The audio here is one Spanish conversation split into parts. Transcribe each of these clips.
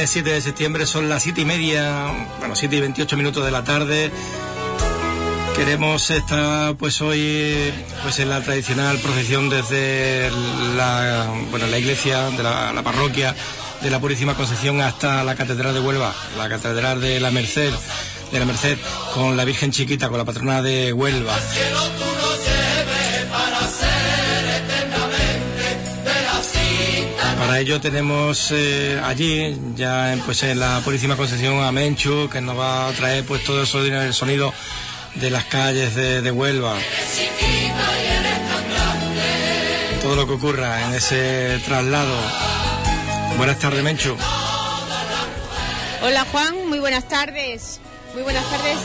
lunes 7 de septiembre son las 7 y media, bueno, 7 y 28 minutos de la tarde. Queremos estar pues hoy pues en la tradicional procesión desde la, bueno, la iglesia de la, la parroquia de la Purísima Concepción hasta la Catedral de Huelva, la Catedral de la Merced, de la Merced, con la Virgen Chiquita, con la patrona de Huelva. Para ello tenemos eh, allí, ya en, pues la Purísima Concepción a Menchu, que nos va a traer pues todo eso, el sonido de las calles de, de Huelva. Todo lo que ocurra en ese traslado. Buenas tardes, Menchu. Hola Juan, muy buenas tardes. Muy buenas tardes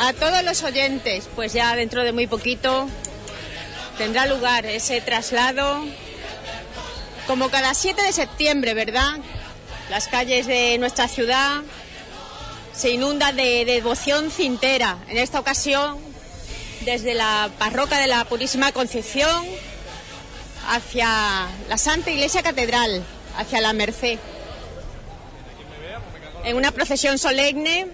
a todos los oyentes. Pues ya dentro de muy poquito tendrá lugar ese traslado como cada 7 de septiembre, ¿verdad? Las calles de nuestra ciudad se inundan de, devoción cintera. En esta ocasión, desde la parroquia de la Purísima Concepción hacia la Santa Iglesia Catedral, hacia la Merced. En una procesión solemne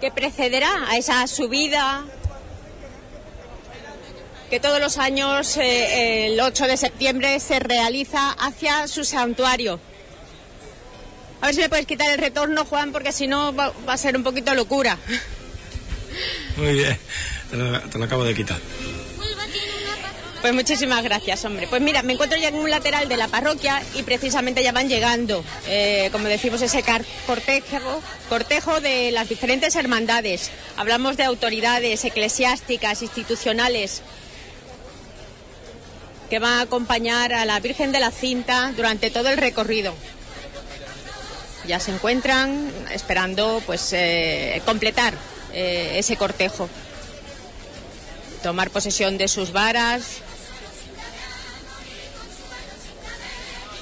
que precederá a esa subida que todos los años, eh, el 8 de septiembre, se realiza hacia su santuario. A ver si me puedes quitar el retorno, Juan, porque si no va, va, a ser un poquito locura. Muy bien, te lo, te lo, acabo de quitar. Pues muchísimas gracias, hombre. Pues mira, me encuentro ya en un lateral de la parroquia y precisamente ya van llegando, eh, como decimos, ese cortejo, cortejo de las diferentes hermandades. Hablamos de autoridades eclesiásticas, institucionales, que van a acompañar a la Virgen de la Cinta durante todo el recorrido. Ya se encuentran esperando pues eh, completar eh, ese cortejo, tomar posesión de sus varas.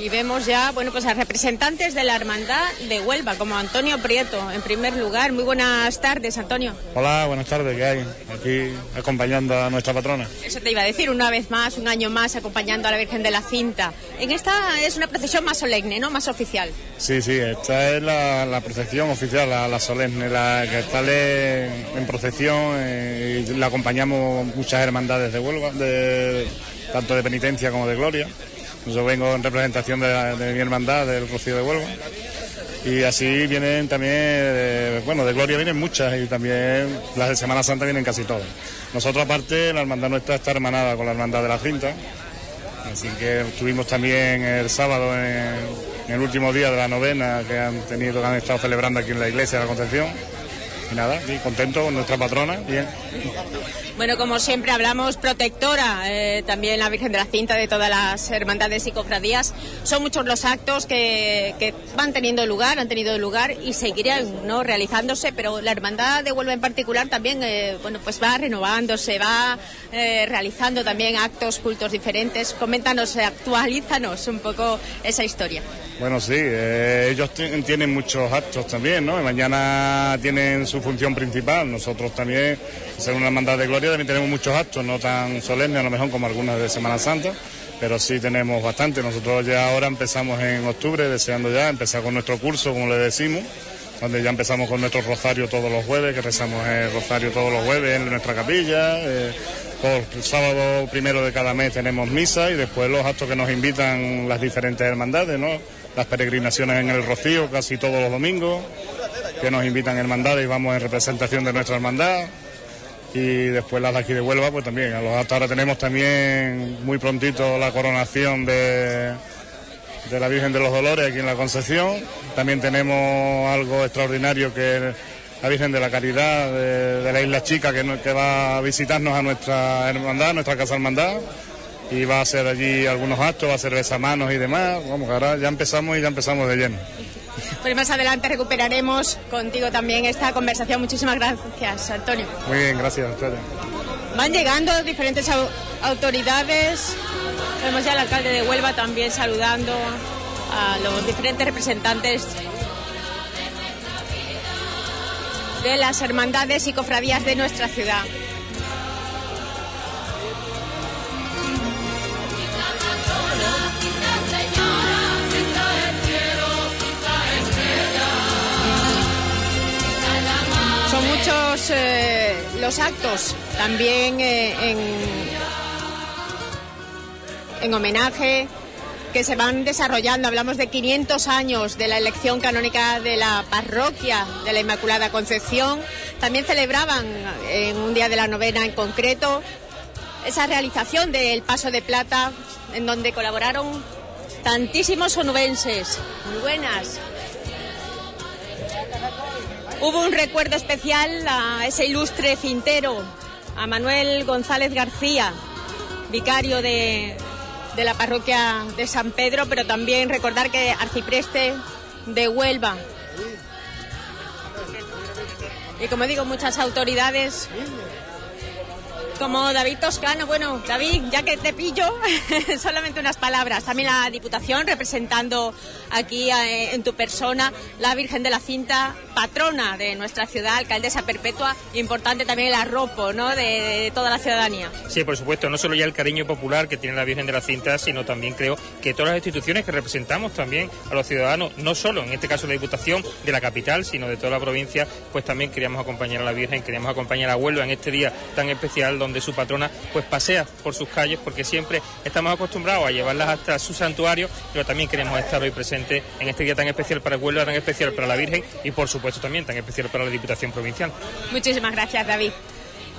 Y vemos ya, bueno, pues a representantes de la hermandad de Huelva, como Antonio Prieto, en primer lugar. Muy buenas tardes, Antonio. Hola, buenas tardes, ¿qué hay? Aquí acompañando a nuestra patrona. Eso te iba a decir, una vez más, un año más, acompañando a la Virgen de la Cinta. En esta es una procesión más solemne, ¿no? Más oficial. Sí, sí, esta es la, la procesión oficial, la, la, solemne, la que sale en procesión eh, y la acompañamos muchas hermandades de Huelva, de, tanto de penitencia como de gloria. Yo vengo en representación de, mi hermandad, del Rocío de Huelva. Y así vienen también, eh, bueno, de Gloria vienen muchas y también las de Semana Santa vienen casi todas. Nosotros aparte, la hermandad nuestra está hermanada con la hermandad de la Cinta. Así que estuvimos también el sábado en, el último día de la novena que han tenido, que han estado celebrando aquí en la iglesia de la Concepción. Y nada, y contento con nuestra patrona, bien. Bueno, como siempre hablamos, protectora, eh, también la Virgen de la Cinta de todas las hermandades y cofradías. Son muchos los actos que, que, van teniendo lugar, han tenido lugar y seguirán ¿no? realizándose, pero la hermandad de Huelva en particular también, eh, bueno, pues va renovándose, va eh, realizando también actos, cultos diferentes. Coméntanos, actualízanos un poco esa historia. Bueno, sí, ellos tienen muchos actos también, ¿no? Mañana tienen su función principal, nosotros también, ser una hermandad de gloria, también tenemos muchos actos, no tan solemnes a lo mejor como algunas de Semana Santa, pero sí tenemos bastante. Nosotros ya ahora empezamos en octubre, deseando ya empezar con nuestro curso, como le decimos, donde ya empezamos con nuestro rosario todos los jueves, que rezamos el rosario todos los jueves en nuestra capilla. Eh, por sábado primero de cada mes tenemos misa y después los actos que nos invitan las diferentes hermandades, ¿no? Las peregrinaciones en el Rocío casi todos los domingos, que nos invitan hermandades y vamos en representación de nuestra hermandad. Y después las de aquí de Huelva, pues también. A los actos ahora tenemos también muy prontito la coronación de, de la Virgen de los Dolores aquí en la Concepción. También tenemos algo extraordinario que la Virgen de la Caridad de, de la Isla Chica que, que, va a visitarnos a nuestra hermandad, nuestra casa hermandad. Y va a hacer allí algunos actos, va a hacer besamanos y demás. Vamos, ahora ya empezamos y ya empezamos de lleno. Pues más adelante recuperaremos contigo también esta conversación. Muchísimas gracias, Antonio. Muy bien, gracias. Van llegando diferentes autoridades. Vemos ya al alcalde de Huelva también saludando a los diferentes representantes de las hermandades y cofradías de nuestra ciudad. Eh, los actos también eh, en, en homenaje que se van desarrollando. Hablamos de 500 años de la elección canónica de la parroquia de la Inmaculada Concepción. También celebraban en un día de la novena en concreto esa realización del Paso de Plata en donde colaboraron tantísimos onubenses. Muy buenas. Hubo un recuerdo especial a ese ilustre cintero, a Manuel González García, vicario de, de la parroquia de San Pedro, pero también recordar que arcipreste de Huelva. Y como digo, muchas autoridades como David Toscano. Bueno, David, ya que te pillo, solamente unas palabras. También la Diputación representando aquí eh, en tu persona la Virgen de la Cinta, patrona de nuestra ciudad, alcaldesa perpetua, importante también el arropo ¿no? de, de toda la ciudadanía. Sí, por supuesto, no solo ya el cariño popular que tiene la Virgen de la Cinta, sino también creo que todas las instituciones que representamos también a los ciudadanos, no solo en este caso la Diputación de la capital, sino de toda la provincia, pues también queríamos acompañar a la Virgen, queríamos acompañar a Huelva en este día tan especial donde su patrona pues pasea por sus calles porque siempre estamos acostumbrados a llevarlas hasta su santuario, pero también queremos estar hoy presentes en este día tan especial para Huelva, tan especial para la Virgen y por supuesto también tan especial para la Diputación Provincial. Muchísimas gracias, David.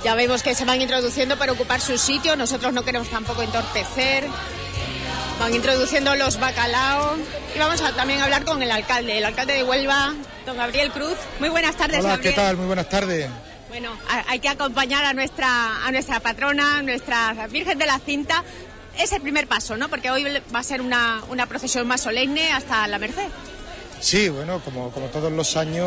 Ya vemos que se van introduciendo para ocupar su sitio, nosotros no queremos tampoco entorpecer. Van introduciendo los bacalaos y vamos a también hablar con el alcalde, el alcalde de Huelva, don Gabriel Cruz. Muy buenas tardes, Hola, Gabriel. ¿qué tal? Muy buenas tardes. Bueno, hay que acompañar a nuestra, a nuestra patrona, nuestra Virgen de la Cinta. Es el primer paso, ¿no? Porque hoy va a ser una, una procesión más solemne hasta la Merced. Sí, bueno, como, como todos los años,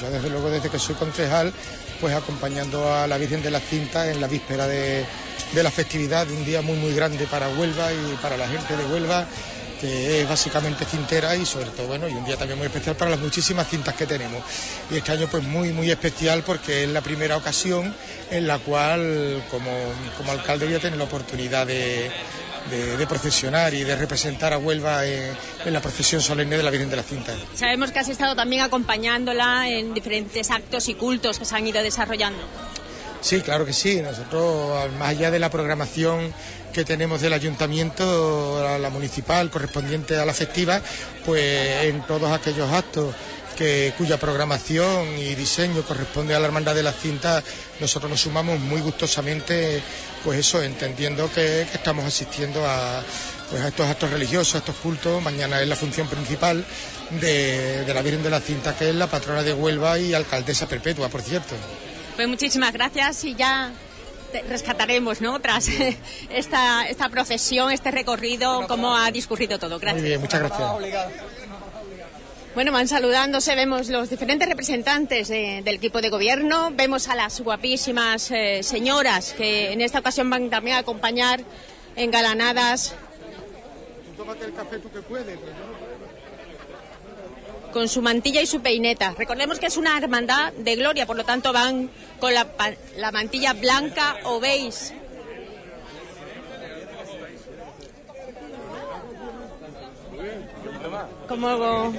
yo desde luego desde que soy concejal, pues acompañando a la Virgen de la Cinta en la víspera de, de la festividad, un día muy muy grande para Huelva y para la gente de Huelva, que es básicamente cintera y sobre todo, bueno, y un día también muy especial para las muchísimas cintas que tenemos. Y este año pues muy muy especial porque es la primera ocasión en la cual como, como alcalde voy a tener la oportunidad de, de, de procesionar y de representar a Huelva en, en la procesión solemne de la Virgen de la Cinta. Sabemos que has estado también acompañándola en diferentes actos y cultos que se han ido desarrollando. Sí, claro que sí. Nosotros, más allá de la programación que tenemos del ayuntamiento, la, la municipal correspondiente a la festiva, pues en todos aquellos actos que, cuya programación y diseño corresponde a la Hermandad de la Cinta, nosotros nos sumamos muy gustosamente, pues eso, entendiendo que, estamos asistiendo a, pues a estos actos religiosos, a estos cultos. Mañana es la función principal de, de la Virgen de la Cinta, que es la patrona de Huelva y alcaldesa perpetua, por cierto. Pues muchísimas gracias y ya rescataremos, ¿no? Tras esta, esta procesión, este recorrido, cómo ha discurrido todo. Gracias. Muy bien, muchas gracias. Bueno, van saludándose, vemos los diferentes representantes de- del equipo de gobierno, vemos a las guapísimas eh, señoras que en esta ocasión van también a acompañar engalanadas Tómate el café tú que puedes. Con su mantilla y su peineta. Recordemos que es una hermandad de gloria, por lo tanto van con la, la mantilla blanca o beige. Como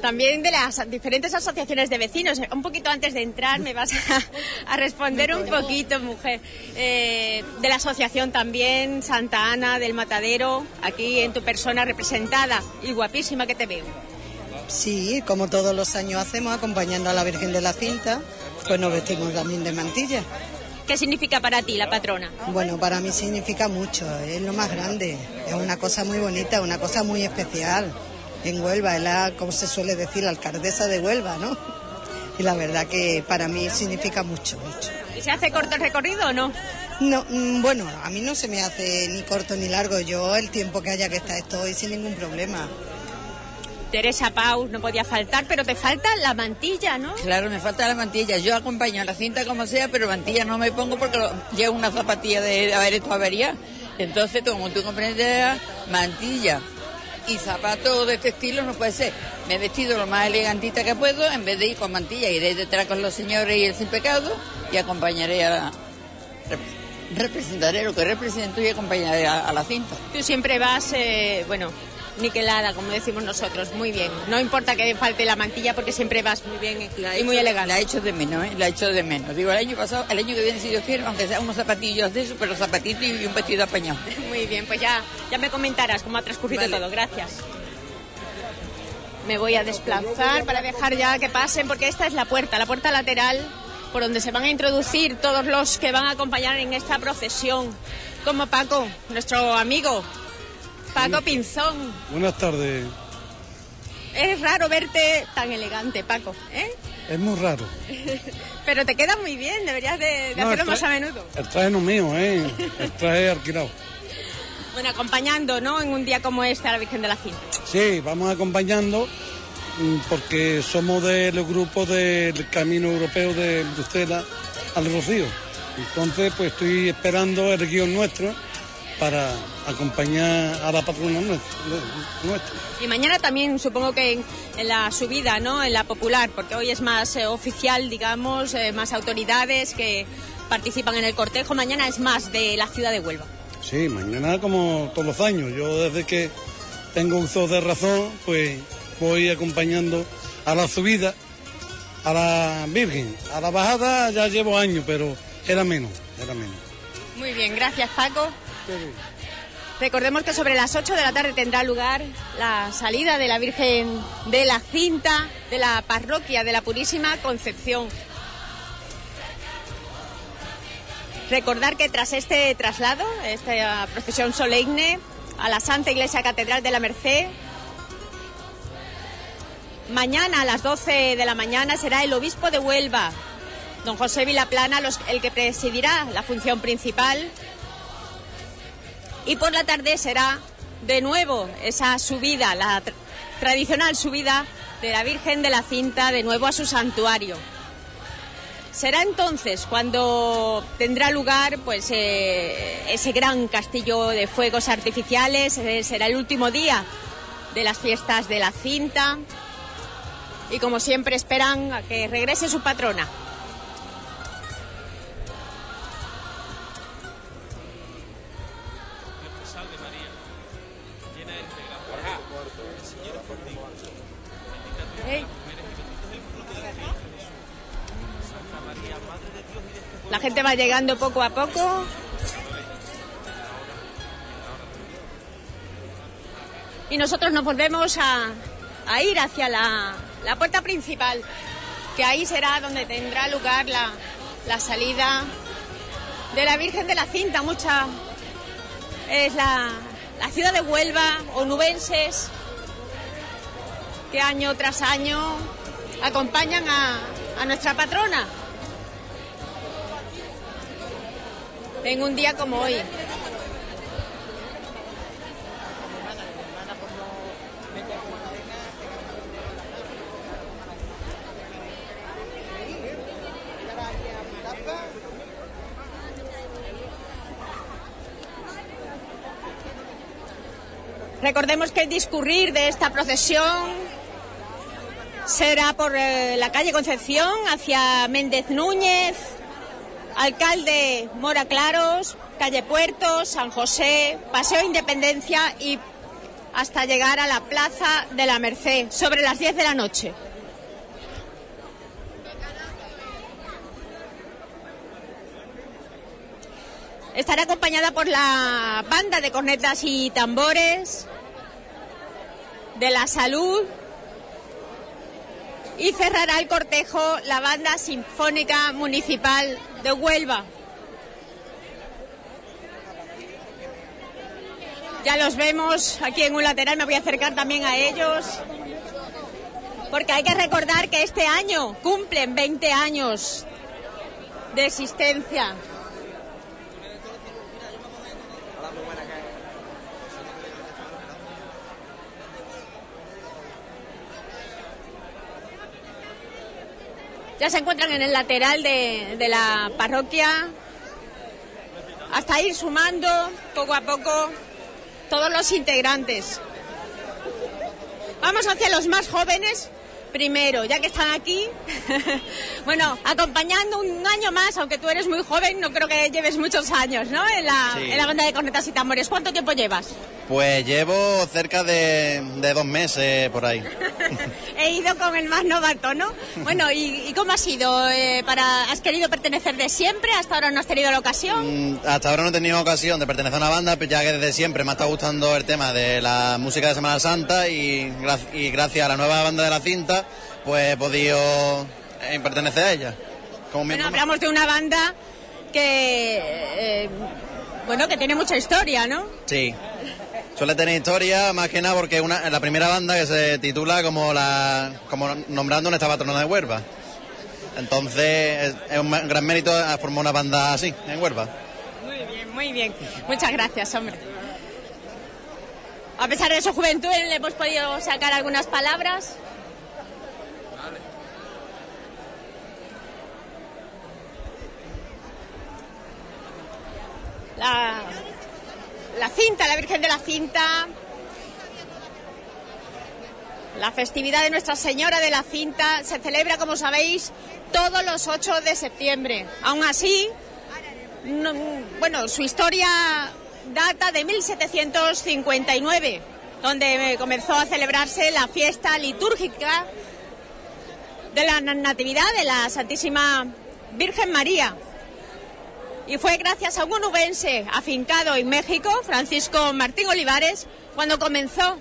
también de las diferentes asociaciones de vecinos. Un poquito antes de entrar me vas a, a responder un poquito, mujer. Eh, de la asociación también, Santa Ana del Matadero, aquí en tu persona representada y guapísima que te veo. Sí, como todos los años hacemos, acompañando a la Virgen de la Cinta, pues nos vestimos también de mantilla. ¿Qué significa para ti la patrona? Bueno, para mí significa mucho, es lo más grande, es una cosa muy bonita, una cosa muy especial. En Huelva, es la, como se suele decir, la alcaldesa de Huelva, ¿no? Y la verdad que para mí significa mucho, mucho. ¿Y se hace corto el recorrido o no? No, mm, bueno, a mí no se me hace ni corto ni largo, yo el tiempo que haya que estar estoy sin ningún problema. Teresa Pau no podía faltar, pero te falta la mantilla, ¿no? Claro, me falta la mantilla. Yo acompaño a la cinta como sea, pero mantilla no me pongo porque llevo una zapatilla de haber esto avería. Entonces, como tú comprendes, mantilla y zapatos de este estilo no puede ser. Me he vestido lo más elegantita que puedo, en vez de ir con mantilla, iré detrás con los señores y el sin pecado y acompañaré a la... Representaré lo que represento y acompañaré a, la cinta. Tú siempre vas, eh, bueno, niquelada, como decimos nosotros, muy bien. No importa que falte la mantilla porque siempre vas muy bien y muy elegante. La he hecho de menos, ¿eh? La he hecho de menos. Digo, el año pasado, el año que viene, si Dios quiere, aunque sea unos zapatillos de eso, pero zapatitos y un vestido apañado. Muy bien, pues ya, ya me comentarás cómo ha transcurrido todo. Gracias. Me voy a desplazar para dejar ya que pasen, porque esta es la puerta, la puerta lateral por donde se van a introducir todos los que van a acompañar en esta procesión. Como Paco, nuestro amigo, Paco Pinzón. Buenas tardes. Es raro verte tan elegante, Paco, ¿eh? Es muy raro. Pero te queda muy bien, deberías de, hacerlo más a menudo. El traje no mío, ¿eh? El traje alquilado. Bueno, acompañando, ¿no? En un día como este a la Virgen de la Cinta. Sí, vamos acompañando mm, porque somos del grupo del Camino Europeo de Bruselas al Rocío. Entonces, pues estoy esperando el guion nuestro para acompañar a la patrona nuestra. Y mañana también supongo que en, la subida, ¿no? En la popular, porque hoy es más eh, oficial, digamos, eh, más autoridades que participan en el cortejo. Mañana es más de la ciudad de Huelva. Sí, mañana como todos los años. Yo desde que tengo uso de razón, pues voy acompañando a la subida, a la Virgen. A la bajada ya llevo años, pero era menos, era menos. Muy bien, gracias Paco. Recordemos que sobre las 8 de la tarde tendrá lugar la salida de la Virgen de la Cinta de la parroquia de la Purísima Concepción. Recordar que tras este traslado, esta procesión solemne a la Santa Iglesia Catedral de la Merced, mañana a las 12 de la mañana será el obispo de Huelva, don José Vilaplana, el que presidirá la función principal y por la tarde será de nuevo esa subida, la tradicional subida de la Virgen de la Cinta de nuevo a su santuario. Será entonces cuando tendrá lugar pues eh, ese gran castillo de fuegos artificiales, eh, será el último día de las fiestas de la cinta y como siempre esperan a que regrese su patrona. La gente va llegando poco a poco. Y nosotros nos volvemos a, ir hacia la, puerta principal, que ahí será donde tendrá lugar la, la salida de la Virgen de la Cinta. Mucha es la, la ciudad de Huelva, onubenses, que año tras año acompañan a, a nuestra patrona. En un día como hoy. Recordemos que el discurrir de esta procesión será por eh, la calle Concepción hacia Méndez Núñez, Alcalde Mora Claros, Calle Puerto, San José, Paseo Independencia y hasta llegar a la Plaza de la Merced sobre las 10 de la noche. Estará acompañada por la banda de cornetas y tambores de la salud y cerrará el cortejo la banda sinfónica municipal de Huelva. Ya los vemos aquí en un lateral, me voy a acercar también a ellos. Porque hay que recordar que este año cumplen 20 años de existencia. Ya se encuentran en el lateral de, la parroquia hasta ir sumando poco a poco todos los integrantes. Vamos hacia los más jóvenes primero, ya que están aquí. bueno, acompañando un año más, aunque tú eres muy joven, no creo que lleves muchos años, ¿no? En la, Sí. en la banda de cornetas y tambores. ¿Cuánto tiempo llevas? Pues llevo cerca de, de dos meses por ahí. He ido con el más novato, ¿no? Bueno, ¿y, y cómo ha sido? Eh, para, ¿Has querido pertenecer de siempre? ¿Hasta ahora no has tenido la ocasión? Mm, Hasta ahora no he tenido ocasión de pertenecer a una banda, ya que desde siempre me ha estado gustando el tema de la música de Semana Santa y, y gracias a la nueva banda de la cinta, pues he podido eh, pertenecer a ella. Como Bueno, hablamos de una banda que, eh, bueno, que tiene mucha historia, ¿no? Sí. Suele tener historia, más que nada porque una, la primera banda que se titula como la como nombrando nuestra patrona de Huelva. Entonces es, un gran mérito formar una banda así, en Huelva. Muy bien, muy bien. Muchas gracias, hombre. A pesar de su juventud, le hemos podido sacar algunas palabras. La, la cinta, la Virgen de la Cinta. La festividad de Nuestra Señora de la Cinta se celebra, como sabéis, todos los 8 de septiembre. Aún así, no- bueno, su historia data de 1759, donde comenzó a celebrarse la fiesta litúrgica de la Natividad de la Santísima Virgen María. Y fue gracias a un onubense afincado en México, Francisco Martín Olivares, cuando comenzó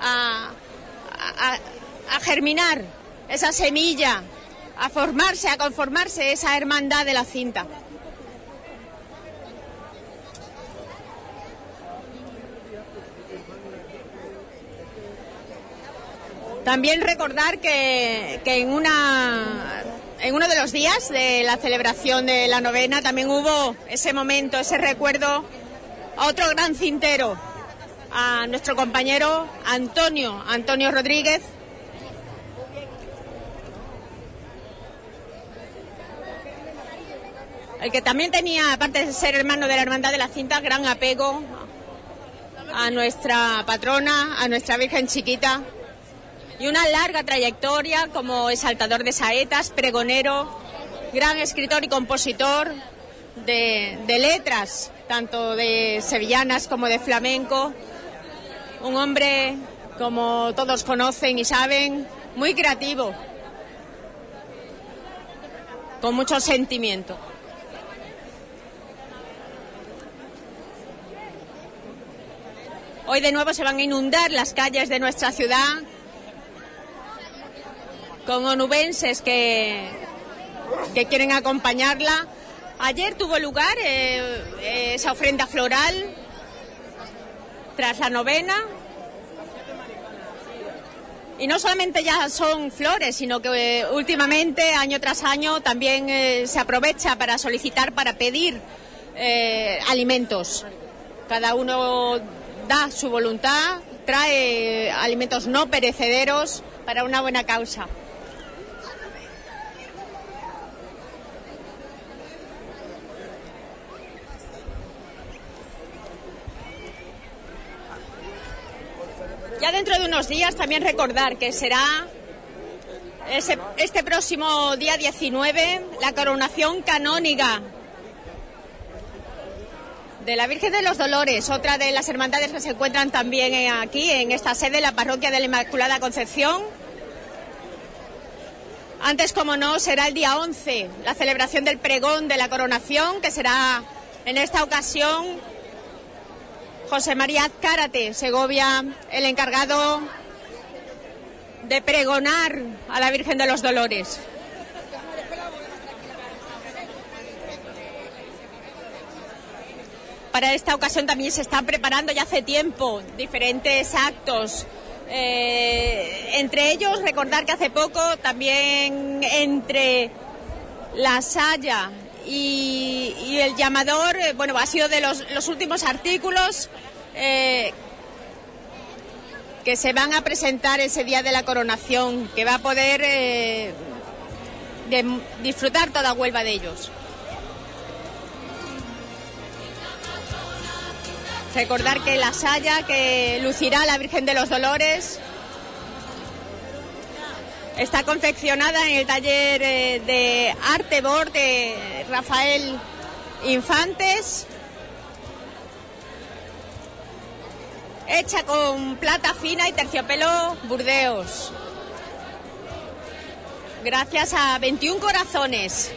a, a- a germinar esa semilla, a formarse, a conformarse esa hermandad de la cinta. También recordar que, que en una en uno de los días de la celebración de la novena también hubo ese momento, ese recuerdo a otro gran cintero, a nuestro compañero Antonio, Antonio Rodríguez. El que también tenía, aparte de ser hermano de la Hermandad de la Cinta, gran apego a nuestra patrona, a nuestra Virgen Chiquita, y una larga trayectoria como exaltador de saetas, pregonero, gran escritor y compositor de, de letras, tanto de sevillanas como de flamenco. Un hombre, como todos conocen y saben, muy creativo, con mucho sentimiento. Hoy de nuevo se van a inundar las calles de nuestra ciudad con onubenses que, que quieren acompañarla. Ayer tuvo lugar eh, esa ofrenda floral tras la novena. Y no solamente ya son flores, sino que eh, últimamente, año tras año, también eh, se aprovecha para solicitar, para pedir eh, alimentos. Cada uno da su voluntad, trae alimentos no perecederos para una buena causa. Ya dentro de unos días también recordar que será este próximo día 19 la coronación canónica de la Virgen de los Dolores, otra de las hermandades que se encuentran también aquí en esta sede, la parroquia de la Inmaculada Concepción. Antes, como no, será el día 11 la celebración del pregón de la coronación, que será en esta ocasión José María Azcárate, Segovia, el encargado de pregonar a la Virgen de los Dolores. Para esta ocasión también se están preparando ya hace tiempo diferentes actos. Eh, entre ellos, recordar que hace poco también entre la Saya y, el llamador, eh, bueno, ha sido de los, últimos artículos eh, que se van a presentar ese día de la coronación, que va a poder eh, disfrutar toda Huelva de ellos. Recordar que la saya que lucirá la Virgen de los Dolores está confeccionada en el taller eh, de arte bord de Rafael Infantes, hecha con plata fina y terciopelo burdeos. Gracias a 21 corazones,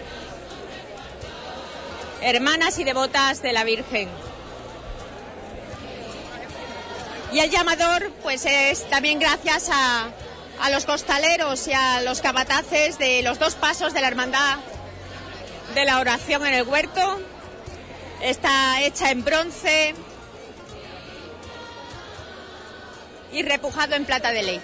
hermanas y devotas de la Virgen. Y el llamador, pues es también gracias a, a los costaleros y a los capataces de los dos pasos de la Hermandad de la Oración en el Huerto. Está hecha en bronce y repujado en plata de ley.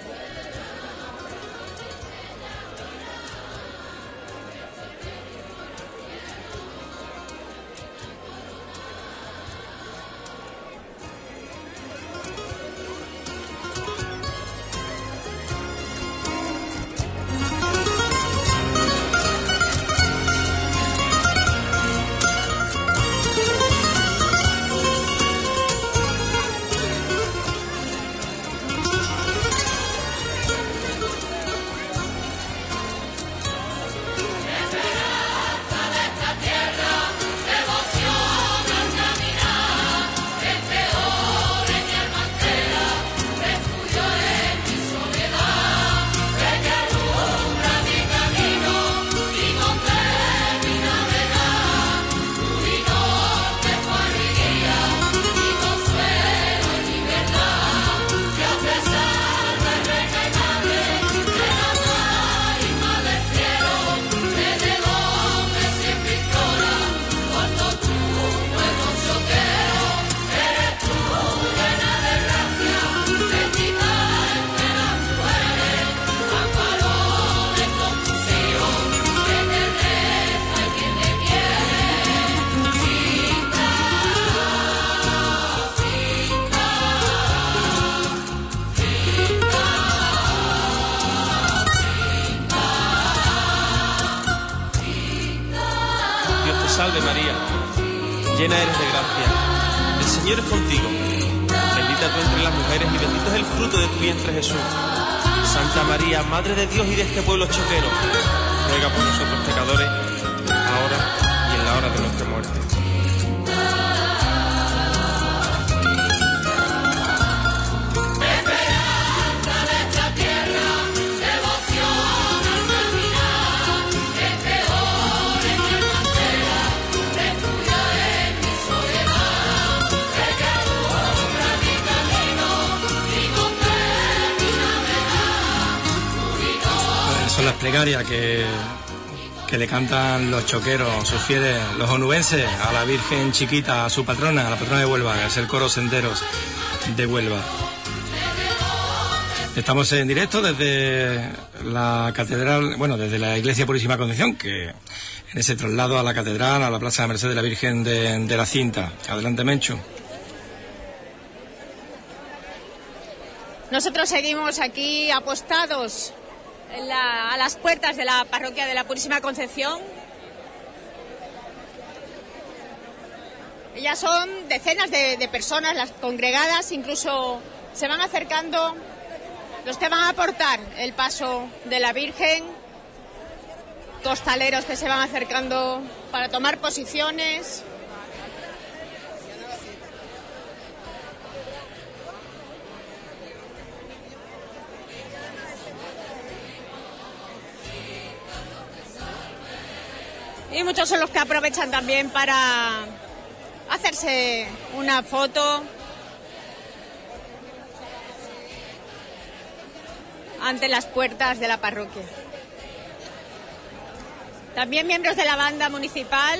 Señor es contigo. Bendita tú entre las mujeres y bendito es el fruto de tu vientre Jesús. Santa María, Madre de Dios y de este pueblo choquero, ruega por nosotros pecadores, ahora y en la hora de nuestra muerte. Plegarias que, que le cantan los choqueros, sus los onubenses, a la Virgen chiquita, a su patrona, a la patrona de Huelva, que es el coro Senderos de Huelva. Estamos en directo desde la catedral, bueno, desde la Iglesia Purísima Concepción, que en ese traslado a la catedral, a la Plaza de Merced de la Virgen de, la Cinta. Adelante, Mencho. Nosotros seguimos aquí apostados la- a las puertas de la parroquia de la Purísima Concepción. Ya son decenas de, de personas las congregadas, incluso se van acercando los que van a aportar el paso de la Virgen, costaleros que se van acercando para tomar posiciones. Y muchos son los que aprovechan también para hacerse una foto ante las puertas de la parroquia. También miembros de la banda municipal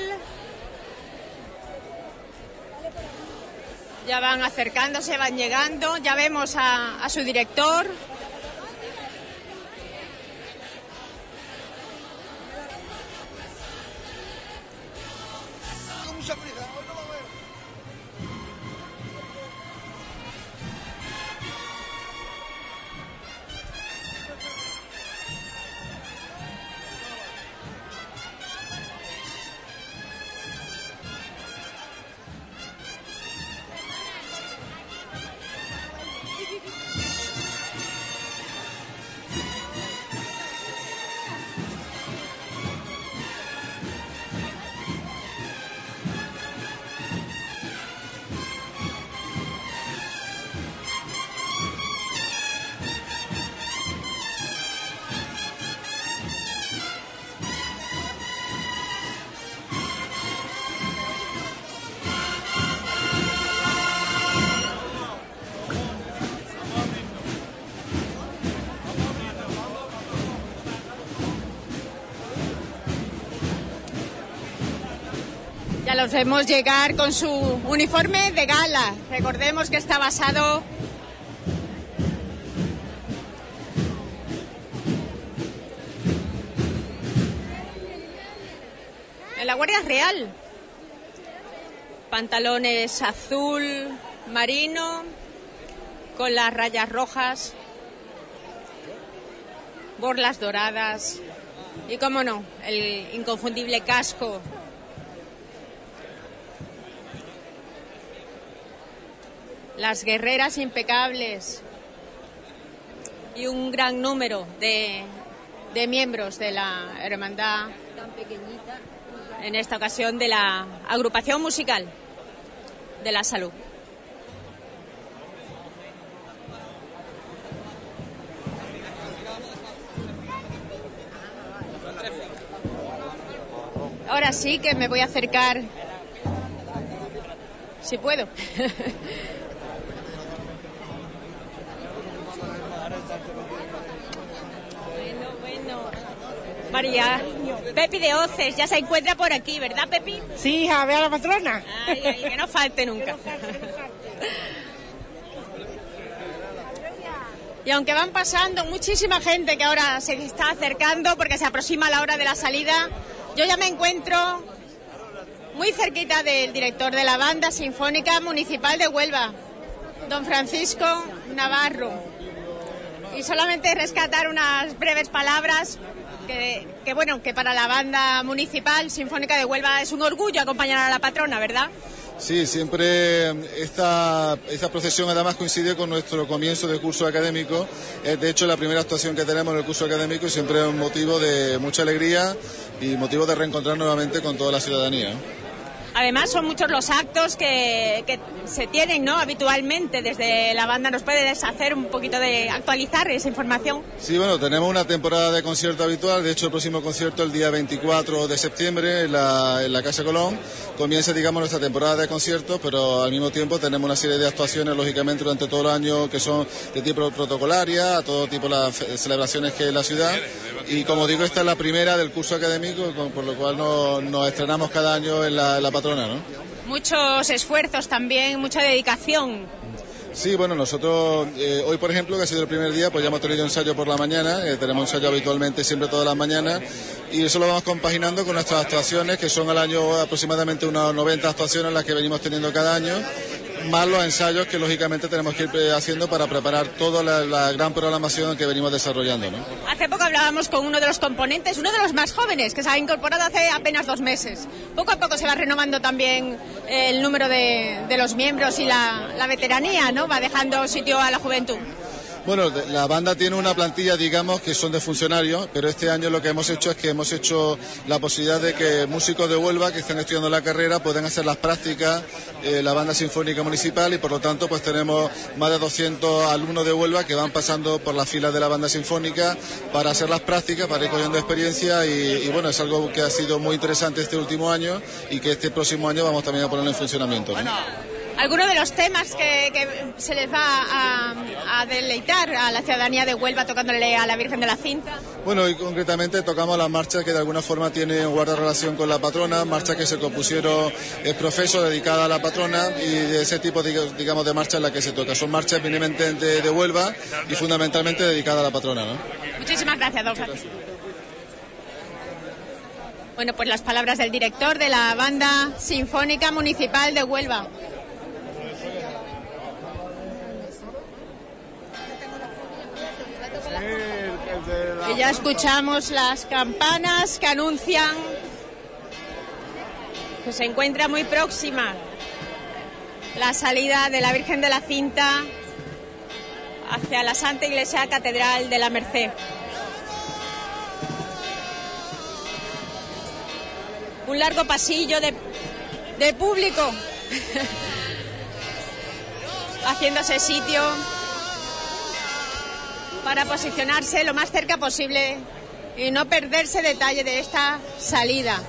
ya van acercándose, van llegando, ya vemos a, su director. Ya los vemos llegar con su uniforme de gala. Recordemos que está basado en la Guardia Real. Pantalones azul marino con las rayas rojas, borlas doradas y, como no, el inconfundible casco las guerreras impecables y un gran número de, de miembros de la hermandad, en esta ocasión de la agrupación musical de la salud. Ahora sí que me voy a acercar, si puedo. María, Pepi de Oces, ya se encuentra por aquí, ¿verdad, Pepi? Sí, hija, ve a la patrona. Ay, ay, que no falte nunca. Y aunque van pasando muchísima gente que ahora se está acercando porque se aproxima la hora de la salida, yo ya me encuentro muy cerquita del director de la banda sinfónica municipal de Huelva, don Francisco Navarro. Y solamente rescatar unas breves palabras que, bueno, que para la banda municipal sinfónica de Huelva es un orgullo acompañar a la patrona, ¿verdad? Sí, siempre esta, esta procesión además coincide con nuestro comienzo de curso académico. Es de hecho la primera actuación que tenemos en el curso académico y siempre es un motivo de mucha alegría y motivo de reencontrar nuevamente con toda la ciudadanía. Además son muchos los actos que, que, se tienen ¿no? habitualmente desde la banda. ¿Nos puedes hacer un poquito de actualizar esa información? Sí, bueno, tenemos una temporada de concierto habitual. De hecho, el próximo concierto el día 24 de septiembre en la, en la Casa Colón. Comienza, digamos, nuestra temporada de conciertos, pero al mismo tiempo tenemos una serie de actuaciones, lógicamente, durante todo el año que son de tipo protocolaria, a todo tipo las celebraciones que en la ciudad. Y como digo, esta es la primera del curso académico, por lo cual nos, nos estrenamos cada año en la, en la patrona, ¿no? Muchos esfuerzos también, mucha dedicación. Sí, bueno, nosotros eh, hoy, por ejemplo, que ha sido el primer día, pues ya hemos tenido ensayo por la mañana, eh, tenemos ensayo habitualmente siempre todas las mañanas, y eso lo vamos compaginando con nuestras actuaciones, que son al año aproximadamente unas 90 actuaciones las que venimos teniendo cada año, más los ensayos que lógicamente tenemos que ir haciendo para preparar toda la, gran programación que venimos desarrollando. ¿no? Hace poco hablábamos con uno de los componentes, uno de los más jóvenes, que se ha incorporado hace apenas dos meses. Poco a poco se va renovando también el número de, de los miembros y la, la veteranía, ¿no? Va dejando sitio a la juventud. Bueno, la banda tiene una plantilla, digamos, que son de funcionarios, pero este año lo que hemos hecho es que hemos hecho la posibilidad de que músicos de Huelva que estén estudiando la carrera puedan hacer las prácticas eh, la banda sinfónica municipal y por lo tanto pues tenemos más de 200 alumnos de Huelva que van pasando por las filas de la banda sinfónica para hacer las prácticas, para ir cogiendo experiencia y, bueno, es algo que ha sido muy interesante este último año y que este próximo año vamos también a ponerlo en funcionamiento. Algunos de los temas que, que se les va a, a, deleitar a la ciudadanía de Huelva tocándole a la Virgen de la Cinta? Bueno, y concretamente tocamos las marchas que de alguna forma tienen guarda relación con la patrona, marchas que se compusieron el profeso dedicada a la patrona y de ese tipo, digamos, de marchas en la que se toca. Son marchas eminentemente de, de Huelva y fundamentalmente dedicadas a la patrona. ¿no? Muchísimas gracias, don Francisco. Bueno, pues las palabras del director de la Banda Sinfónica Municipal de Huelva. Ya escuchamos las campanas que anuncian que se encuentra muy próxima la salida de la Virgen de la Cinta hacia la Santa Iglesia Catedral de la Merced. Un largo pasillo de, de público haciéndose sitio para posicionarse lo más cerca posible y no perderse detalle de esta salida.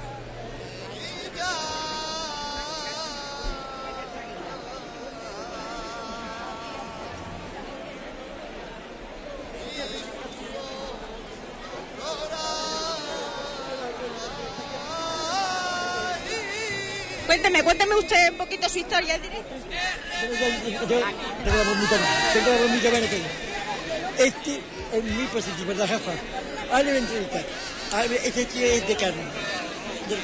Cuénteme, cuénteme usted un poquito su historia directo. Tengo la tengo la. Este es mi positivo, ¿verdad, jefa? Hazle una entrevista. A ver, Este tío es de carne. Del,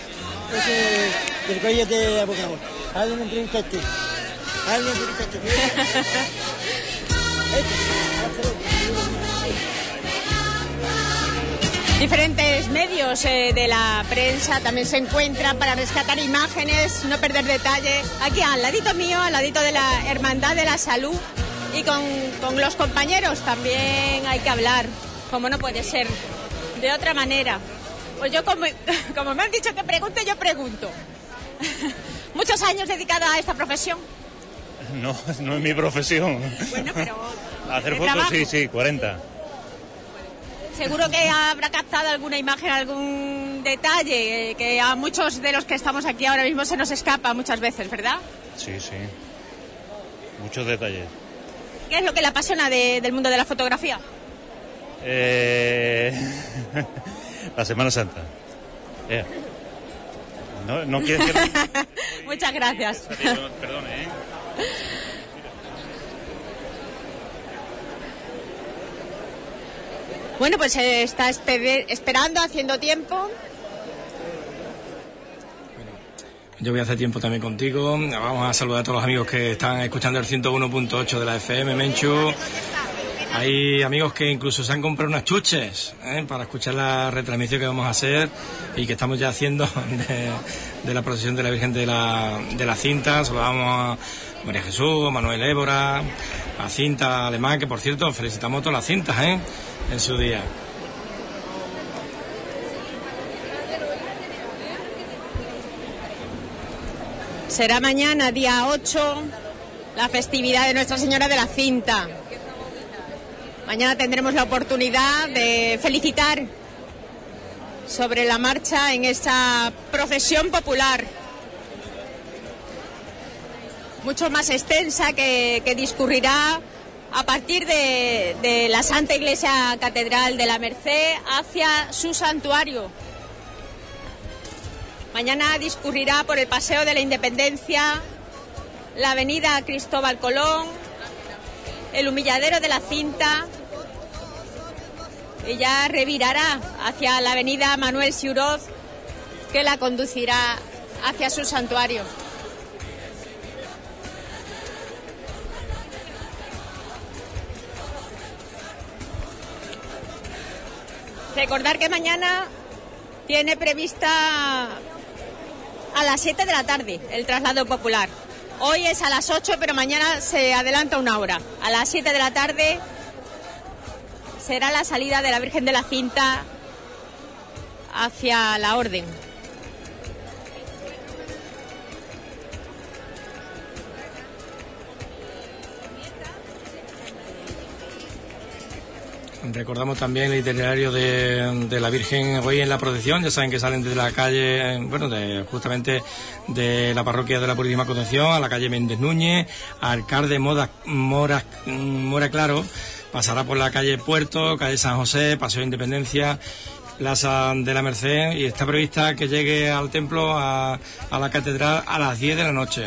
ese, del colegio de abogados. Hazle una entrevista a este. Hazle una entrevista a este. Diferentes medios eh, de la prensa también se encuentran para rescatar imágenes, no perder detalle. Aquí al ladito mío, al ladito de la Hermandad de la Salud y con, con los compañeros también hay que hablar, como no puede ser de otra manera. Pues yo como, como me han dicho que pregunte, yo pregunto. Muchos años dedicada a esta profesión. No, no es mi profesión. Bueno, pero Hacer fotos, sí, sí, 40. Seguro que habrá captado alguna imagen, algún detalle eh, que a muchos de los que estamos aquí ahora mismo se nos escapa muchas veces, ¿verdad? Sí, sí. Muchos detalles. ¿Qué es lo que le apasiona de- del mundo de la fotografía? Eh, La Semana Santa. Eh. No, no decir... Muchas gracias. Perdón, ¿eh? Bueno, pues eh, está espe- esperando, haciendo tiempo. Yo voy a hacer tiempo también contigo. Vamos a saludar a todos los amigos que están escuchando el 101.8 de la FM, Menchu. Hay amigos que incluso se han comprado unas chuches ¿eh? para escuchar la retransmisión que vamos a hacer y que estamos ya haciendo de, de la procesión de la Virgen de la, de la Cinta. Saludamos a María Jesús, a Manuel Évora, a Cinta Alemán, que por cierto felicitamos a todas las cintas ¿eh? en su día. Será mañana, día 8, la festividad de Nuestra Señora de la Cinta. Mañana tendremos la oportunidad de felicitar sobre la marcha en esta procesión popular. Mucho más extensa que, que discurrirá a partir de la Santa Iglesia Catedral de la Merced hacia su santuario. Mañana discurrirá por el Paseo de la Independencia, la Avenida Cristóbal Colón, el Humilladero de la Cinta y ya revirará hacia la Avenida Manuel Siuroz que la conducirá hacia su santuario. Recordar que mañana tiene prevista a las 7 de la tarde el traslado popular. Hoy es a las 8, pero mañana se adelanta una hora. A las 7 de la tarde será la salida de la Virgen de la Cinta hacia la Orden. Recordamos también el itinerario de, la Virgen hoy en la procesión. Ya saben que salen desde la calle, bueno, de, justamente de la parroquia de la Purísima Concepción a la calle Méndez Núñez, alcalde Moda, Mora, Mora Claro, pasará por la calle Puerto, calle San José, Paseo de Independencia, Plaza de la Merced y está prevista que llegue al templo, a, a la catedral, a las 10 de la noche.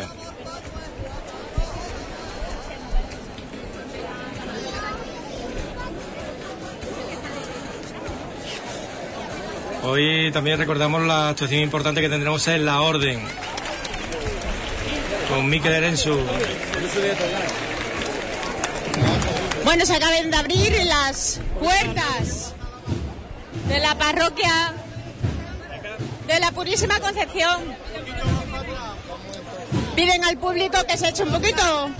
Hoy también recordamos la actuación importante que tendremos en La Orden, con Mikel Erensu. Bueno, se acaban de abrir las puertas de la parroquia de la Purísima Concepción. Piden al público que se eche un poquito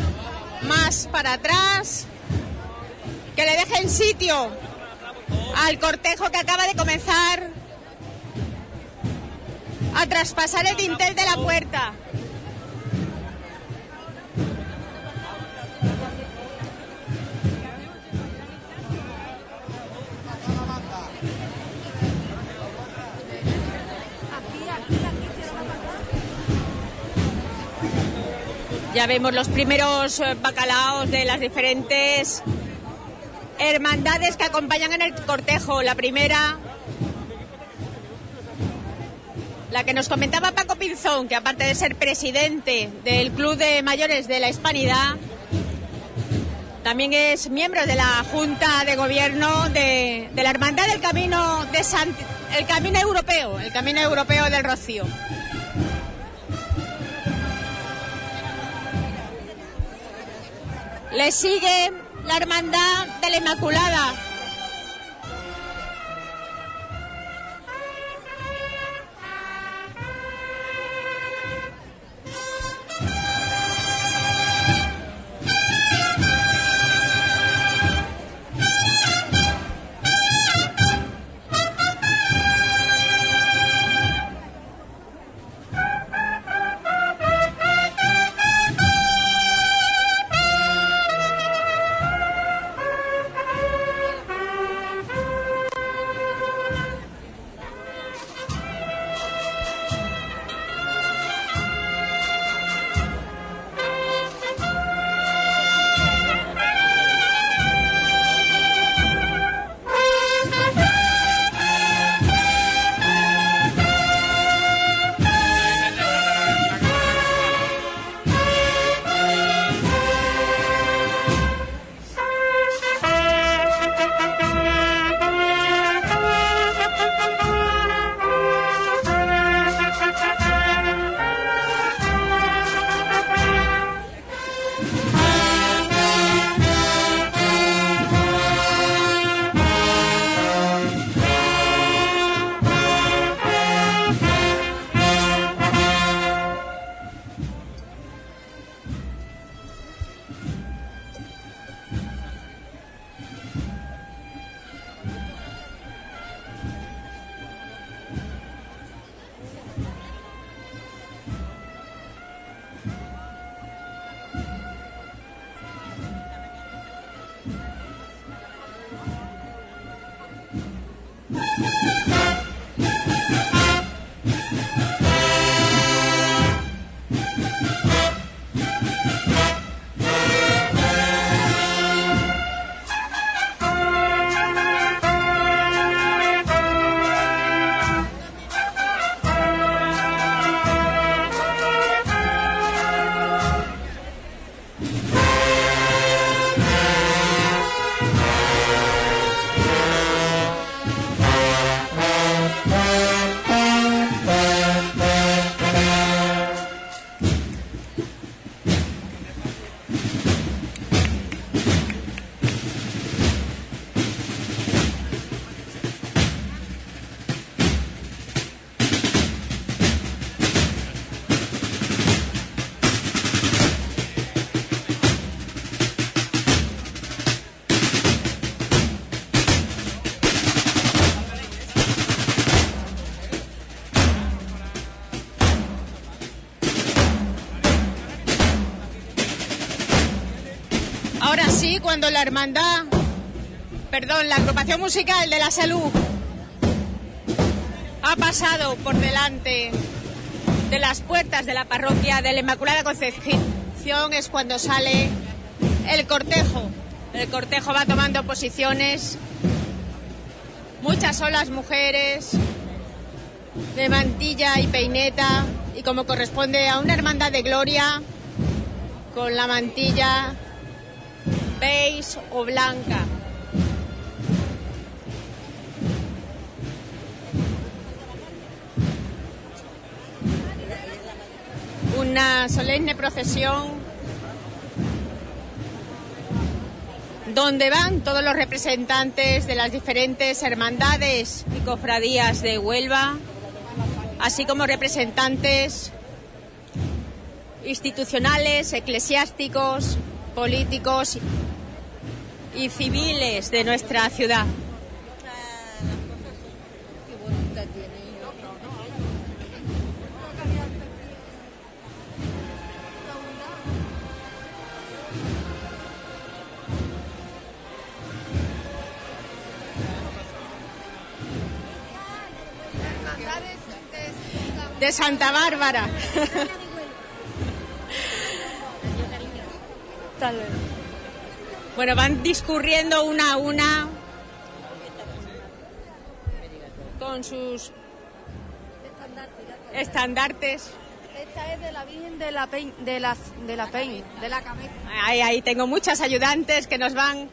más para atrás, que le dejen sitio al cortejo que acaba de comenzar a traspasar el dintel de la puerta. Ya vemos los primeros eh, bacalaos de las diferentes hermandades que acompañan en el cortejo. La primera la que nos comentaba Paco Pinzón, que aparte de ser presidente del Club de Mayores de la Hispanidad, también es miembro de la Junta de Gobierno de, la Hermandad del Camino de Sant- el Camino Europeo, el Camino Europeo del Rocío. Le sigue la Hermandad de la Inmaculada. Cuando la hermandad, perdón, la agrupación musical de la salud ha pasado por delante de las puertas de la parroquia de la Inmaculada Concepción es cuando sale el cortejo. El cortejo va tomando posiciones. Muchas son las mujeres de mantilla y peineta y como corresponde a una hermandad de gloria con la mantilla beige o blanca. Una solemne procesión donde van todos los representantes de las diferentes hermandades y cofradías de Huelva, así como representantes institucionales, eclesiásticos, políticos y civiles de nuestra ciudad. De Santa Bárbara. Bueno, van discurriendo una a una con sus estandartes. Esta es de la Virgen de la Peñ, de la, de la Peñ, de la cabeza. Ahí, ahí tengo muchas ayudantes que nos van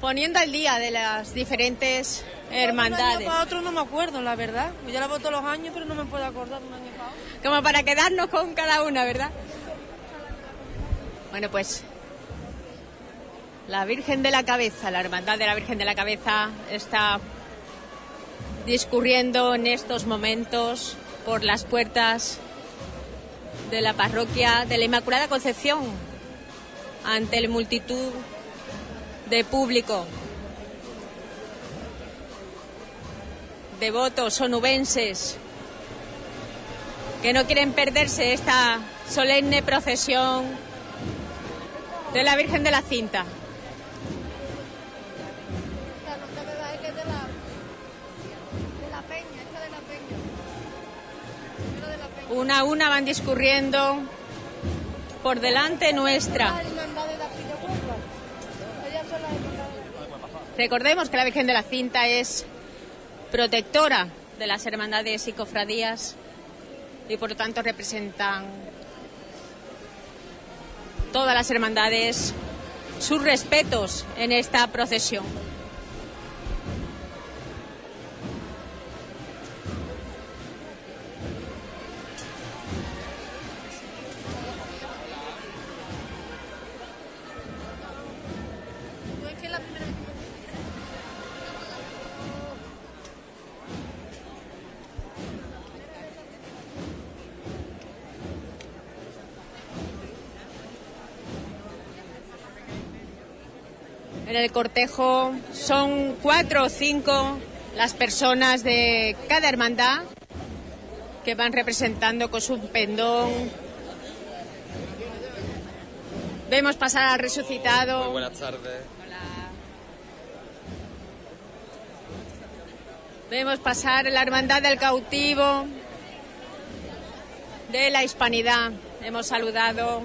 poniendo al día de las diferentes hermandades. para otro no me acuerdo, la verdad. Yo la voto los años, pero no me puedo acordar un año para otro. Como para quedarnos con cada una, ¿verdad? Bueno, pues la Virgen de la Cabeza, la Hermandad de la Virgen de la Cabeza está discurriendo en estos momentos por las puertas de la parroquia de la Inmaculada Concepción ante la multitud de público, devotos onubenses que no quieren perderse esta solemne procesión de la Virgen de la Cinta. Una a una van discurriendo por delante nuestra. Recordemos que la Virgen de la Cinta es protectora de las hermandades y cofradías y por lo tanto representan todas las hermandades sus respetos en esta procesión. En el cortejo son cuatro o cinco las personas de cada hermandad que van representando con su pendón. Vemos pasar al resucitado. buenas tardes. Vemos pasar la hermandad del cautivo, de la hispanidad. Hemos saludado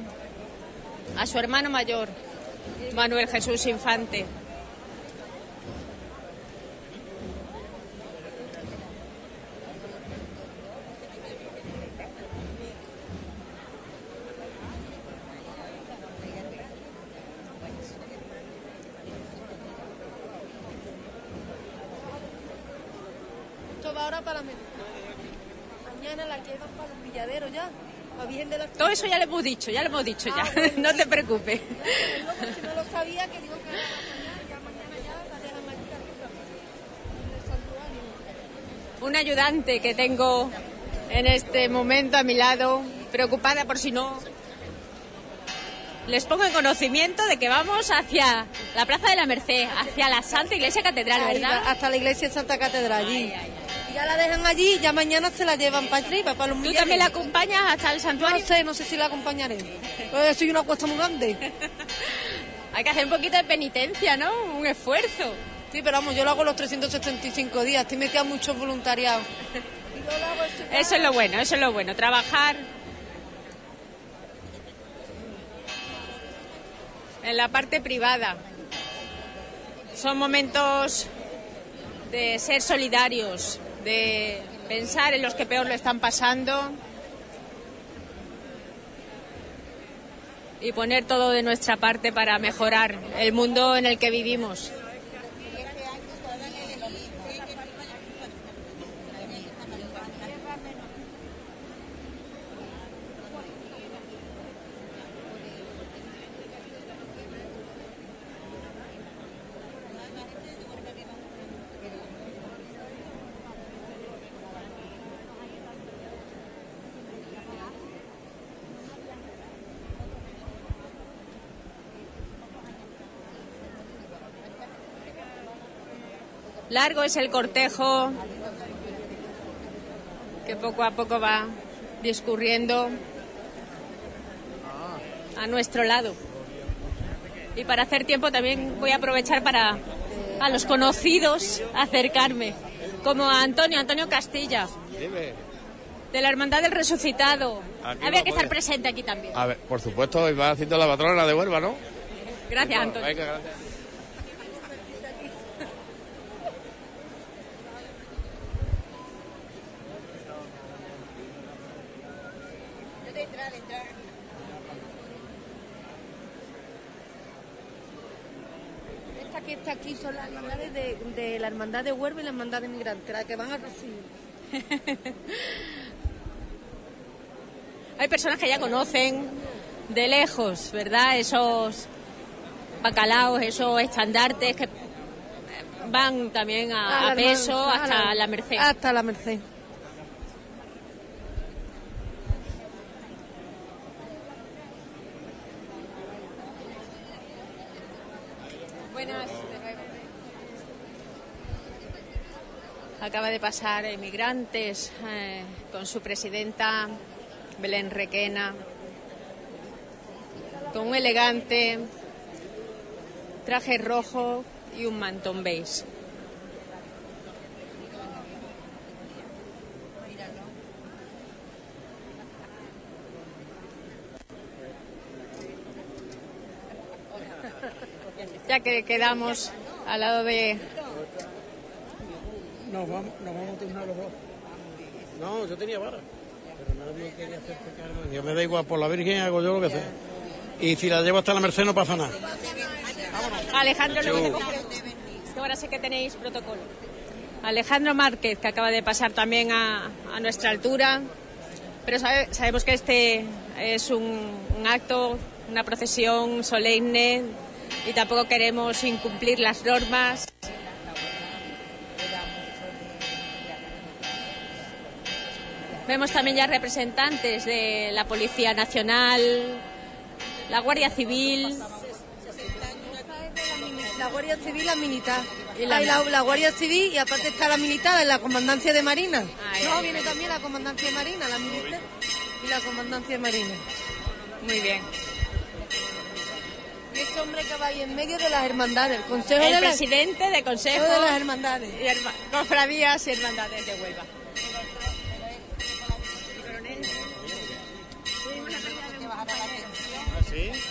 a su hermano mayor, Manuel Jesús Infante. Esto va ahora para la. Mañana la llevan para los villaderos ya. La Virgen de la Todo eso ya lo hemos dicho, ya lo hemos dicho ya. Ah, bueno. No te preocupes. Luego, si no lo sabía, que digo que era mañana, ya mañana ya la dejan allí arriba. En el santuario. Un ayudante que tengo en este momento a mi lado, preocupada por si no. Les pongo en conocimiento de que vamos hacia la Plaza de la Merced, hacia la Santa Iglesia Catedral, ¿verdad? Hasta la iglesia de Santa Catedral allí. Ya la dejan allí ya mañana se la llevan para arriba, para los ¿Tú millares. también la acompañas hasta el santuario? No sé, no sé si la acompañaré. Eh, soy una cuesta muy grande. Hay que hacer un poquito de penitencia, ¿no? Un esfuerzo. Sí, pero vamos, yo lo hago los 375 días. Estoy metida en mucho voluntariado. Y yo lo hago esto ya- Eso es lo bueno, eso es lo bueno, trabajar en la parte privada. Son momentos de ser solidarios, de pensar en los que peor lo están pasando y poner todo de nuestra parte para mejorar el mundo en el que vivimos. Largo es el cortejo que poco a poco va discurriendo a nuestro lado. Y para hacer tiempo también voy a aprovechar para a los conocidos acercarme, como a Antonio, Antonio Castilla, de la Hermandad del Resucitado. Aquí Había que estar presente aquí también. A ver, por supuesto, va haciendo la patrona de Huelva, ¿no? Gracias, Antonio. Venga, gracias. Que está aquí son las hermandades de, de la hermandad de Huelva y la hermandad de migrantes, las que van a recibir. Hay personas que ya conocen de lejos, ¿verdad? Esos bacalaos, esos estandartes que van también a, peso hermana- hasta a la Merced. Hasta la Merced. Buenas. Acaba de pasar Emigrantes eh, con su presidenta Belén Requena, con un elegante traje rojo y un mantón beige. Ya que quedamos al lado de Nos vamos, nos vamos a turnar los dos. No, yo tenía vara. Pero nadie quería hacer cargo. Yo me da igual, por la Virgen hago yo lo que sea. Y si la llevo hasta la Merced no pasa nada. Alejandro luego que ahora sé que tenéis protocolo. Alejandro Márquez, que acaba de pasar también a, a nuestra altura, pero sabe- sabemos que este es un, un acto, una procesión solemne y tampoco queremos incumplir las normas. Vemos también ya representantes de la Policía Nacional, la Guardia Civil, La Guardia Civil, la militar. Y la- la, la Guardia Civil y aparte está la militar en la Comandancia de Marina. Ay, no, ay, viene ay. también la Comandancia de Marina, la militar y la Comandancia de Marina. Muy bien. Y este hombre que va ahí en medio de las hermandades, el Consejo el de las presidente de Consejo de las hermandades. y herma- cofradías y hermandades de Huelva. ¿Sí?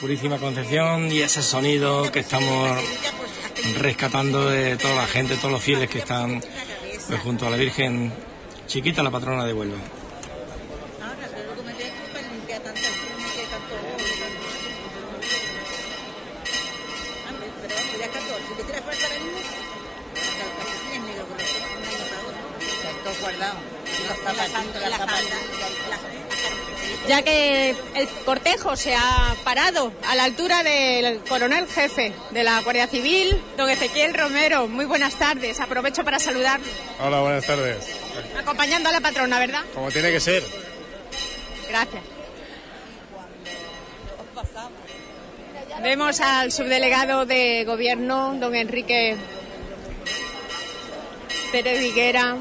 Purísima Concepción y ese sonido que estamos rescatando de toda la gente, todos los fieles que están pues, junto a la Virgen Chiquita, la patrona de Huelva. Cortejo se ha parado a la altura del coronel jefe de la Guardia Civil, don Ezequiel Romero. Muy buenas tardes. Aprovecho para saludar, Hola, buenas tardes. acompañando a la patrona, ¿verdad? Como tiene que ser. Gracias. Vemos al subdelegado de gobierno, don Enrique Pérez Viguera,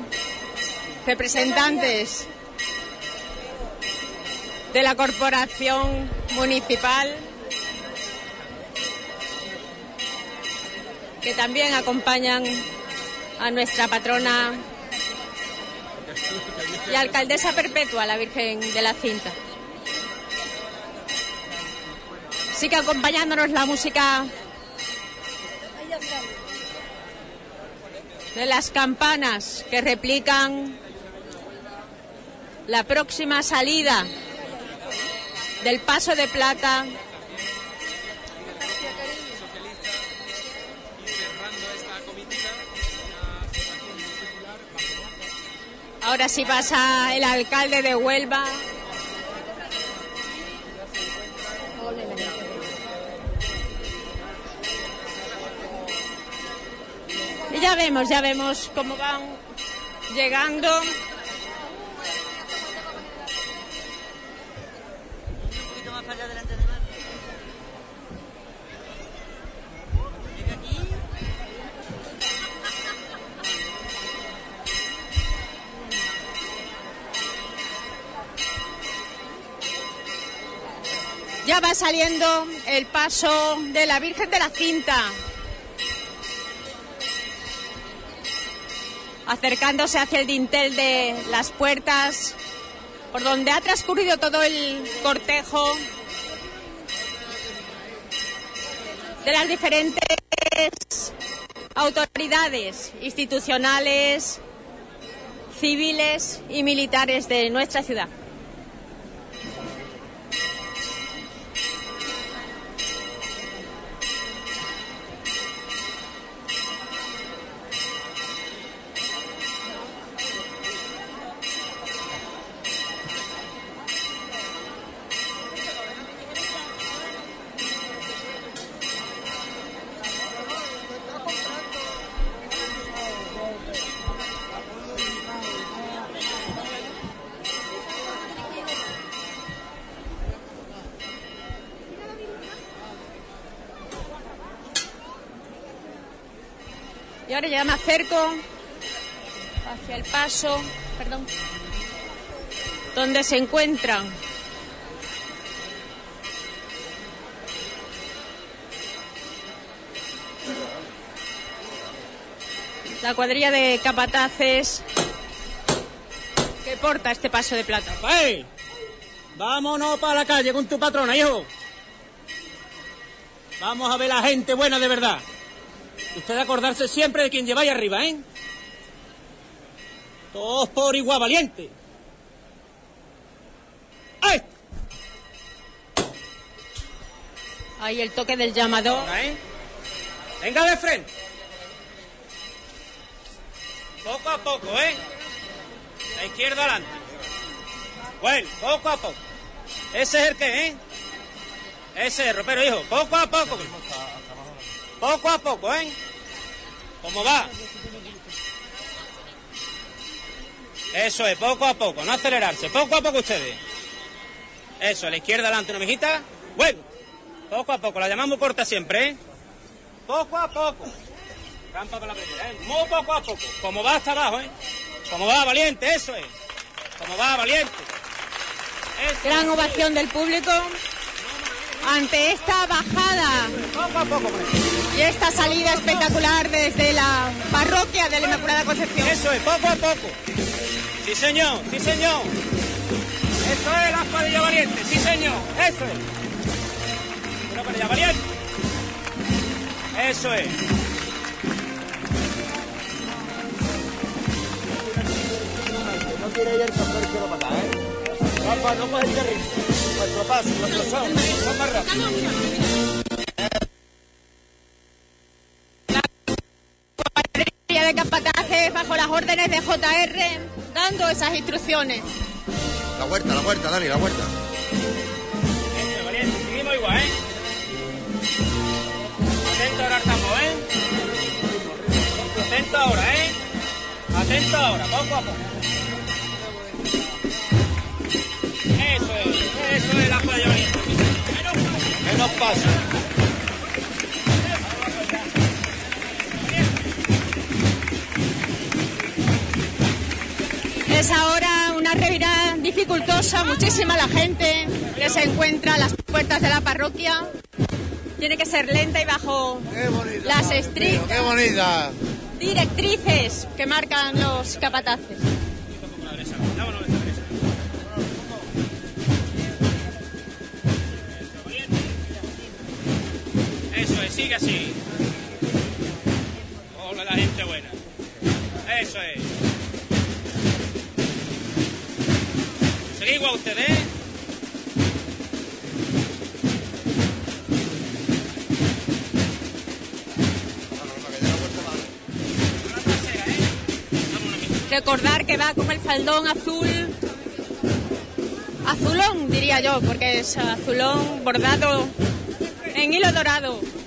representantes de la corporación municipal, que también acompañan a nuestra patrona y alcaldesa perpetua, la Virgen de la Cinta. Sigue acompañándonos la música de las campanas que replican la próxima salida del Paso de Plata Ahora sí pasa el alcalde de Huelva. Y ya vemos, ya vemos cómo van llegando. Ya va saliendo el paso de la Virgen de la Cinta. Acercándose hacia el dintel de las puertas, por donde ha transcurrido todo el cortejo de las diferentes autoridades institucionales, civiles y militares de nuestra ciudad. Ya me acerco hacia el paso, perdón, donde se encuentran la cuadrilla de capataces que porta este paso de plata. Vámonos para la calle con tu patrona, hijo. Vamos a ver la gente buena de verdad. Usted acordarse siempre de quien lleváis arriba, ¿eh? Todos por igual valiente. ¡Ay! Ahí el toque del llamador. Ahora, ¿eh? Venga de frente. Poco a poco, ¿eh? La izquierda adelante. Bueno, poco a poco. Ese es el que, ¿eh? Ese es, ropero, hijo. Poco a poco. Poco a poco, ¿eh? ¿Cómo va? Eso es, poco a poco, no acelerarse. Poco a poco ustedes. Eso, a la izquierda adelante una mijita. Bueno, poco a poco, la llamamos corta siempre, ¿eh? Poco a poco. Rampa para la primera, ¿eh? Muy poco a poco. Como va hasta abajo, ¿eh? Como va, valiente, eso es. Como va, valiente. Eso. Gran ovación del público ante esta bajada Poco a poco, pues. y esta salida espectacular desde la parroquia de la Inmaculada Concepción. Eso es, poco a poco. Sí, señor, sí, señor. Eso es la cuadrilla valiente, sí, señor. Eso es. Una cuadrilla valiente. Eso es. No quiere ir el pastor quiero acá, ¿eh? Papá, no carril. Nuestro paso, nuestro son, son más rápidos. De capataces bajo las órdenes de JR dando esas instrucciones. La huerta, la huerta, Dani, la huerta. Eso, valiente, seguimos igual, ¿eh? Atento ahora estamos, ¿eh? Atento ahora, ¿eh? Atento ahora, poco a poco. Eso es la cuadrilla valiente. Menos paso. Es ahora una revirada dificultosa, muchísima la gente que se encuentra a las puertas de la parroquia. Tiene que ser lenta y bajo las estrictas directrices que marcan los capataces. Sigue así. Hola la gente buena. Eso es. Seguimos a ustedes. ¿eh? Recordar que va con el faldón azul, azulón diría yo, porque es azulón bordado en hilo dorado.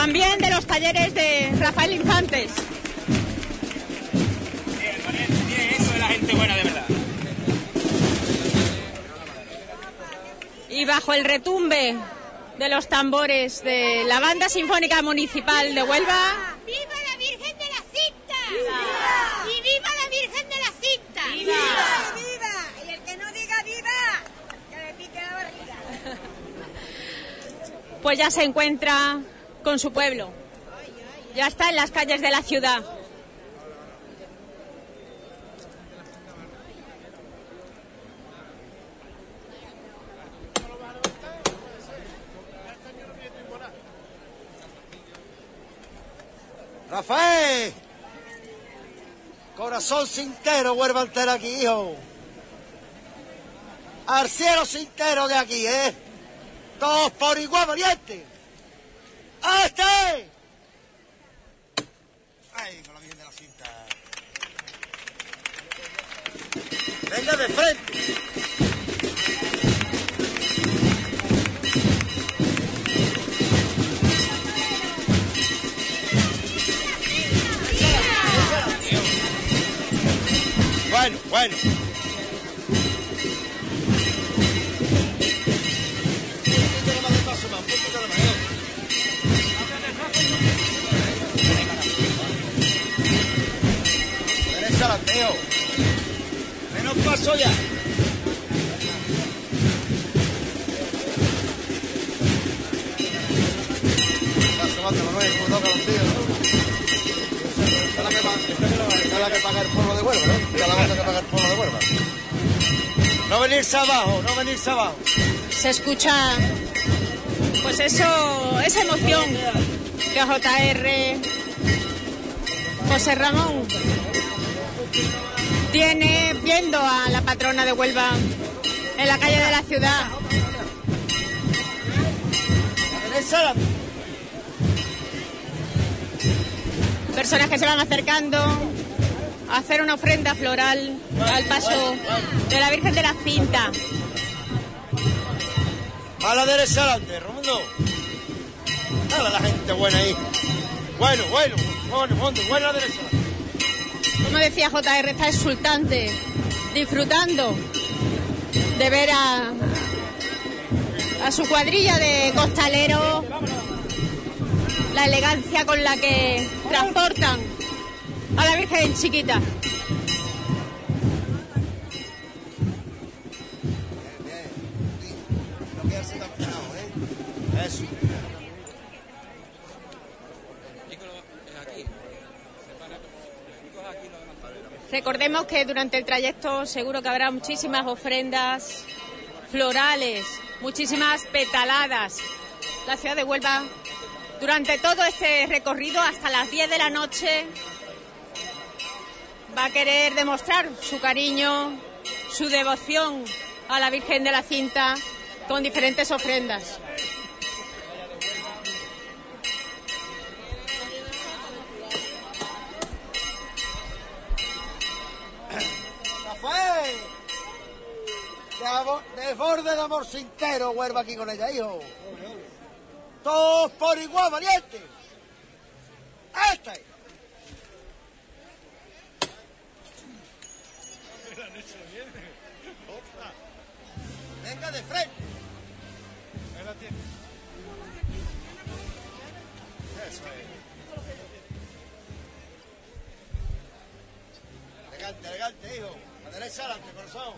También de los talleres de Rafael Infantes. Eso es la gente buena de verdad. Y bajo el retumbe de los tambores de la Banda Sinfónica Municipal de Huelva, ¡Viva la Virgen de la Cinta! ¡Viva! ¡Y viva la Virgen de la Cinta! ¡Viva! ¡Viva! Y el que no diga viva, que le pique la barriga. pues ya se encuentra con su pueblo. Ya está en las calles de la ciudad. Rafael, corazón sintero, vuelva entera aquí, hijo. Al cielo sintero de aquí, ¿eh? Todos por igual, valiente. ¡Este! Ay, con la Virgen de la Cinta. Venga de frente. Bueno, bueno. Hijo. Menos paso ya. Paso, mate, Manuel, como toca los tíos, ¿no? Esta es la que paga el pueblo de Huelva, ¿no? Esta es la banda que paga el pueblo de Huelva. No venirse abajo, no venirse abajo. Se escucha, pues eso, esa emoción que JR José Ramón tiene viendo a la patrona de Huelva en la calle de la ciudad. Personas que se van acercando a hacer una ofrenda floral al paso de la Virgen de la Cinta. A la derecha adelante, Romundo. A la gente buena ahí. Bueno, bueno, bueno, bueno, buena derecha. Como decía JR, está exultante, disfrutando de ver a, a su cuadrilla de costaleros, la elegancia con la que transportan a la Virgen chiquita. Recordemos que durante el trayecto seguro que habrá muchísimas ofrendas florales, muchísimas petaladas. La ciudad de Huelva, durante todo este recorrido hasta las 10 de la noche, va a querer demostrar su cariño, su devoción a la Virgen de la Cinta con diferentes ofrendas. De, de borde de amor sintero, huerva aquí con ella, hijo. Todos por igual, valiente. Este. Venga de frente. Eso es. Elegante, elegante, hijo. Derecha adelante, corazón.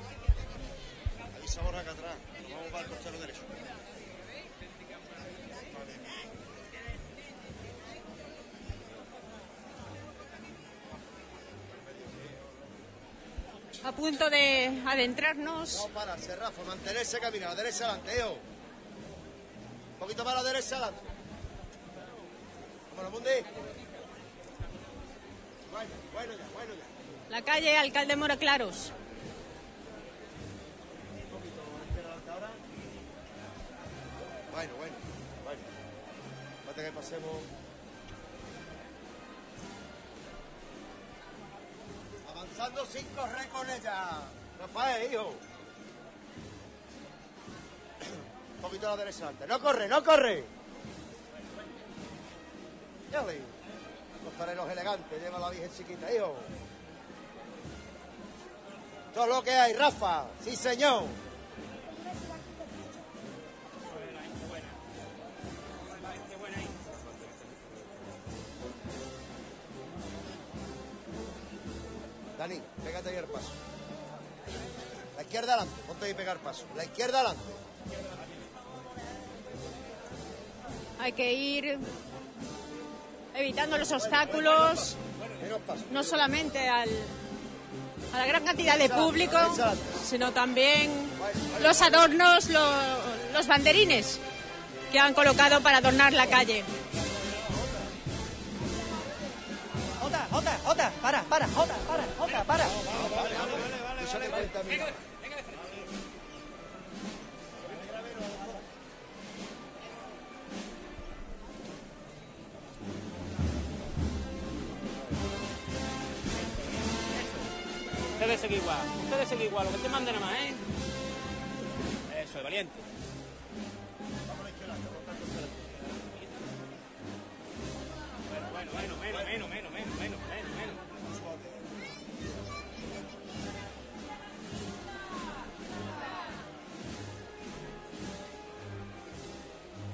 Avisa borra acá atrás. Nos vamos para el costero derecho. A punto de adentrarnos No pararse, Rafa. Mantenerse caminado. Derecha adelante, hijo. Un poquito más a la derecha adelante. Vámonos, Mundi. Bueno, bueno ya, bueno ya. La calle Alcalde Mora Claros. Bueno, bueno, bueno. Falta que pasemos. Avanzando sin correr con ella. Rafael, hijo. Un poquito la derecha antes. No corre, no corre. Ya. Los elegantes, lleva la virgen chiquita, hijo. Todo lo que hay, Rafa. Sí, señor. Dani, pégate ahí el paso. La izquierda adelante, ponte ahí pegar paso. La izquierda adelante. Hay que ir evitando los obstáculos, no solamente al, a la gran cantidad de público, sino también los adornos, lo- los banderines que han colocado para adornar la calle. Jota, Jota, Jota, para, para, Jota, para, Jota, para. Ustedes seguir igual, ustedes seguir igual, lo que se mande nada más, ¿eh? Eso es, valiente. Bueno, bueno, bueno, menos, menos, menos, menos, menos, menos.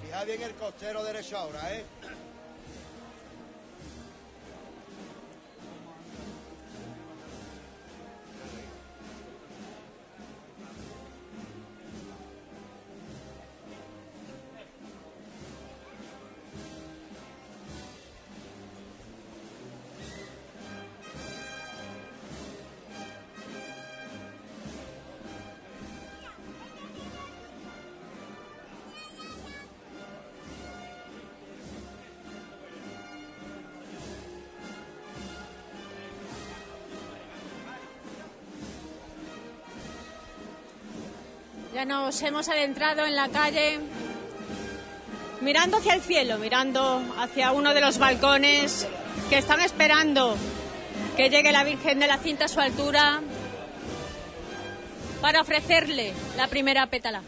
Fija bien el costero derecho ahora, ¿eh? Ya nos hemos adentrado en la calle mirando hacia el cielo, mirando hacia uno de los balcones que están esperando que llegue la Virgen de la Cinta a su altura para ofrecerle la primera pétala.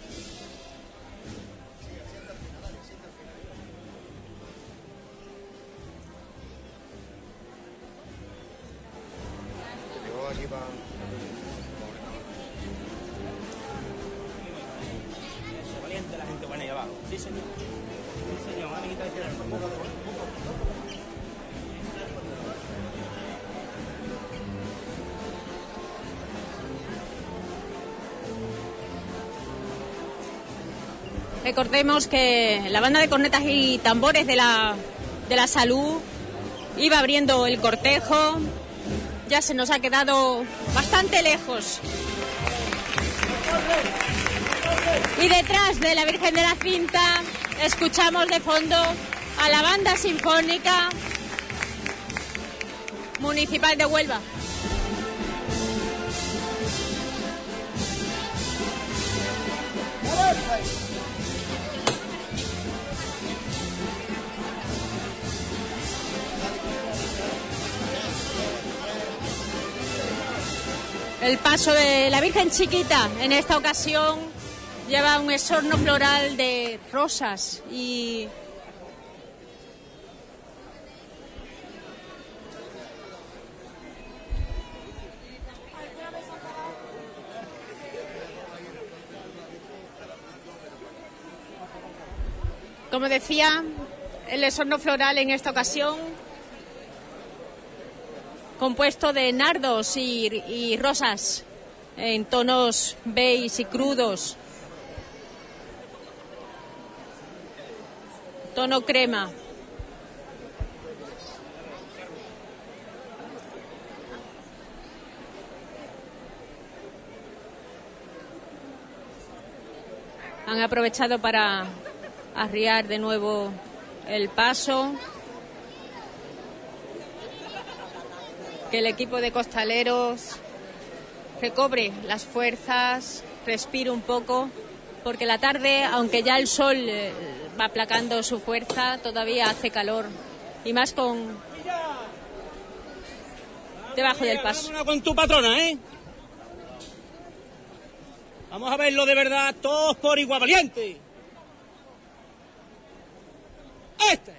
Recordemos que la banda de cornetas y tambores de la, de la salud iba abriendo el cortejo. Ya se nos ha quedado bastante lejos. Y detrás de la Virgen de la Cinta escuchamos de fondo a la banda sinfónica municipal de Huelva. El paso de la Virgen Chiquita en esta ocasión lleva un esorno floral de rosas y como decía, el esorno floral en esta ocasión compuesto de nardos y, rosas en tonos beige y crudos. Tono crema. Han aprovechado para arriar de nuevo el paso. Que el equipo de costaleros recobre las fuerzas, respire un poco, porque la tarde, aunque ya el sol eh, va aplacando su fuerza, todavía hace calor. Y más con debajo del paso. Con tu patrona, ¿eh? Vamos a verlo de verdad, todos por igual valiente. Este.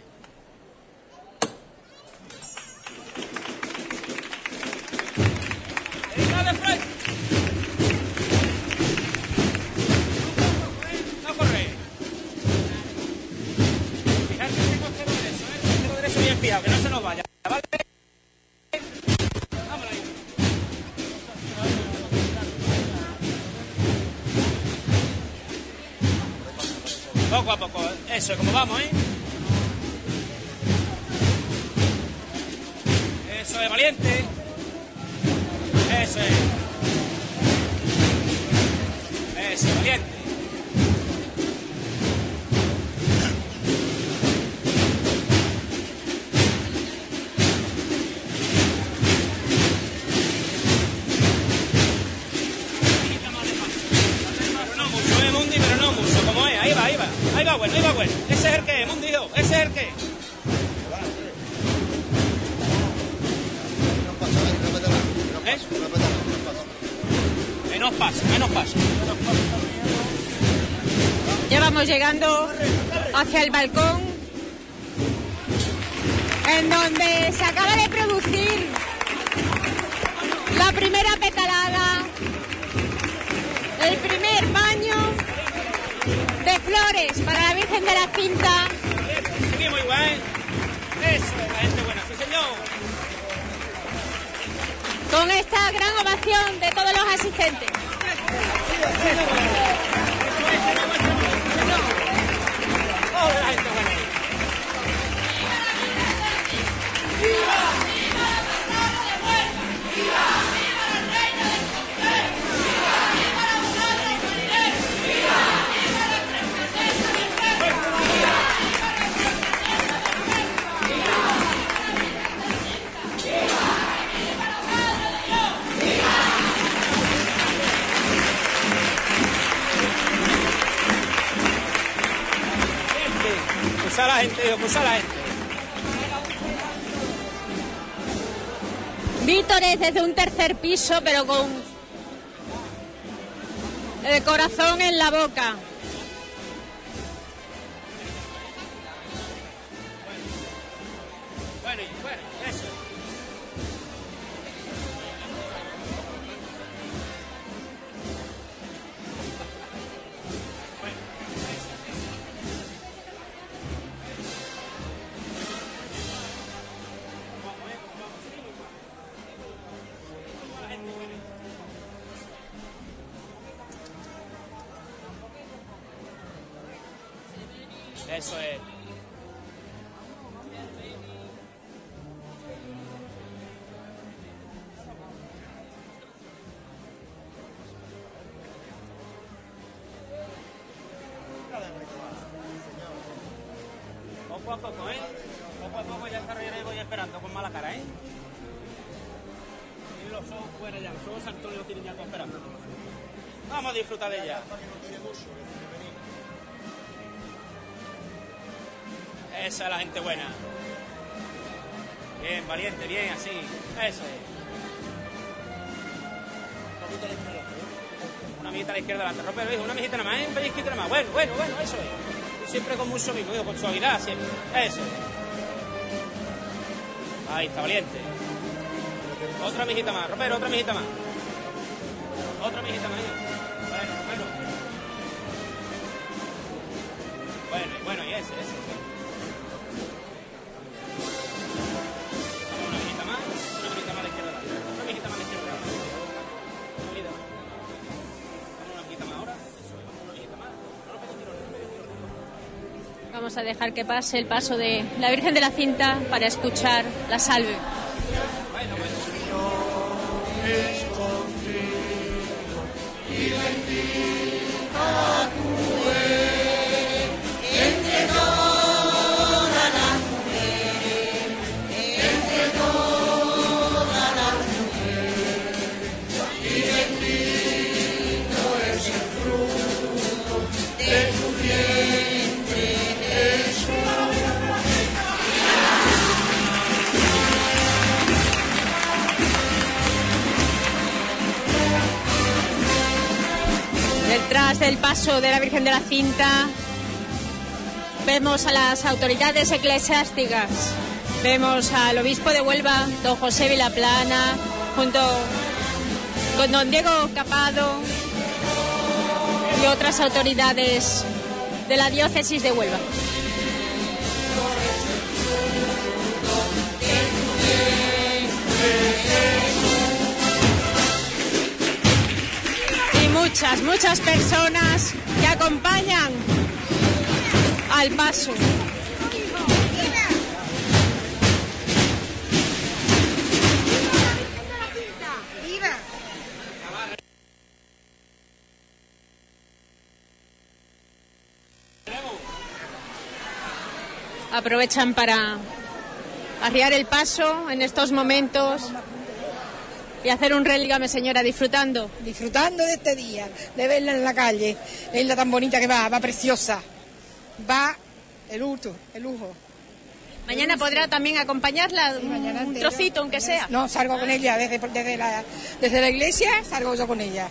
Poco a poco, eso, como vamos, ¿eh? Eso es, valiente. Eso es. Eso es, valiente. Eh. Ahí va, ahí va. Ahí va, bueno, ahí va, bueno. Ese es el que, Mundi, hijo, ese es el que. Menos paso, menos paso. Ya vamos llegando hacia el balcón, en donde se acaba de producir la primera petalada, el primer baño de flores para la Virgen de la Cinta. Seguimos igual. Eso es, la gente buena, sí señor. Con esta gran ovación de todos los asistentes. A la gente. Vítores desde un tercer piso, pero con el corazón en la boca. Ahí está, valiente. Otra mijita más, Romero, otra mijita más. Otra mijita más. Bueno, bueno. Bueno, y bueno, y ese, ese. Vamos a dejar que pase el paso de la Virgen de la Cinta para escuchar la salve. Del paso de la Virgen de la Cinta vemos a las autoridades eclesiásticas, vemos al obispo de Huelva, don José Vilaplana, junto con don Diego Capado y otras autoridades de la diócesis de Huelva. Muchas, muchas personas que acompañan al paso. Aprovechan para arriar el paso en estos momentos y hacer un religame, señora, disfrutando. Disfrutando de este día, de verla en la calle, verla tan bonita que va, va preciosa. Va el lujo, el lujo. Mañana podrá también acompañarla un trocito, aunque sea. No, salgo con ella desde, desde, la, desde la iglesia, salgo yo con ella.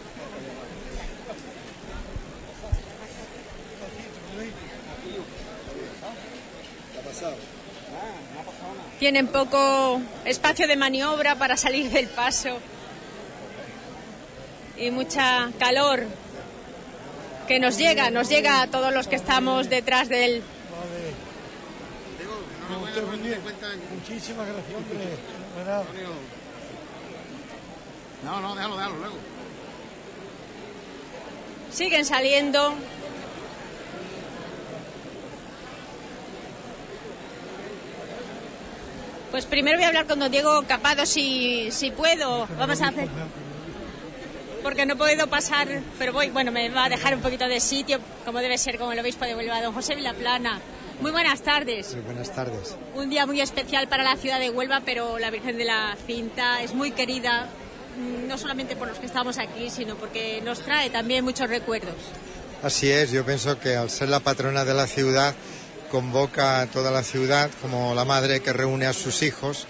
Tienen poco espacio de maniobra para salir del paso y mucha calor que nos llega, nos llega a todos los que estamos detrás del Muchísimas gracias. No, no, déjalo, déjalo, luego. siguen saliendo. Pues primero voy a hablar con don Diego Capado si, si puedo. Vamos a hacer. Porque no puedo pasar, pero voy, bueno, me va a dejar un poquito de sitio, como debe ser con el obispo de Huelva, don José Vilaplana. Muy buenas tardes. Muy buenas tardes. Un día muy especial para la ciudad de Huelva, pero la Virgen de la Cinta es muy querida, mm, no solamente por los que estamos aquí, sino porque nos trae también muchos recuerdos. Así es, yo pienso que al ser la patrona de la ciudad, convoca a toda la ciudad como la madre que reúne a sus hijos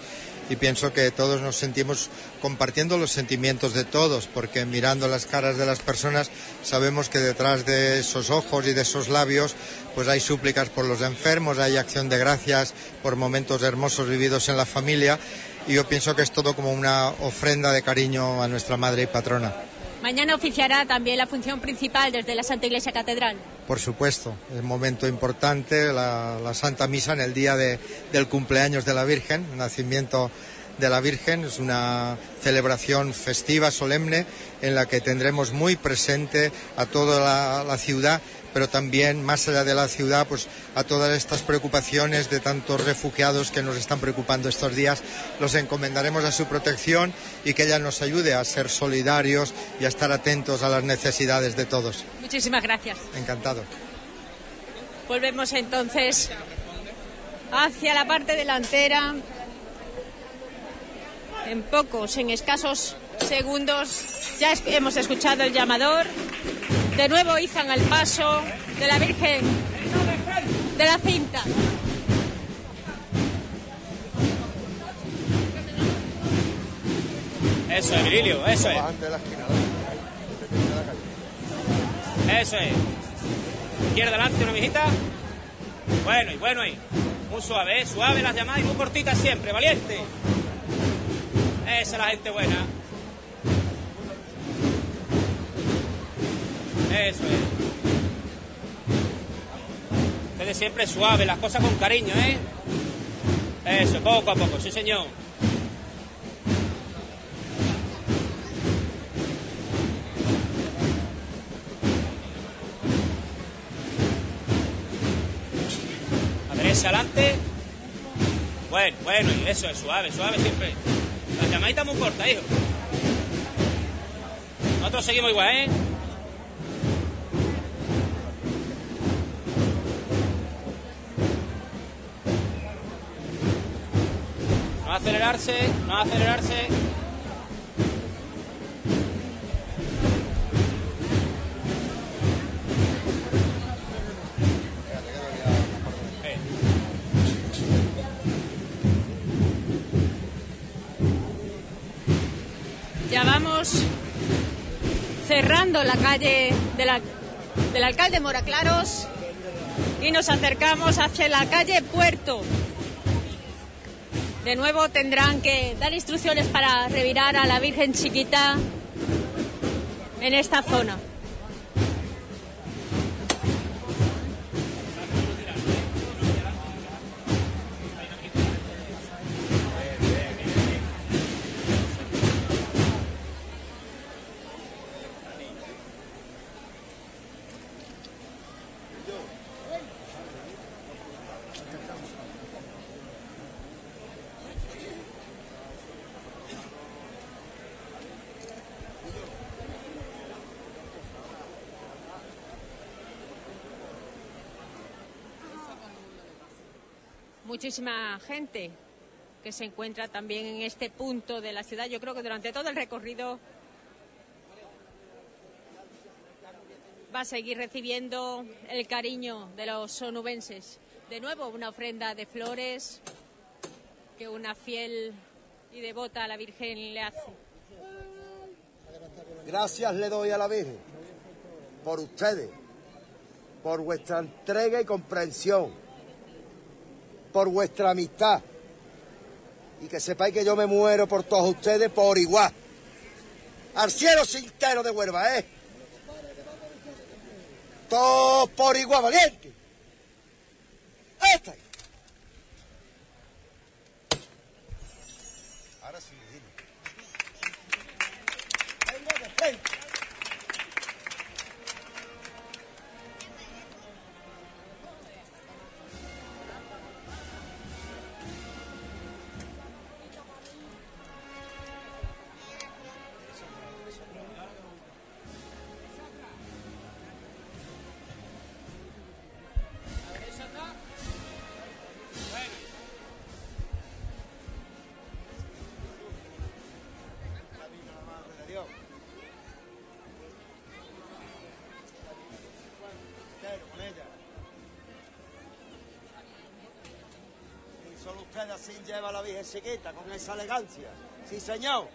y pienso que todos nos sentimos compartiendo los sentimientos de todos, porque mirando las caras de las personas sabemos que detrás de esos ojos y de esos labios pues hay súplicas por los enfermos, hay acción de gracias por momentos hermosos vividos en la familia y yo pienso que es todo como una ofrenda de cariño a nuestra madre y patrona. Mañana oficiará también la función principal desde la Santa Iglesia Catedral. Por supuesto, es un momento importante, la, Santa Misa en el día de- del cumpleaños de la Virgen, nacimiento de la Virgen, es una celebración festiva, solemne, en la que tendremos muy presente a toda la ciudad, pero también más allá de la ciudad, pues a todas estas preocupaciones de tantos refugiados que nos están preocupando estos días, los encomendaremos a su protección y que ella nos ayude a ser solidarios y a estar atentos a las necesidades de todos. Muchísimas gracias. Encantado. Volvemos entonces hacia la parte delantera. En pocos, en escasos segundos, ya hemos escuchado el llamador. De nuevo izan al paso de la Virgen de la Cinta. Eso es, Virilio, eso es. Eso es. Izquierda adelante, una mijita. Bueno, y bueno ahí. Muy suave, ¿eh? Suave las llamadas y muy cortitas siempre, valiente. Esa es la gente buena. Eso es. Ustedes siempre suave, las cosas con cariño, ¿eh? Eso, poco a poco, sí señor. A derecha adelante. Bueno, bueno, eso es suave, suave siempre. La llamadita muy corta, hijo. Nosotros seguimos igual, ¿eh? No acelerarse, no acelerarse. Ya vamos cerrando la calle del alcalde Moraclaros y nos acercamos hacia la calle Puerto. De nuevo tendrán que dar instrucciones para revirar a la Virgen Chiquita en esta zona. Muchísima gente que se encuentra también en este punto de la ciudad. Yo creo que durante todo el recorrido va a seguir recibiendo el cariño de los sonubenses. De nuevo, una ofrenda de flores que una fiel y devota a la Virgen le hace. Gracias le doy a la Virgen por ustedes, por vuestra entrega y comprensión, por vuestra amistad. Y que sepáis que yo me muero por todos ustedes por igual. Al cielo sintero de Huelva, ¿eh? Todos por igual, valiente. ¡Esta! Lleva a la Virgen chiquita, con esa elegancia. Sí, señor.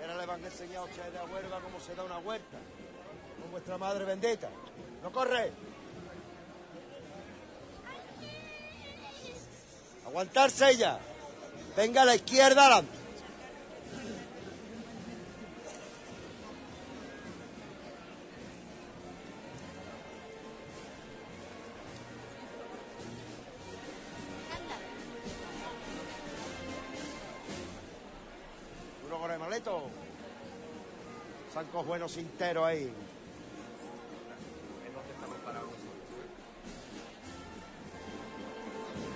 Ahora le van a enseñar a ustedes a Huelva cómo se da una huerta. Con vuestra madre bendita. ¡No corre! Aguantarse ella. Venga a la izquierda adelante. Sancos buenos enteros ahí.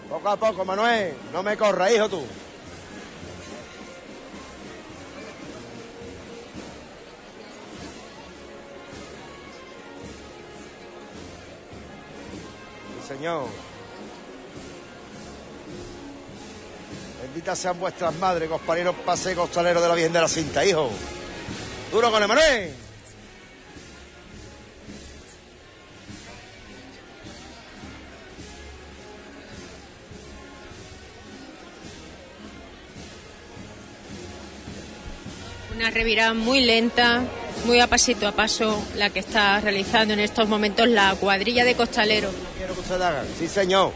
Poco a poco, Manuel. No me corra, hijo tú. Sí, señor. Benditas sean vuestras madres, compañeros pase costaleros de la Virgen de la Cinta, hijo. Duro con el Manuel. Una revirada muy lenta, muy a pasito a paso, la que está realizando en estos momentos la cuadrilla de costaleros. Quiero que. Sí, señor.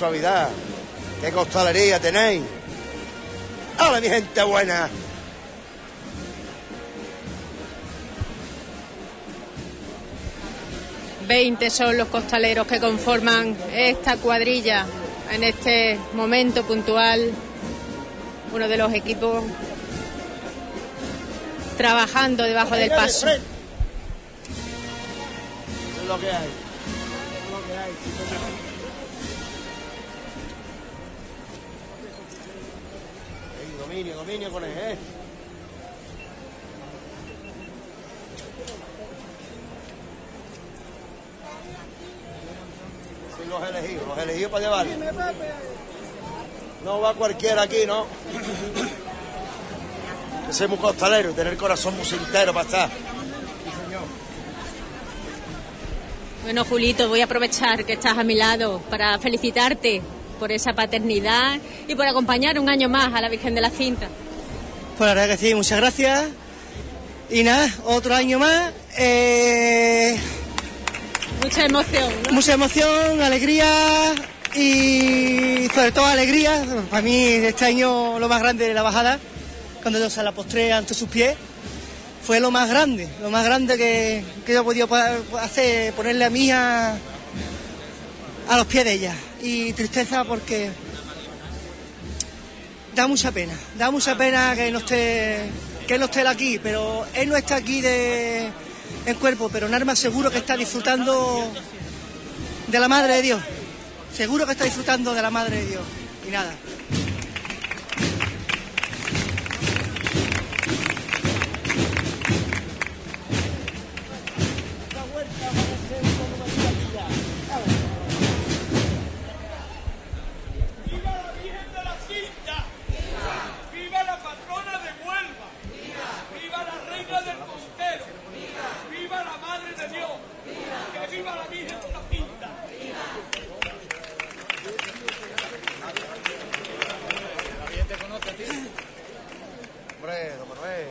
Suavidad, qué costalería tenéis. ¡Hola, mi gente buena! Veinte son los costaleros que conforman esta cuadrilla en este momento puntual. Uno de los equipos trabajando debajo del paso. Lo que hay. Dominio, dominio con él, ¿eh? Sí, los elegidos, los elegidos para llevar. No va cualquiera aquí, ¿no? ser muy costalero y tener el corazón muy sincero para estar. Bueno, Julito, voy a aprovechar que estás a mi lado para felicitarte por esa paternidad y por acompañar un año más a la Virgen de la Cinta. Pues la verdad que sí, muchas gracias. Y nada, otro año más. eh, Mucha emoción, ¿no? Mucha emoción, alegría y sobre todo alegría. Para mí este año lo más grande de la bajada, cuando yo se la postré ante sus pies, fue lo más grande, lo más grande que, que yo he podido pa- hacer, ponerle a mí a, a los pies de ella. Y tristeza porque da mucha pena, da mucha pena que no esté, que no esté aquí, pero él no está aquí de, en cuerpo, pero en arma seguro que está disfrutando de la Madre de Dios. Seguro que está disfrutando de la Madre de Dios. Y nada. ¡Viva la Virgen de la Cinta! ¡Viva la patrona de Huelva! ¡Viva la reina del costero! ¡Viva la Madre de Dios! ¡Que viva la Virgen de la Cinta! Hombre, don Manuel.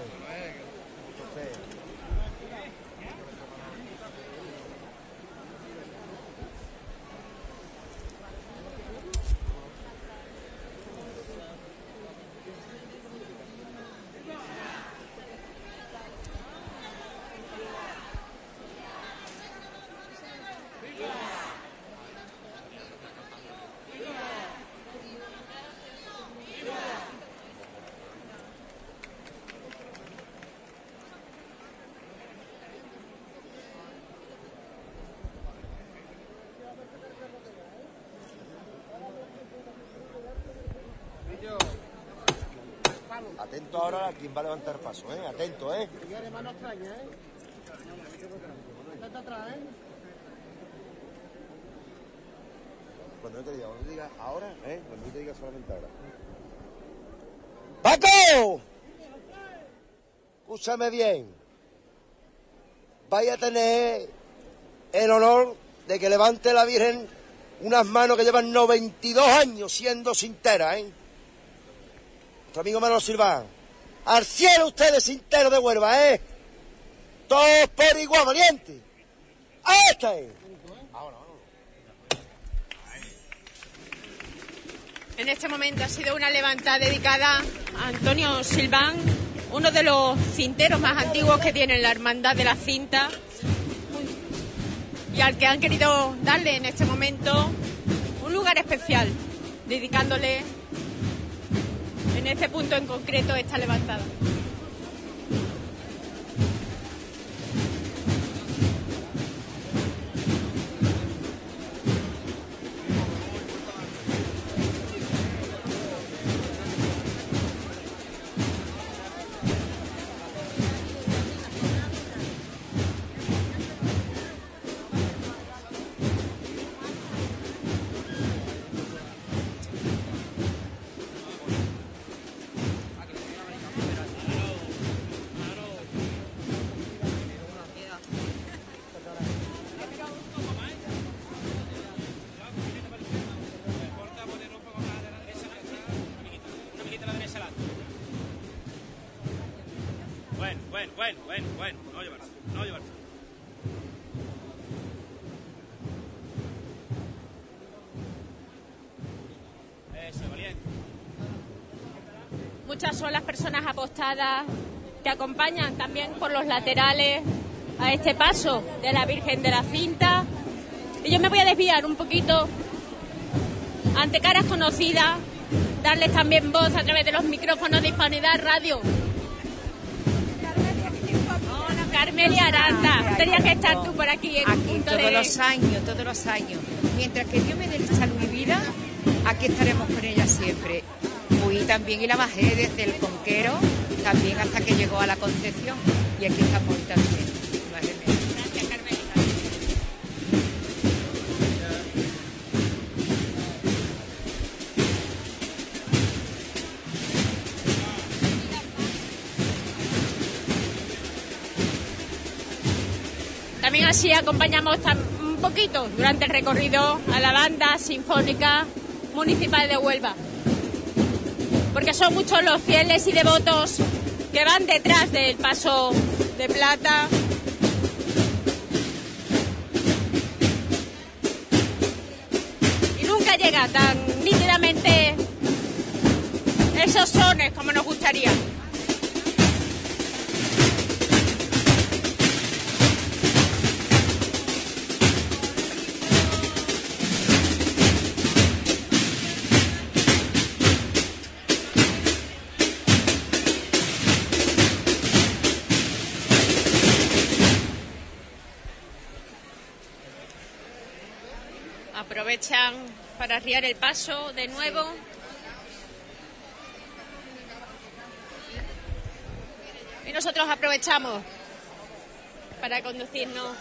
Atento ahora quien va a levantar paso, ¿eh? Atento, ¿eh? extraña, ¿eh? atrás, ¿eh? Cuando yo te diga, cuando te diga ahora, ¿eh? Cuando yo te diga solamente ahora. ¡Paco! Escúchame bien. Vaya a tener el honor de que levante la Virgen unas manos que llevan 92 años siendo sinteras, ¿eh? Nuestro amigo Manuel Silván. Al cielo ustedes sinteros de Huelva, ¿eh? Todos por igual, valiente. ¡Ahí está! eh! En este momento ha sido una levantada dedicada a Antonio Silván, uno de los cinteros más antiguos que tiene la Hermandad de la Cinta y al que han querido darle en este momento un lugar especial, dedicándole en este punto en concreto esta levantada. Apostadas que acompañan también por los laterales a este paso de la Virgen de la Cinta. Y yo me voy a desviar un poquito ante caras conocidas, darles también voz a través de los micrófonos de Hispanidad Radio. Hola, Carmelia Aranda. Tenías que estar tú por aquí en Aquí punto todos de... los años, todos los años. Mientras que Dios me dé salud y vida, aquí estaremos con ella siempre fui también y la bajé desde el Conquero, también hasta que llegó a la Concepción. Y aquí está por también. También así acompañamos un poquito durante el recorrido a la banda sinfónica municipal de Huelva. Porque son muchos los fieles y devotos que van detrás del paso de plata. Y nunca llega tan nítidamente esos sones como nos gustaría. Aprovechan para arriar el paso de nuevo. Y nosotros aprovechamos para conducirnos.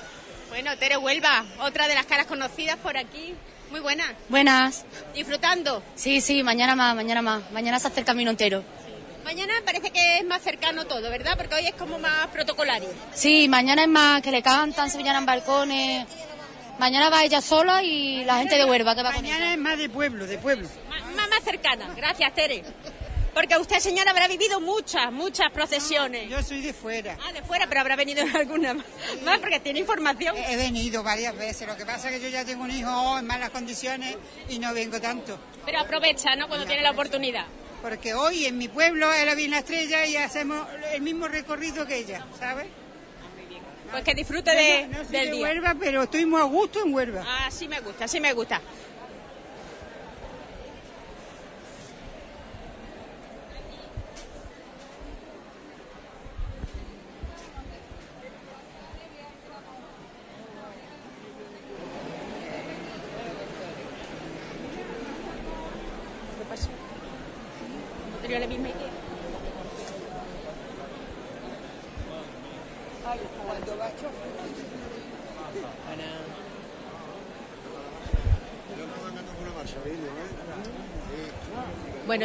Bueno, Tere Huelva, otra de las caras conocidas por aquí. Muy buena. Buenas. Disfrutando. Sí, sí, mañana más, mañana más. Mañana se hace el camino entero. Mañana parece que es más cercano todo, ¿verdad? Porque hoy es como más protocolario. Sí, mañana es más que le cantan, se en balcones. Mañana va ella sola y la gente de Huelva que va con Mañana es más de pueblo, de pueblo. Más, más cercana. Gracias, Tere. Porque usted, señora, habrá vivido muchas, muchas procesiones. Yo soy de fuera. Ah, de fuera, pero habrá venido en alguna más porque tiene información. He venido varias veces. Lo que pasa es que yo ya tengo un hijo en malas condiciones y no vengo tanto. Pero aprovecha, ¿no? Cuando tiene la oportunidad. Porque hoy en mi pueblo era bien la estrella y hacemos el mismo recorrido que ella, ¿sabes? Pues que disfrute de, No soy del de día. Huelva, pero estoy muy a gusto en Huelva. Ah, sí me gusta, sí me gusta.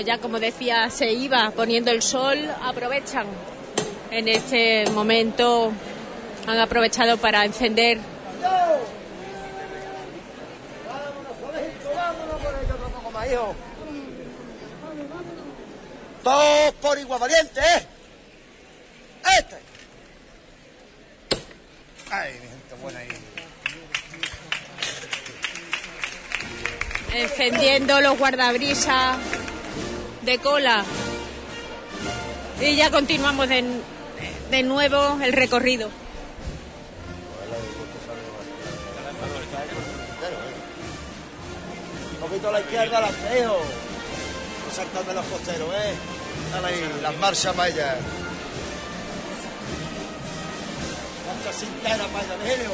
Ya como decía, se iba poniendo el sol, aprovechan en este momento, han aprovechado para encender Todos por igual valiente, ¿eh? Este. Ay, mi gente buena ahí. encendiendo los guardabrisas de cola. Y ya continuamos de, de nuevo el recorrido. Un poquito a la izquierda, la dejo. No saltarme los costeros, ¿eh? Dale ahí, las marchas para ella. Marcha cintera para ella, Virgilio.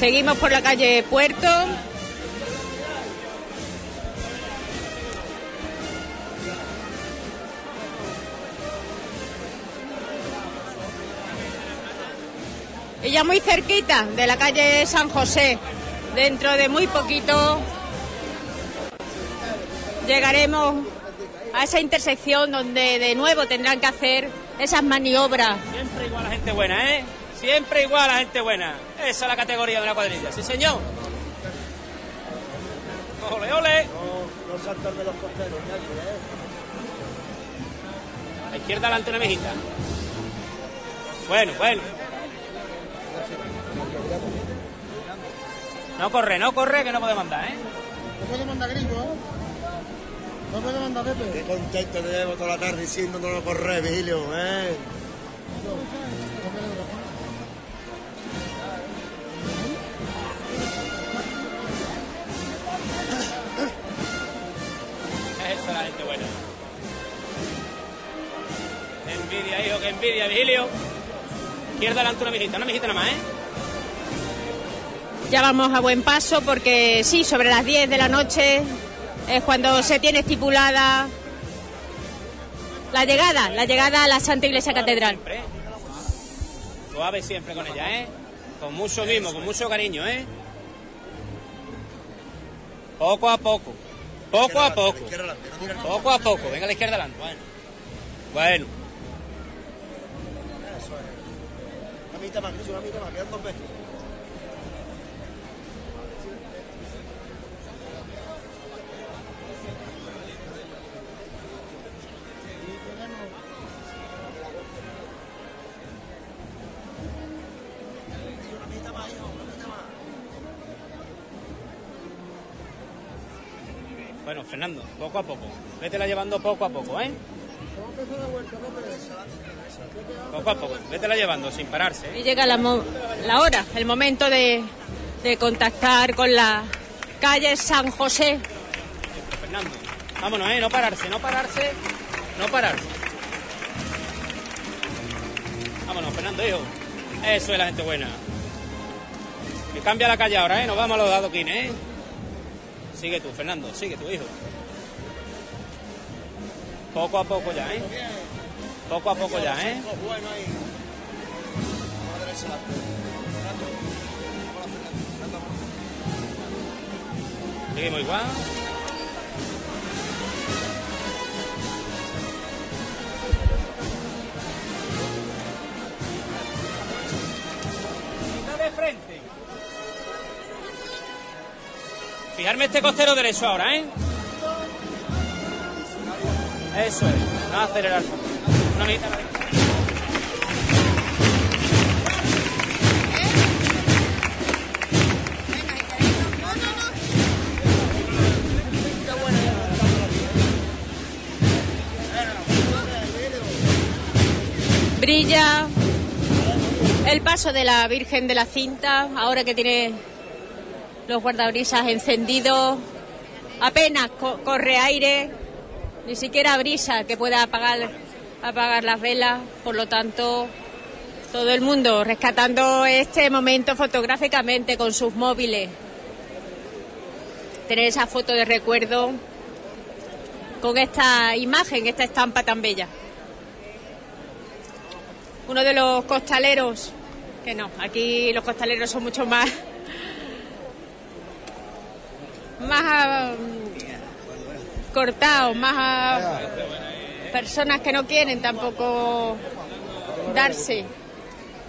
Seguimos por la calle Puerto. Y ya muy cerquita de la calle San José. Dentro de muy poquito llegaremos a esa intersección donde de nuevo tendrán que hacer esas maniobras Siempre igual la gente buena, ¿eh? Siempre igual la gente buena. Esa es la categoría de una cuadrilla, sí señor. Ole, ole. No, no saltarme los costeros, nadie, ¿eh? A la izquierda adelante una mejita. Bueno, bueno. No corre, no corre, que no podemos andar, ¿eh? No puedo mandar gringo, ¿eh? No puedo mandar Pepe. Qué contento te llevo toda la tarde diciendo no lo corre, Vigilio, ¿eh? Esa es la gente buena. Qué envidia, hijo, qué envidia, Vigilio. Izquierda adelante una mejita, una mejita nada más, ¿eh? Ya vamos a buen paso porque sí, sobre las 10 de la noche es cuando se tiene estipulada la llegada, la llegada a la Santa Iglesia Catedral. Suave siempre con ella, ¿eh? Con mucho mimo, con mucho cariño, ¿eh? Poco a poco. Poco a poco. Poco a poco. Venga a la izquierda adelante. Bueno. Bueno, Una mitad más, una mitad más, quedan dos metros. Fernando, poco a poco. Vétela llevando poco a poco, ¿eh? Poco a poco, vétela llevando sin pararse. ¿eh? Y llega la, mo- la hora, el momento de, de contactar con la calle San José. Fernando, vámonos, ¿eh? No pararse, no pararse, no pararse. Vámonos, Fernando, hijo. Eso es la gente buena. Que cambia la calle ahora, ¿eh? Nos vamos a los adoquines, ¿eh? Sigue tú, Fernando, sigue tu hijo. Poco a poco ya, ¿eh? Poco a poco ya, ¿eh? Seguimos igual. de frente. Fijarme este costero derecho ahora, ¿eh? Eso es. No acelerar. Una mitad a la derecha. Brilla el paso de la Virgen de la Cinta, ahora que tiene los guardabrisas encendidos. Apenas co- corre aire, ni siquiera brisa que pueda apagar, apagar las velas. Por lo tanto, todo el mundo rescatando este momento fotográficamente con sus móviles. Tener esa foto de recuerdo con esta imagen, esta estampa tan bella uno de los costaleros, que no, aquí los costaleros son mucho más, más ah, cortados, más ah, personas que no quieren tampoco darse.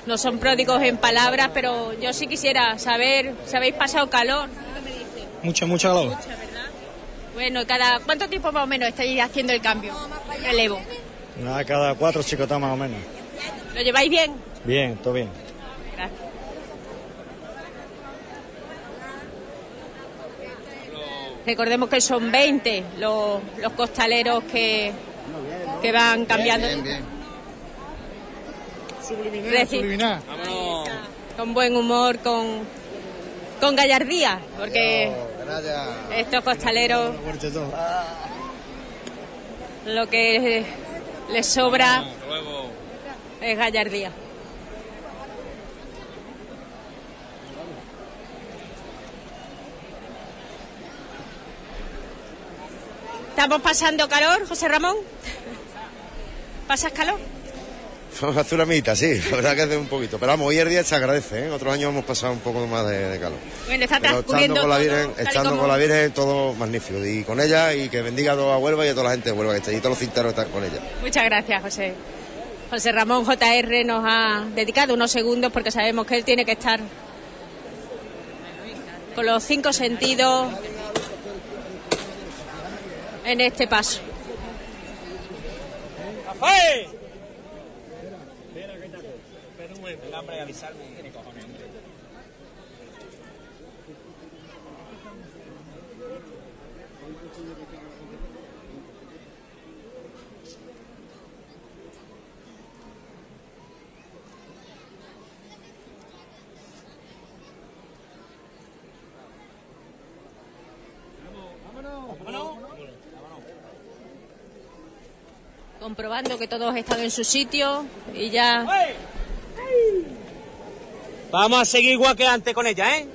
No son pródigos en palabras, pero yo sí quisiera saber si habéis pasado calor. Mucha, mucha calor. Bueno, cada ¿cuánto tiempo más o menos estáis haciendo el cambio? Relevo. Nada, cada cuatro chicotas más o menos. ¿Lo lleváis bien? Bien, todo bien. Recordemos que son 20 los, los costaleros que, que van cambiando. Reci- Vámonos. Con buen humor, con, con gallardía, porque estos costaleros lo que les sobra es gallardía. ¿Estamos pasando calor, José Ramón? ¿Pasas calor? Hace una mitad, sí, la verdad que hace un poquito. Pero vamos, hoy el día se agradece, ¿eh? Otros años hemos pasado un poco más de, de calor. Bueno, está Pero estando con la todo Virgen, y estando como- con la Virgen, todo magnífico. Y con ella, y que bendiga a toda Huelva y a toda la gente de Huelva que está allí, todos los cinteros están con ella. Muchas gracias, José. José Ramón JR nos ha dedicado unos segundos porque sabemos que él tiene que estar con los cinco sentidos en este paso. Comprobando que todos están en su sitio y ya Vamos a seguir igual que antes con ella, ¿eh?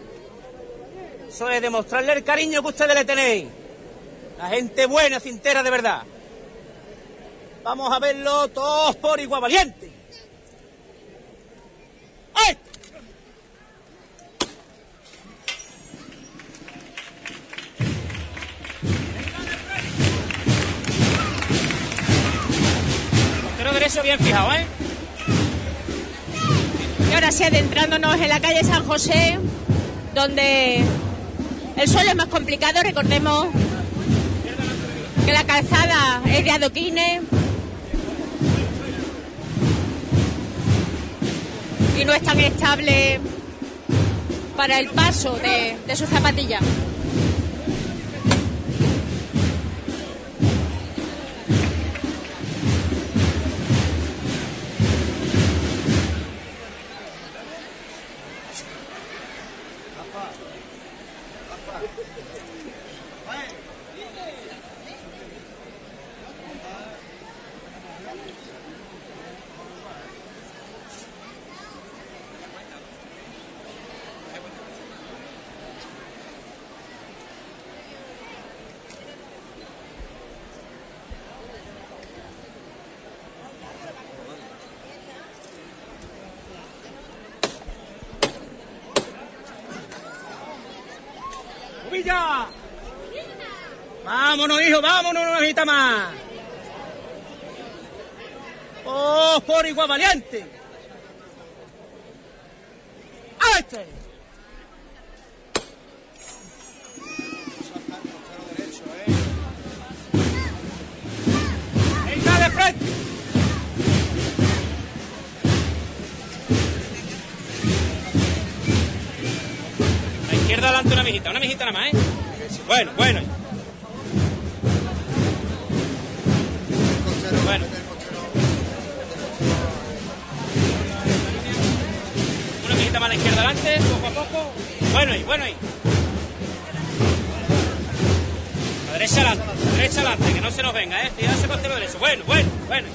Eso es demostrarle el cariño que ustedes le tenéis. La gente buena, cintera de verdad. Vamos a verlo todos por igual valiente. ¡Ay! Eso bien fijado, ¿eh? Y ahora sí, adentrándonos en la calle San José, donde el suelo es más complicado, recordemos que la calzada es de adoquines y no es tan estable para el paso de, de sus zapatillas. Vámonos, hijo, vámonos, no necesita más. ¡Oh, por igual valiente! ¡A este! La izquierda adelante una mijita, una mijita nada más, ¿eh? Bueno, bueno. Bueno. Una mijita más a la izquierda adelante, poco a poco. Bueno ahí, bueno ahí. La derecha adelante, la derecha adelante, que no se nos venga, ¿eh? Tirarse con el derecho. Bueno, bueno, bueno.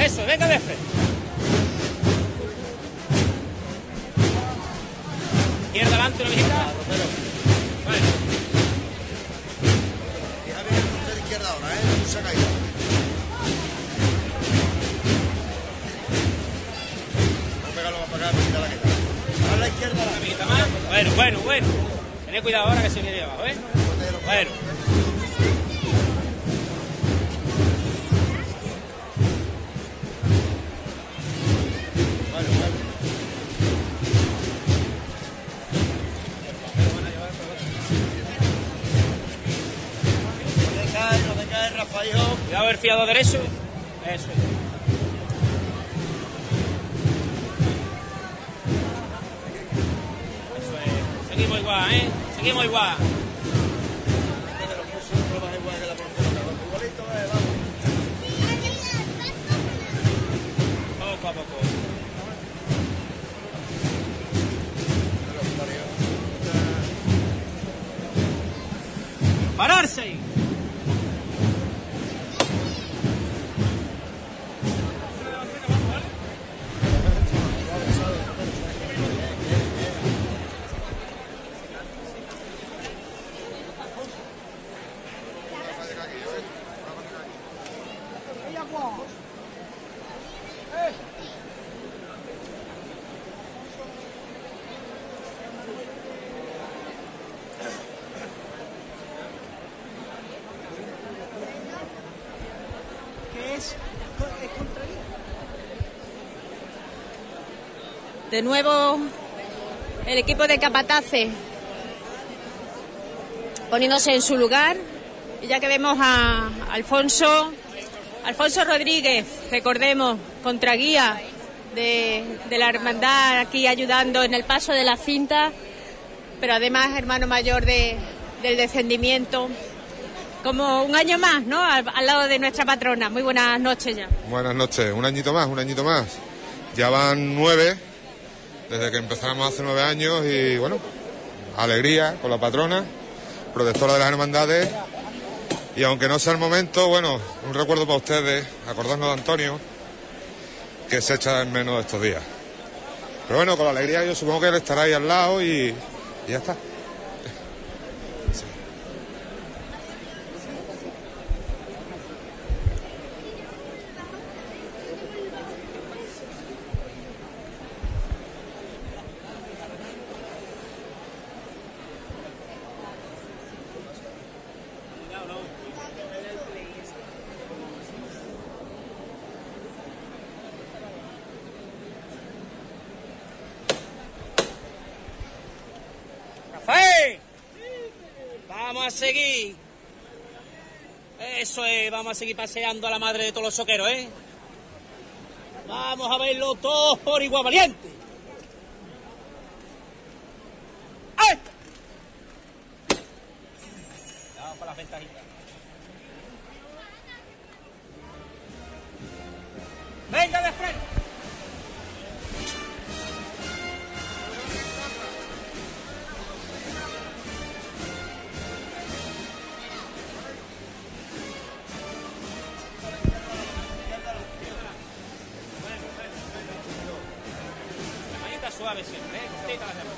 Eso, venga de frente. Izquierda adelante, una mijita. Bueno. Fija bien el izquierda ahora, ¿eh? No se caído. Vamos a pegarlo más para acá, para quitar la queta. A la izquierda, la mijita más. Bueno, bueno, bueno. Tened cuidado ahora que se viene de abajo, ¿eh? Bueno. No te caes, no te caes, Rafa, hijo. Cuidado el fiado derecho. Eso es. Seguimos igual, ¿eh? Seguimos igual. Poco a poco. ¡Pararse! De nuevo el equipo de Capatace poniéndose en su lugar. Y ya que vemos a Alfonso, Alfonso Rodríguez, recordemos, contraguía de, de la hermandad aquí ayudando en el paso de la cinta, pero además hermano mayor de- del descendimiento. Como un año más, ¿no? Al, al lado de nuestra patrona. Muy buenas noches ya. Buenas noches, un añito más, un añito más. Ya van nueve, desde que empezamos hace nueve años y bueno, alegría con la patrona, protectora de las hermandades. Y aunque no sea el momento, bueno, un recuerdo para ustedes, acordarnos de Antonio, que se echa en menos estos días. Pero bueno, con la alegría yo supongo que él estará ahí al lado y, y ya está. Eso es, vamos a seguir paseando a la madre de todos los soqueros, ¿eh? Vamos a verlo todos por igual valiente. ¡Ay! Vamos para las ventajitas. ¡Venga de frente! Suave siempre, ¿eh? Las demás.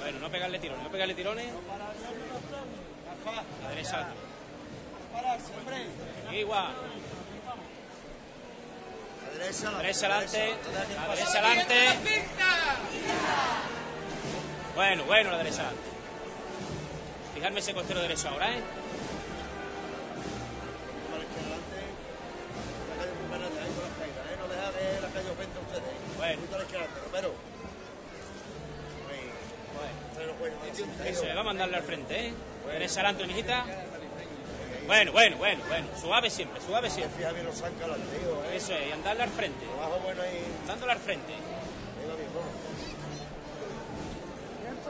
Bueno, no pegarle tirones, no pegarle tirones. La derecha. Igual. La La derecha adelante. La derecha adelante. Bueno, bueno, la derecha adelante. Fijarme ese costero derecho ahora, ¿eh? No deja que la calle ofenda a ustedes. Bueno. Un poquito a la izquierda, pero. Pero bueno, Eso es, vamos a mandarle al frente, ¿eh? Derecha adelante, mijita. Bueno, bueno, bueno, bueno. Suave siempre, suave siempre. Bien ¿eh? Eso es, y andarle al frente. Trabajo ahí. Dándole al frente. Ahí va bien, vamos. Eso, izquierda adelante, no mijita. Suave. Bueno, bueno, bueno, bueno.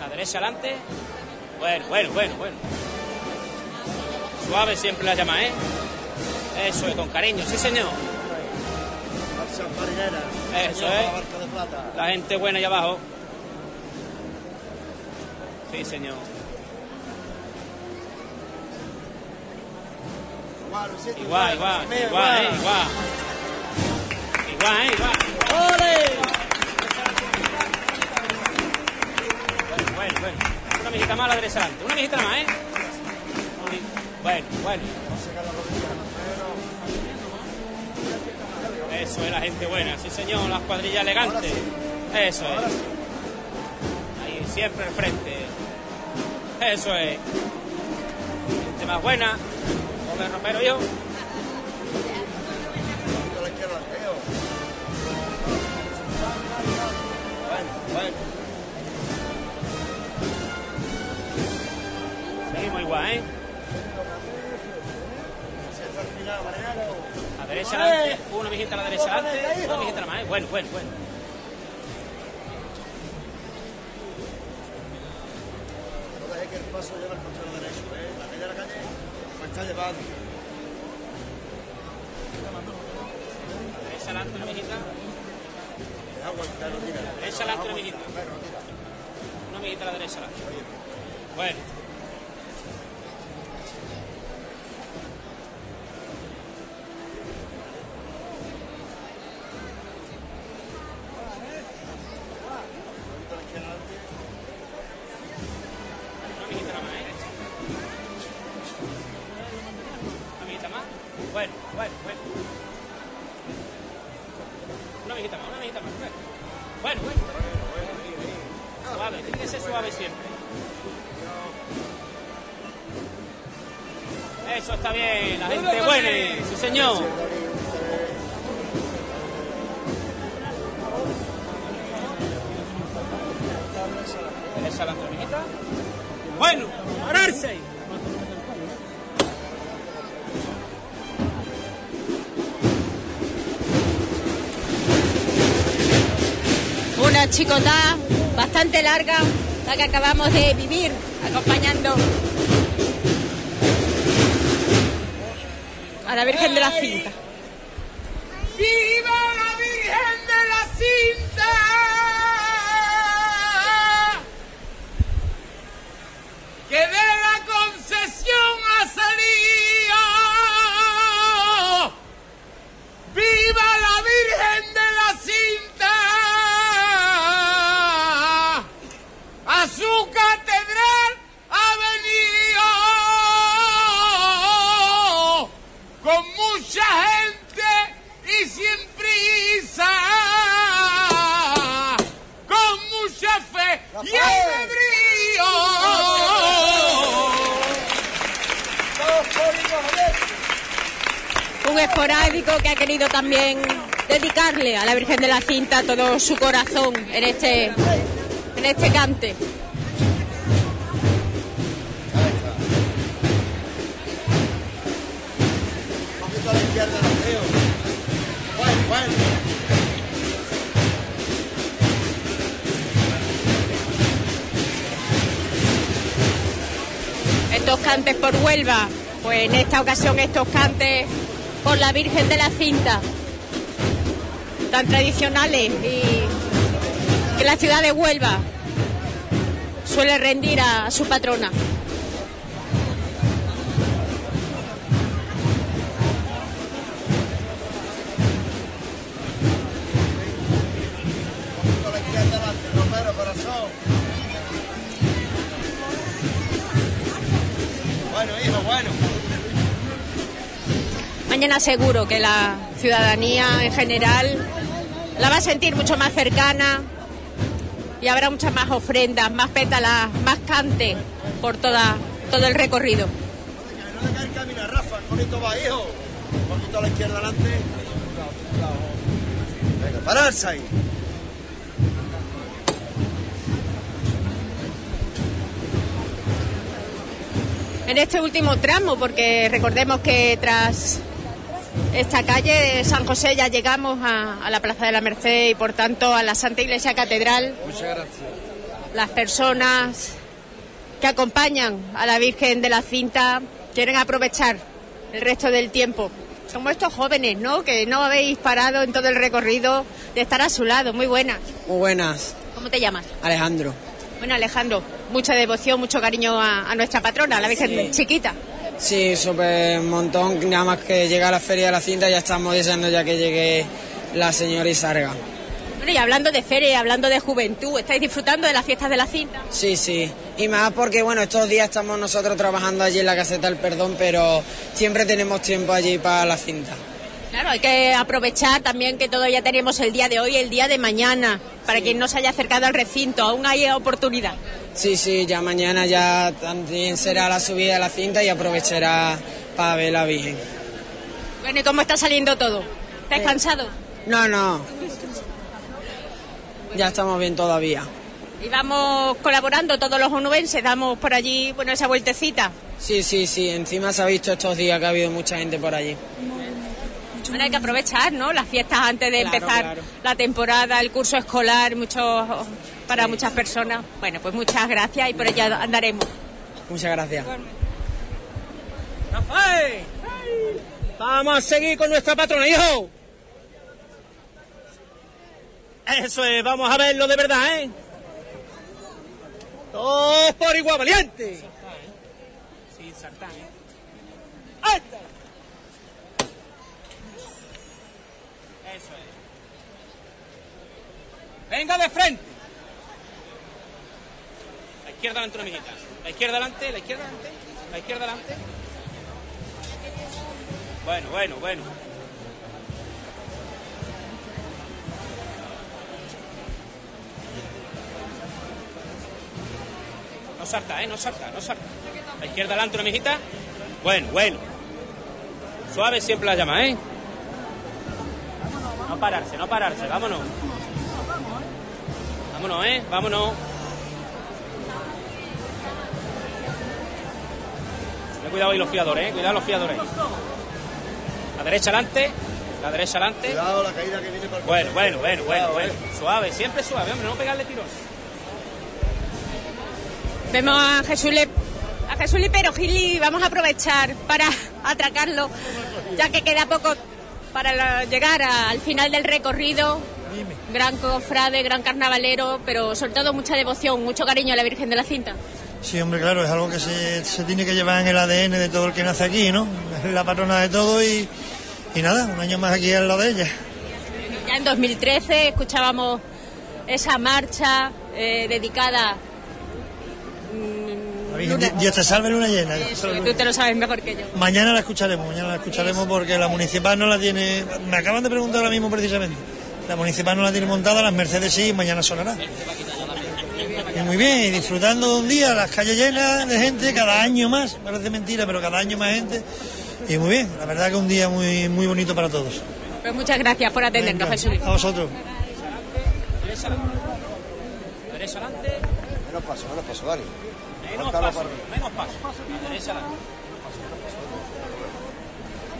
La derecha adelante. Bueno, bueno, bueno, bueno. Suave siempre la llama, ¿eh? Eso es, con cariño, sí señor. Eso es. La gente buena allá abajo. Sí, señor. Igual, Igual, igual, Luisito, igual, eh, igual. Igual, eh, igual. Bueno, bueno. Una mijita más la derecha. Una mijita más, ¿eh? Bueno, bueno. Eso es la gente buena, sí señor, las cuadrillas elegantes. Eso es. Ahí, siempre al frente. Eso es. Gente más buena. Come Romero yo. Bueno. Seguimos igual, ¿eh? Al. A derecha adelante, una mijita a la derecha adelante, una mijita más, ¿eh? Bueno, bueno, bueno. No deje que el paso lleve el costero derecho, ¿eh? La calle de la calle me está llevando. Tira. Derecha adelante, una mijita. Pero no tira. Una mijita a la derecha. Bueno. ¿eh? Más. Bueno, bueno, bueno. Una mijita más, una. Bueno, bueno. Suave, tiene que ser suave siempre. Eso está bien, la gente buena, sí señor. Adelante, amiguita. Bueno, pararse. Chicotá bastante larga, la que acabamos de vivir, acompañando a la Virgen de la Cinta. Esporádico que ha querido también dedicarle a la Virgen de la Cinta todo su corazón en este, en este cante. Estos cantes por Huelva, pues en esta ocasión estos cantes por la Virgen de la Cinta, tan tradicionales y que la ciudad de Huelva suele rendir a su patrona. Mañana seguro que la ciudadanía en general la va a sentir mucho más cercana y habrá muchas más ofrendas, más pétalas, más cante por toda, todo el recorrido. Venga, pararse. En este último tramo, porque recordemos que tras esta calle de San José ya llegamos a, a la Plaza de la Merced y por tanto a la Santa Iglesia Catedral. Muchas gracias. Las personas que acompañan a la Virgen de la Cinta quieren aprovechar el resto del tiempo. Como estos jóvenes, ¿no? Que no habéis parado en todo el recorrido de estar a su lado. Muy buenas. Muy buenas, ¿Cómo te llamas? Alejandro. Bueno, Alejandro, mucha devoción, mucho cariño a, a nuestra patrona, a la Virgen chiquita. Sí, súper montón. Nada más que llega la feria de la cinta, ya estamos deseando ya que llegue la señora Isarga. Bueno, y hablando de feria hablando de juventud, ¿estáis disfrutando de las fiestas de la cinta? Sí, sí. Y más porque, bueno, estos días estamos nosotros trabajando allí en la caseta del perdón, pero siempre tenemos tiempo allí para la cinta. Claro, hay que aprovechar también que todavía tenemos el día de hoy y el día de mañana, para quien no se haya acercado al recinto, aún hay oportunidad. Sí, sí, ya mañana ya también será la subida de la cinta y aprovechará para ver la Virgen. Bueno, ¿y cómo está saliendo todo? ¿Estáis cansados? No, no. Ya estamos bien todavía. Y vamos colaborando todos los onubenses, damos por allí, bueno, esa vueltecita. Sí, sí, sí. Encima se ha visto estos días que ha habido mucha gente por allí. Bueno, hay que aprovechar, ¿no? Las fiestas antes de Claro, empezar claro. la temporada, el curso escolar, muchos para muchas personas. Bueno, pues muchas gracias y por ello andaremos. Muchas gracias. ¡Rafael! Vamos a seguir con nuestra patrona, hijo. Eso es, vamos a verlo de verdad, ¿eh? Todos por igual, valiente. Sí, sartán, ¿eh? ¡Ahí está! Eso Venga de frente. La izquierda delante, una mijita. La izquierda delante, la izquierda delante, la izquierda delante. Bueno, bueno, bueno. No salta, ¿eh? No salta, no salta. La izquierda delante, una mijita. Bueno, bueno. Suave siempre la llama, ¿eh? No pararse, no pararse. Vámonos. Vámonos, ¿eh? Vámonos. Cuidado ahí los fiadores, ¿eh? Cuidado los fiadores. La derecha adelante. La derecha adelante. Cuidado, la caída que viene por el Bueno, bueno, bueno, bueno, Cuidado, bueno. eh. Suave, siempre suave, hombre, no pegarle tirón. Vemos a Jesús, Le- a Jesús Lipero Gil y vamos a aprovechar para atracarlo, ya que queda poco para llegar al final del recorrido. Gran cofrade, gran carnavalero, pero sobre todo mucha devoción, mucho cariño a la Virgen de la Cinta. Sí, hombre, claro, es algo que se, se tiene que llevar en el ADN de todo el que nace aquí, ¿no? Es la patrona de todo y, y nada, un año más aquí al lado de ella. Ya en 2013 escuchábamos esa marcha eh, dedicada. Virgen, Di- Dios te salve luna llena. Tú te lo sabes mejor que yo. Mañana la escucharemos, mañana la escucharemos porque la municipal no la tiene. Me acaban de preguntar ahora mismo precisamente. La municipal no la tiene montada, las Mercedes sí, y mañana sonará. Y muy bien, y disfrutando de un día, las calles llenas de gente, cada año más, parece mentira, pero cada año más gente. Y muy bien, la verdad que un día muy, muy bonito para todos. Pues muchas gracias por atendernos, Venga, Jesús. A vosotros. Menos paso, menos paso, Dani. Menos paso. Menos paso.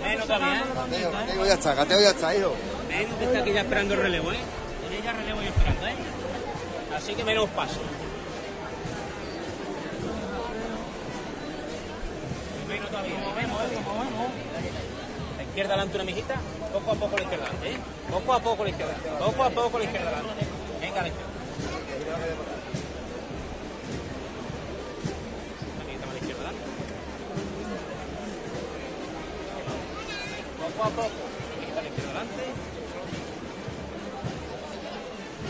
Menos también. Ya está, ya está, hijo. Menos que está aquí ya esperando el relevo, ¿eh? Tiene ya relevo y esperando, ¿eh? Así que menos paso. Menos todavía. Movemos, ¿eh? Movemos. La izquierda adelante una mijita. Poco a poco la izquierda adelante, ¿eh? Poco a poco la izquierda. Poco a poco la izquierda adelante. Venga la izquierda. Poco a poco. La izquierda adelante.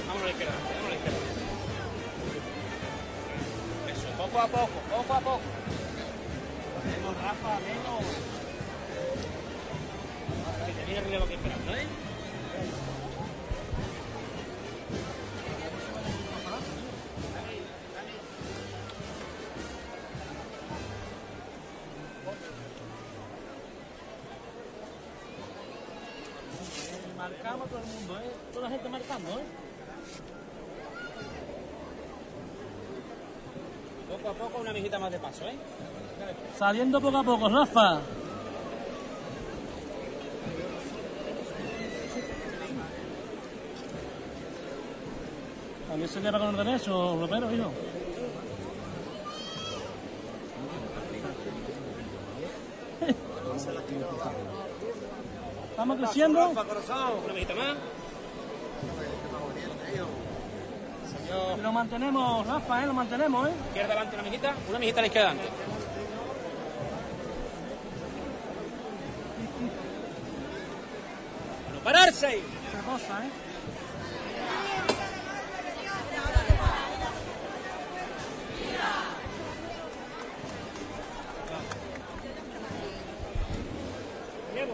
Vámonos a la izquierda, vámonos a la izquierda. Eso, poco a poco, poco a poco. Menos, Rafa, menos. Que te viene el relevo aquí esperando, ¿eh? ¿Eh? Poco a poco una mijita más de paso, ¿eh? Saliendo poco a poco, Rafa. También se lleva con el derecho, Ropero, hijo. Estamos creciendo. Una mijita más. Lo mantenemos, Rafa, ¿eh? Lo mantenemos, ¿eh? Izquierda adelante una mijita, una mijita a la izquierda adelante. ¡No pararse! Qué cosa, ¿eh?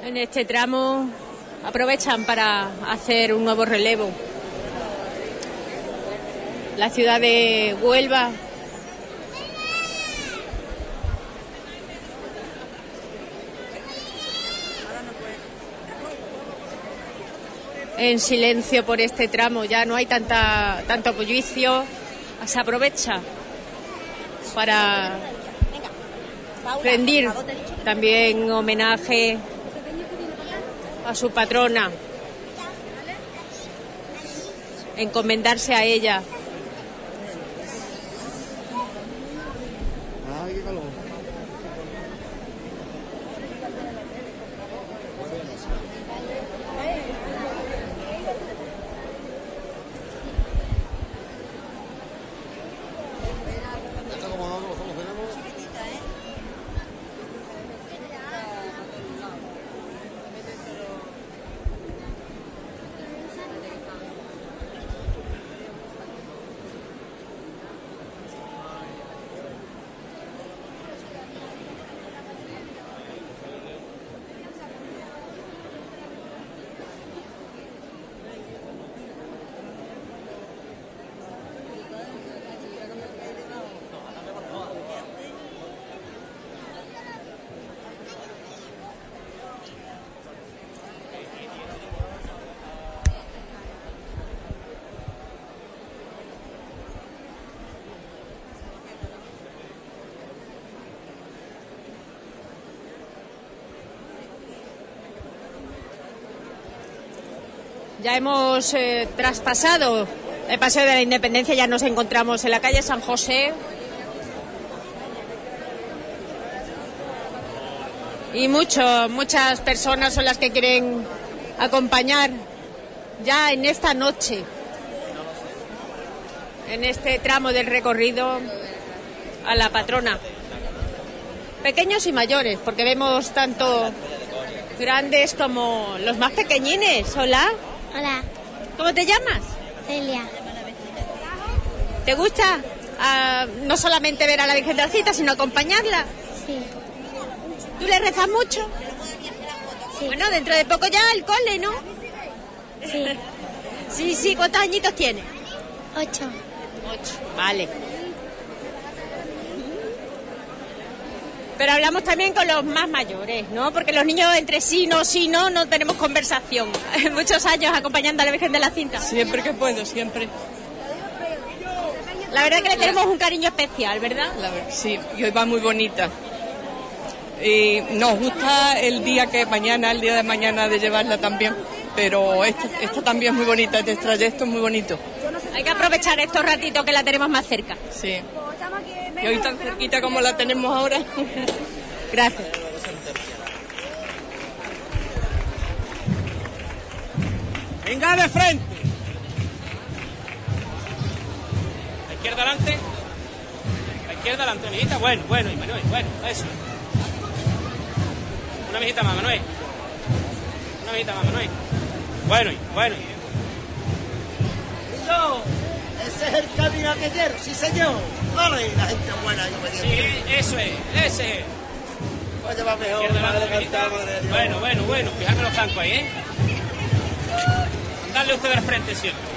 En este tramo aprovechan para hacer un nuevo relevo. La ciudad de Huelva. En silencio por este tramo, ya no hay tanta, tanto bullicio, se aprovecha para rendir también homenaje a su patrona, encomendarse a ella. Ya hemos eh, traspasado el Paseo de la Independencia, ya nos encontramos en la calle San José. Y mucho, muchas personas son las que quieren acompañar ya en esta noche, en este tramo del recorrido a la patrona. Pequeños y mayores, porque vemos tanto grandes como los más pequeñines. Hola. Hola, ¿Cómo te llamas? Celia. ¿Te gusta ah, no solamente ver a la Virgen de la Cita, sino acompañarla? Sí. ¿Tú le rezas mucho? Bueno, dentro de poco ya el cole, ¿no? Sí. sí, sí. ¿Cuántos añitos tiene? Ocho. Ocho. Vale. Pero hablamos también con los más mayores, ¿no? Porque los niños entre sí, no, sí, no, no tenemos conversación. Muchos años acompañando a la Virgen de la Cinta. Siempre que puedo, siempre. La verdad que le tenemos un cariño especial, ¿verdad? La sí, y hoy va muy bonita. Y nos gusta el día que mañana, el día de mañana de llevarla también. Pero esta, esta también es muy bonita, este trayecto es muy bonito. Hay que aprovechar estos ratitos que la tenemos más cerca. Sí. Y hoy tan cerquita como la tenemos ahora. Gracias. Venga de frente. La izquierda adelante. La izquierda adelante, amiguita. Bueno, bueno, y Manuel, bueno, eso. Una amiguita más, Manuel. Una amiguita más, Manuel. Bueno, y bueno. Yo, ese es el camino que quiero, sí señor. Vale, la gente buena y obediente. Sí, eso es, ese es. Oye, va mejor, de. Bueno, bueno, bueno. Fijarme los flancos ahí, ¿eh? Darle usted de frente siempre.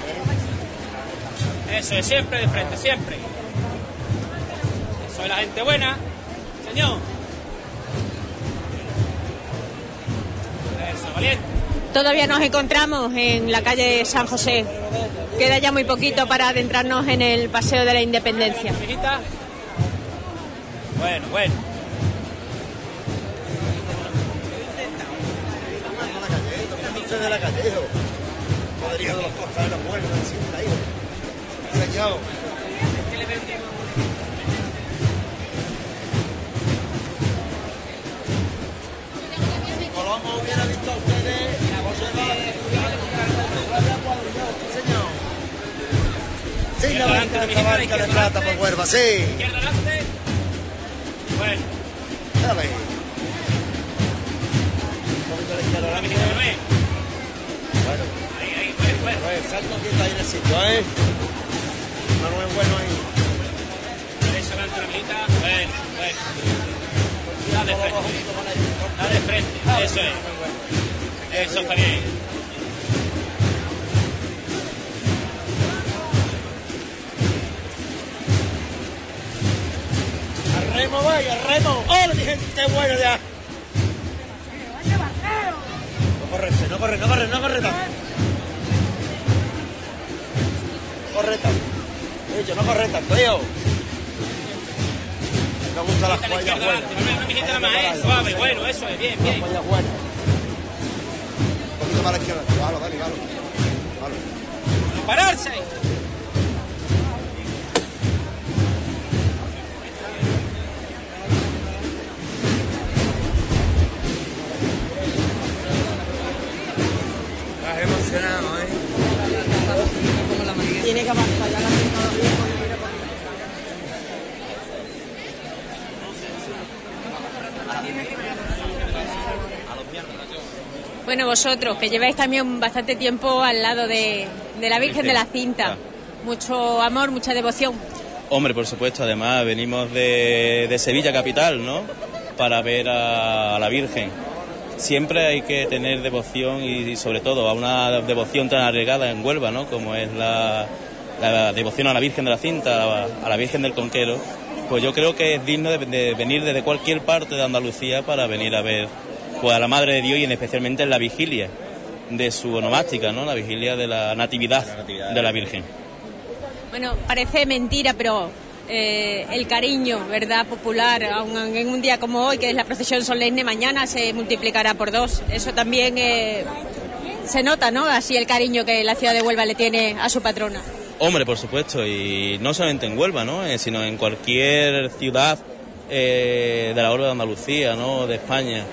Eso es, siempre de frente, siempre. Eso es la gente buena. Señor. Eso, valiente. Todavía nos encontramos en la calle San José. Queda ya muy poquito para adentrarnos en el Paseo de la Independencia. Bueno, bueno. De la calle, hijo. Podría de los así. Señor. Si Colombo hubiera visto a ustedes, Señor. Sí, la barca, esta barca de plata por Huelva, sí. Izquierda adelante. Bueno. Dale. Un poquito a la izquierda, Manuel. Bueno. Ahí, ahí, bueno, bueno. Pues salto quieto ahí en el sitio, ¿eh? Manuel bueno ahí. Derecha adelante, una amiguita. Bueno, bueno. Da de frente. Da de frente. Eso es. Eso está bien. Remo vaya, remo. ¡Hola, mi gente buena ya! No correrse, no corre, no corre, no corre tanto. No corre tanto. Dicho, no corre tanto, tío. Me gustan las cuellas buenas. una más, ¿eh? Suave, bueno, eso es. Bien, bien. Las cuellas buenas. Un poquito más a la izquierda. Bájalo, dale. Bájalo. Pararse. Emocionado, ¿eh? Tiene que avanzar ya la Bueno, vosotros, que lleváis también bastante tiempo al lado de, de la Virgen de la Cinta. Mucho amor, mucha devoción. Hombre, por supuesto, además venimos de, de Sevilla capital, ¿no? Para ver a, a la Virgen. Siempre hay que tener devoción y, y sobre todo a una devoción tan arriesgada en Huelva, ¿no? Como es la, la devoción a la Virgen de la Cinta, a la, a la Virgen del Conquero. Pues yo creo que es digno de, de venir desde cualquier parte de Andalucía para venir a ver pues, a la Madre de Dios y en- especialmente en la vigilia de su onomástica, ¿no? La vigilia de la Natividad de la Virgen. Bueno, parece mentira, pero eh, el cariño, ¿verdad?, popular, aun en un día como hoy, que es la procesión solemne, mañana se multiplicará por dos. Eso también eh, se nota, ¿no? Así el cariño que la ciudad de Huelva le tiene a su patrona. Hombre, por supuesto, y no solamente en Huelva, ¿no? Eh, sino en cualquier ciudad eh, de la orbe de Andalucía, ¿no? De España.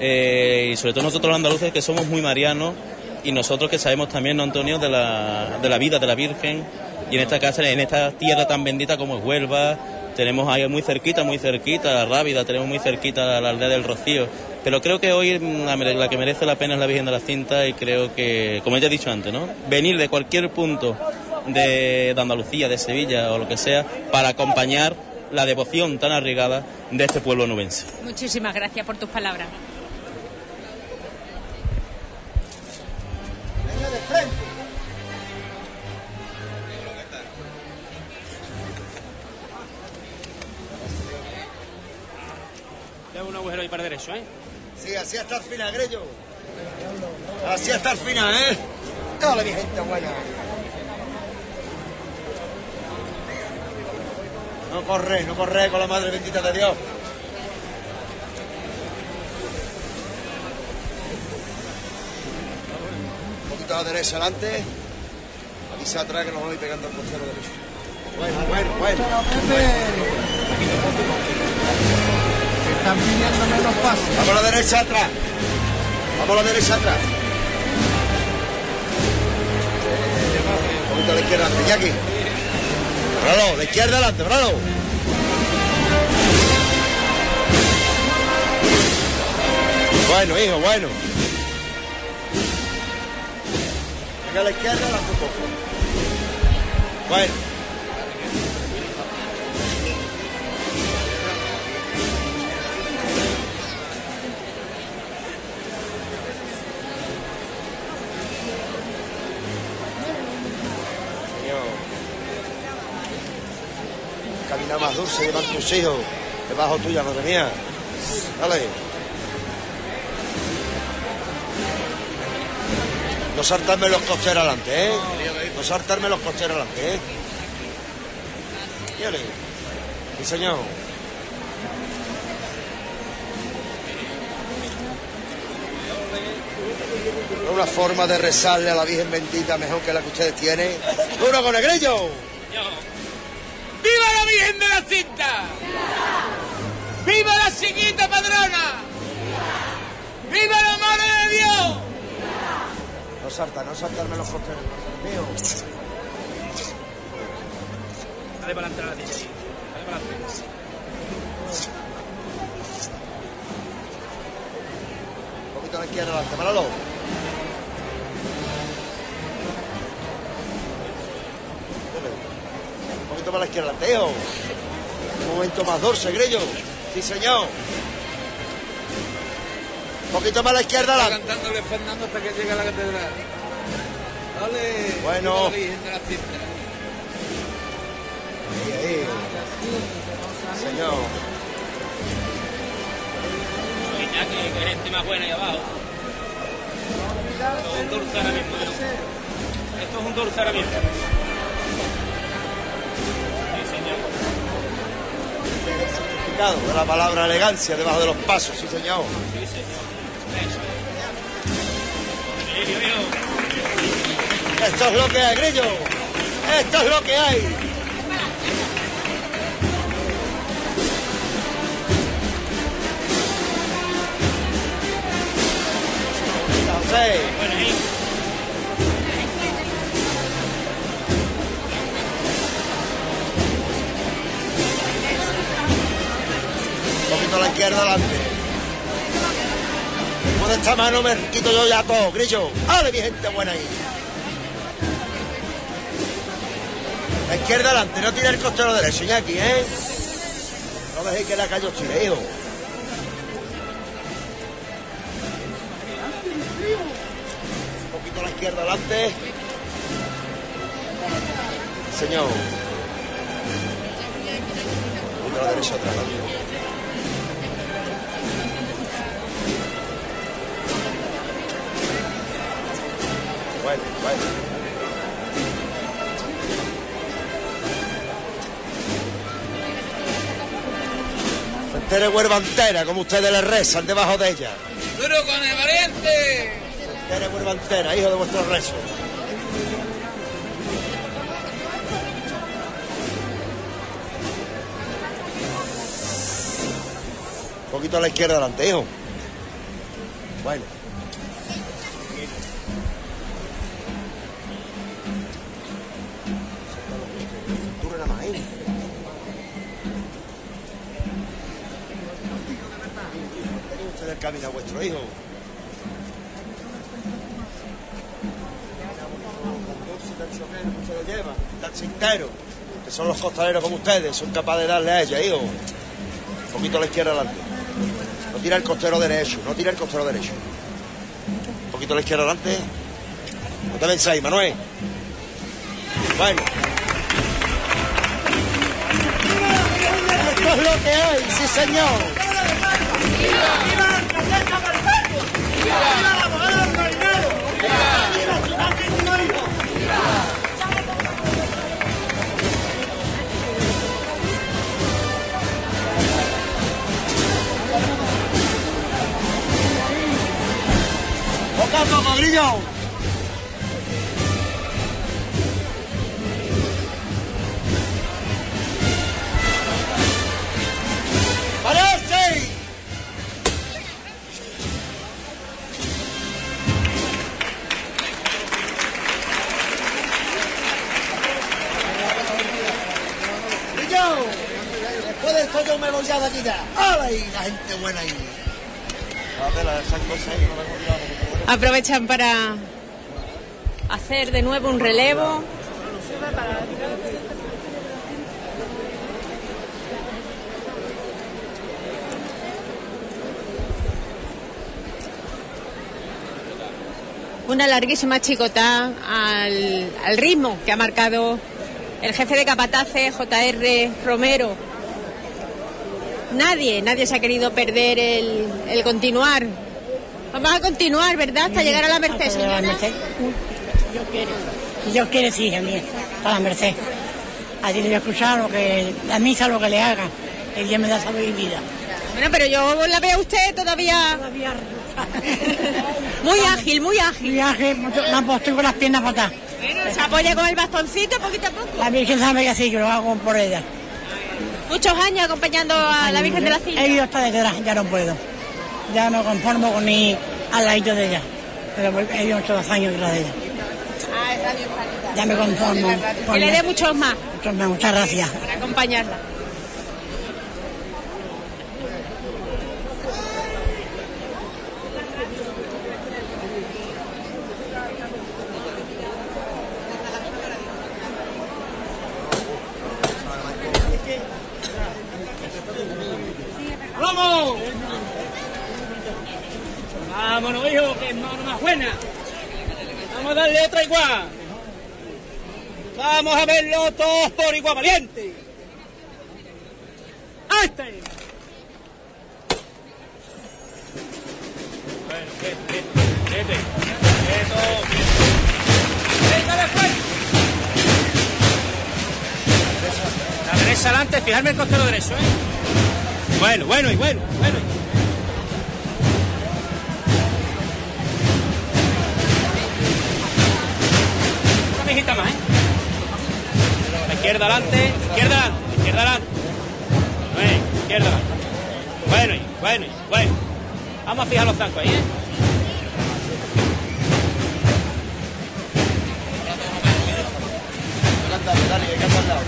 Eh, y sobre todo nosotros los andaluces que somos muy marianos y nosotros que sabemos también, ¿no, Antonio, de la, de la vida de la Virgen y en esta casa, en esta tierra tan bendita como es Huelva, tenemos ahí muy cerquita, muy cerquita la Rábida, tenemos muy cerquita la aldea del Rocío. Pero creo que hoy mm, la, que merece la pena es la Virgen de la Cinta y creo que, como ya he dicho antes, ¿no? Venir de cualquier punto de, de Andalucía, de Sevilla o lo que sea, para acompañar la devoción tan arriesgada de este pueblo nubense. Muchísimas gracias por tus palabras. Venga de frente. Agujero ahí para derecho, ¿eh? Sí, así hasta el final, Grello. Así hasta el final, ¿eh? Dale, mi gente buena. No corre, no corre con la madre bendita de Dios. Un poquito a la derecha adelante. Avisa atrás que nos vamos a ir pegando al costero derecho. Bueno, bueno, bueno. Vamos a la derecha atrás. Vamos a la derecha atrás. Un poquito a la izquierda adelante, Jackie. Bravo, la izquierda adelante, bravo. Bueno, hijo, bueno. Venga a la izquierda adelante un poco. Bueno. Camina más dulce, llevan tus hijos. Debajo tuya, madre mía. Dale. No saltarme los costeros adelante, ¿eh? No saltarme los costeros adelante, ¿eh? Dale. Sí, señor. Una forma de rezarle a la Virgen bendita mejor que la que ustedes tienen. ¡Uno con el grillo! ¡Viva la Cinta! ¡Viva la chiquita padrona! ¡Viva la Madre de Dios! No salta, no saltarme los costeros, mío. Dale para adelante la tía. Dale para adelante. Un poquito a la izquierda adelante, páralo. Un poquito para la izquierda adelante, hijo. Un momento más dorse, grillo. Sí, señor. Un poquito más a la izquierda Está adelante. cantándole Fernando hasta que llegue a la catedral. Dale. Bueno. la la. Ahí, ahí. Señor. Iñaki, que gente más buena ahí abajo. Esto es un dulce ahora mismo. Esto es un dulce ahora mismo. Sí, señor. Significado de la palabra elegancia debajo de los pasos, sí, señor. Esto es lo que hay, grillo. Esto es lo que hay. José. A la izquierda adelante. Con esta mano me quito yo ya todo, grillo. ¡Ale, mi gente buena ahí! La izquierda adelante, no tira el costero derecho, Iñaki, ¿eh? No dejéis que la calle os tire. Un poquito a la izquierda adelante. Señor. Un poquito a la derecha atrás, Bueno, bueno. Entere huerva entera, como ustedes le rezan debajo de ella. ¡Duro con el valiente! Entere huerva entera, hijo de vuestro rezo. Un poquito a la izquierda adelante, hijo. Bueno. Camino vuestro hijo. Se lo lleva, que son los costaleros como ustedes, son capaces de darle a ella, hijo. Un poquito a la izquierda adelante. No tira el costero derecho, no tira el costero derecho. Un poquito a la izquierda adelante. No te venzáis, Manuel. Bueno. Esto es lo que hay, sí señor. ¡Viva Aprovechan para hacer de nuevo un relevo. Una larguísima chicotá al, al ritmo que ha marcado el jefe de capataces, JR Romero. Nadie, nadie se ha querido perder el, el continuar. Vamos a continuar, ¿verdad? Hasta llegar a la Merced, la señora. Merced. Quiere. Si Dios quiere, sí, a mí, a la Merced. Allí le voy a escuchar lo que, la misa, lo que le haga. El día me da salud y vida. Bueno, pero yo la veo a usted todavía... muy ágil, muy ágil. Muy ágil, estoy con las piernas patadas. Bueno, se apoya con el bastoncito poquito a poco. La Virgen sabe que sí, que lo hago por ella. Muchos años acompañando a la Virgen de la Cinta. He ido hasta detrás, ya no puedo. Ya me conformo con ir al ladito de ella. Pero he ido muchos años detrás de ella. Ya me conformo. Que le dé muchos más Muchos más, muchas gracias. para acompañarla. ¡Vamos! Vámonos, hijo, que es mano más buena. Vamos Vamos a verlo todos por igual, valiente. ¡Este! La derecha adelante, fijarme el costero derecho, ¿eh? Bueno, bueno y bueno, bueno. Izquierda adelante, izquierda adelante, izquierda adelante. Bueno, izquierda adelante. Bueno, bueno, bueno. Vamos a fijar los zancos ahí, ¿eh?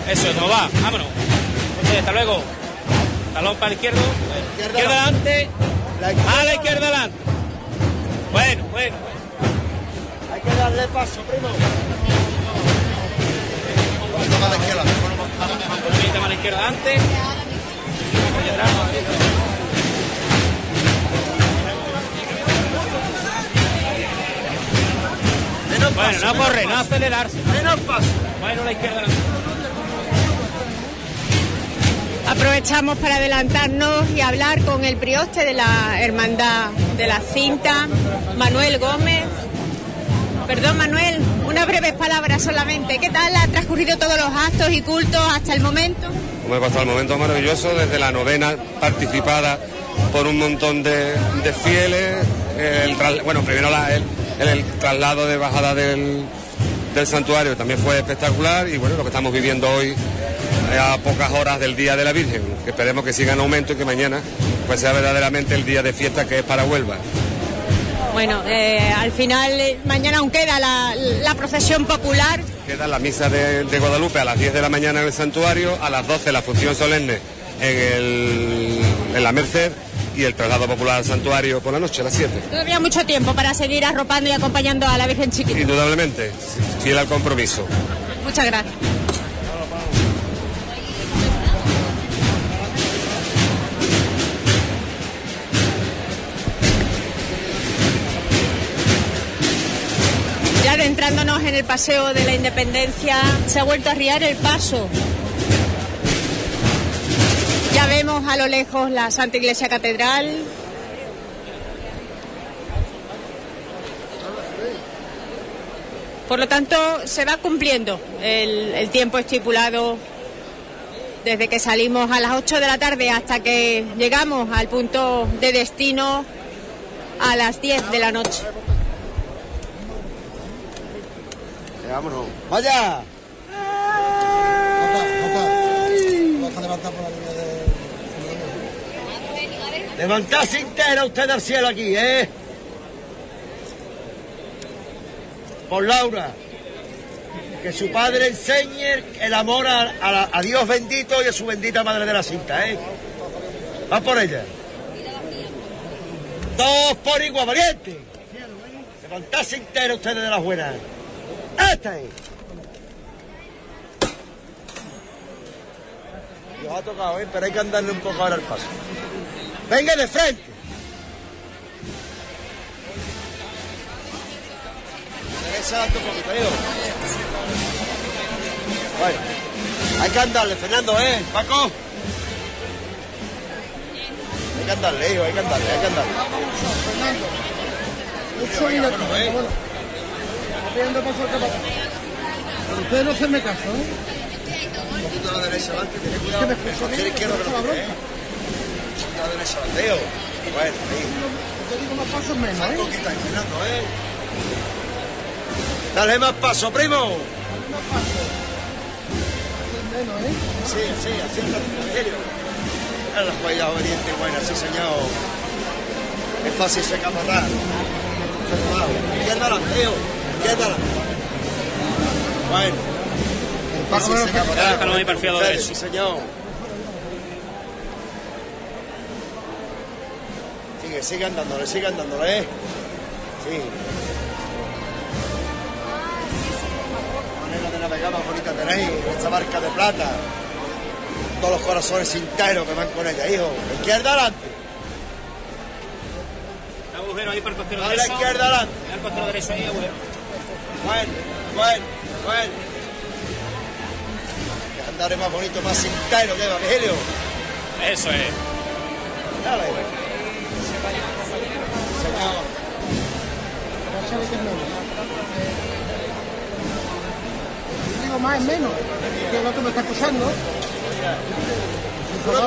Eso, ¿cómo va? Vámonos. Entonces, hasta luego. Talón para el izquierdo. Izquierda adelante. A la izquierda adelante. Bueno, bueno. Hay que darle paso, primo. Toma la izquierda. Una mitad más a la izquierda adelante. Hacia atrás. Bueno, no corre, no acelerarse. Menos paso. Bueno, la izquierda. Aprovechamos para adelantarnos y hablar con el prioste de la Hermandad de la Cinta, Manuel Gómez. Perdón, Manuel, breves palabras solamente. ¿Qué tal ha transcurrido todos los actos y cultos hasta el momento? Hemos pasado el momento maravilloso desde la novena participada por un montón de, fieles. El bueno, primero el, traslado de bajada del, del santuario también fue espectacular y bueno, lo que estamos viviendo hoy eh, a pocas horas del Día de la Virgen, que esperemos que siga en aumento y que mañana pues sea verdaderamente el día de fiesta que es para Huelva. Bueno, eh, al final, eh, mañana aún queda la, la procesión popular. Queda la misa de, de Guadalupe a las 10 de la mañana en el santuario, a las 12 la función solemne en, el- en la Merced y el traslado popular al santuario por la noche a las 7. Todavía mucho tiempo para seguir arropando y acompañando a la Virgen Chiquita. Indudablemente, fiel al compromiso. Muchas gracias. Ya adentrándonos en el paseo de la Independencia, se ha vuelto a arriar el paso. Ya vemos a lo lejos la Santa Iglesia Catedral. Por lo tanto, se va cumpliendo el, el tiempo estipulado desde que salimos a las 8 de la tarde hasta que llegamos al punto de destino a las 10 de la noche. Vámonos. ¡Vaya! Levantarse entera usted al cielo aquí, ¿eh? Por Laura. Que su padre enseñe el amor a, a la- a Dios bendito y a su bendita madre de la cinta, ¿eh? Va por ella. Dos por igual, valiente. Levantarse entera ustedes de las buenas. ¡Esta es! Y os ha tocado, ¿eh? Pero hay que andarle un poco ahora al paso. ¡Venga de frente! Exacto, poquito. Bueno, hay que andarle, Fernando, ¿eh? Paco. Hay que andarle, hijo, hay que andarle, hay que andarle. Ocho minutos, ¿eh? Pidiendo paso al capataz. Pero ustedes no se me caso, ¿eh? Un poquito a la derecha adelante, ten Que cuidado. me El escucho costero bien, izquierdo que que no me toque, ¿eh? A la derecha adelante. Bueno, ahí. Te digo más pasos menos, Más ¿eh? poquito ahí, Fernando, ¿eh? Dale más paso, primo. Menos, ¿eh? Sí, sí, así está en serio. Era la jugada obediente buena, sí, señor. Es fácil se capataz. Izquierda adelante, adelante. Bueno. Para el fiado Sí, derecho. Sí, señor. Sigue, sigue andándole, sigue andándole, ¿eh? Sí. manera de navegar más bonita tenéis, esta barca de plata. Todos los corazones sinteros que van con ella, hijo. Izquierda adelante. Agujero ahí por el costero A la derecho. izquierda adelante. Mira el costero derecho ahí, agujero. Bueno, bueno, bueno. Que andaré más bonito, más sintero que va, Virgilio. Eso es. Dale. Señor. Ya sabe que es menos. Yo digo más es menos. Que el otro me está con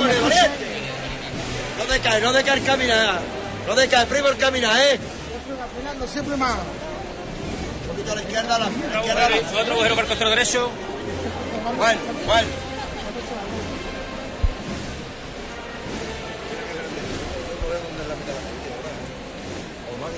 el valiente. No decae, no decae el caminar. No decae, primo el caminar, ¿eh? Fernando, siempre más. A la izquierda, a la, izquierda. a la- Otro agujero por el costero derecho. Bueno, bueno. O más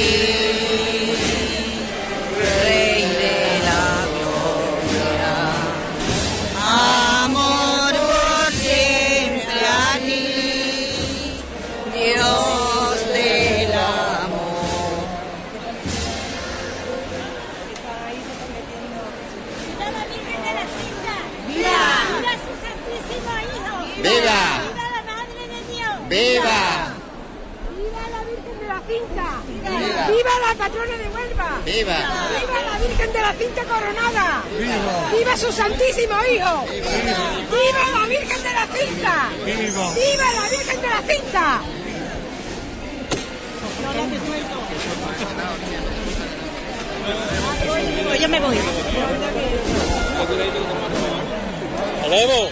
Gloria ¡Viva! ¡Viva la Virgen de la Cinta coronada! ¡Viva su santísimo hijo! ¡Viva la Virgen de la Cinta! ¡Viva! ¡Viva la Virgen de la Cinta! Yo me voy. ¡Alevo!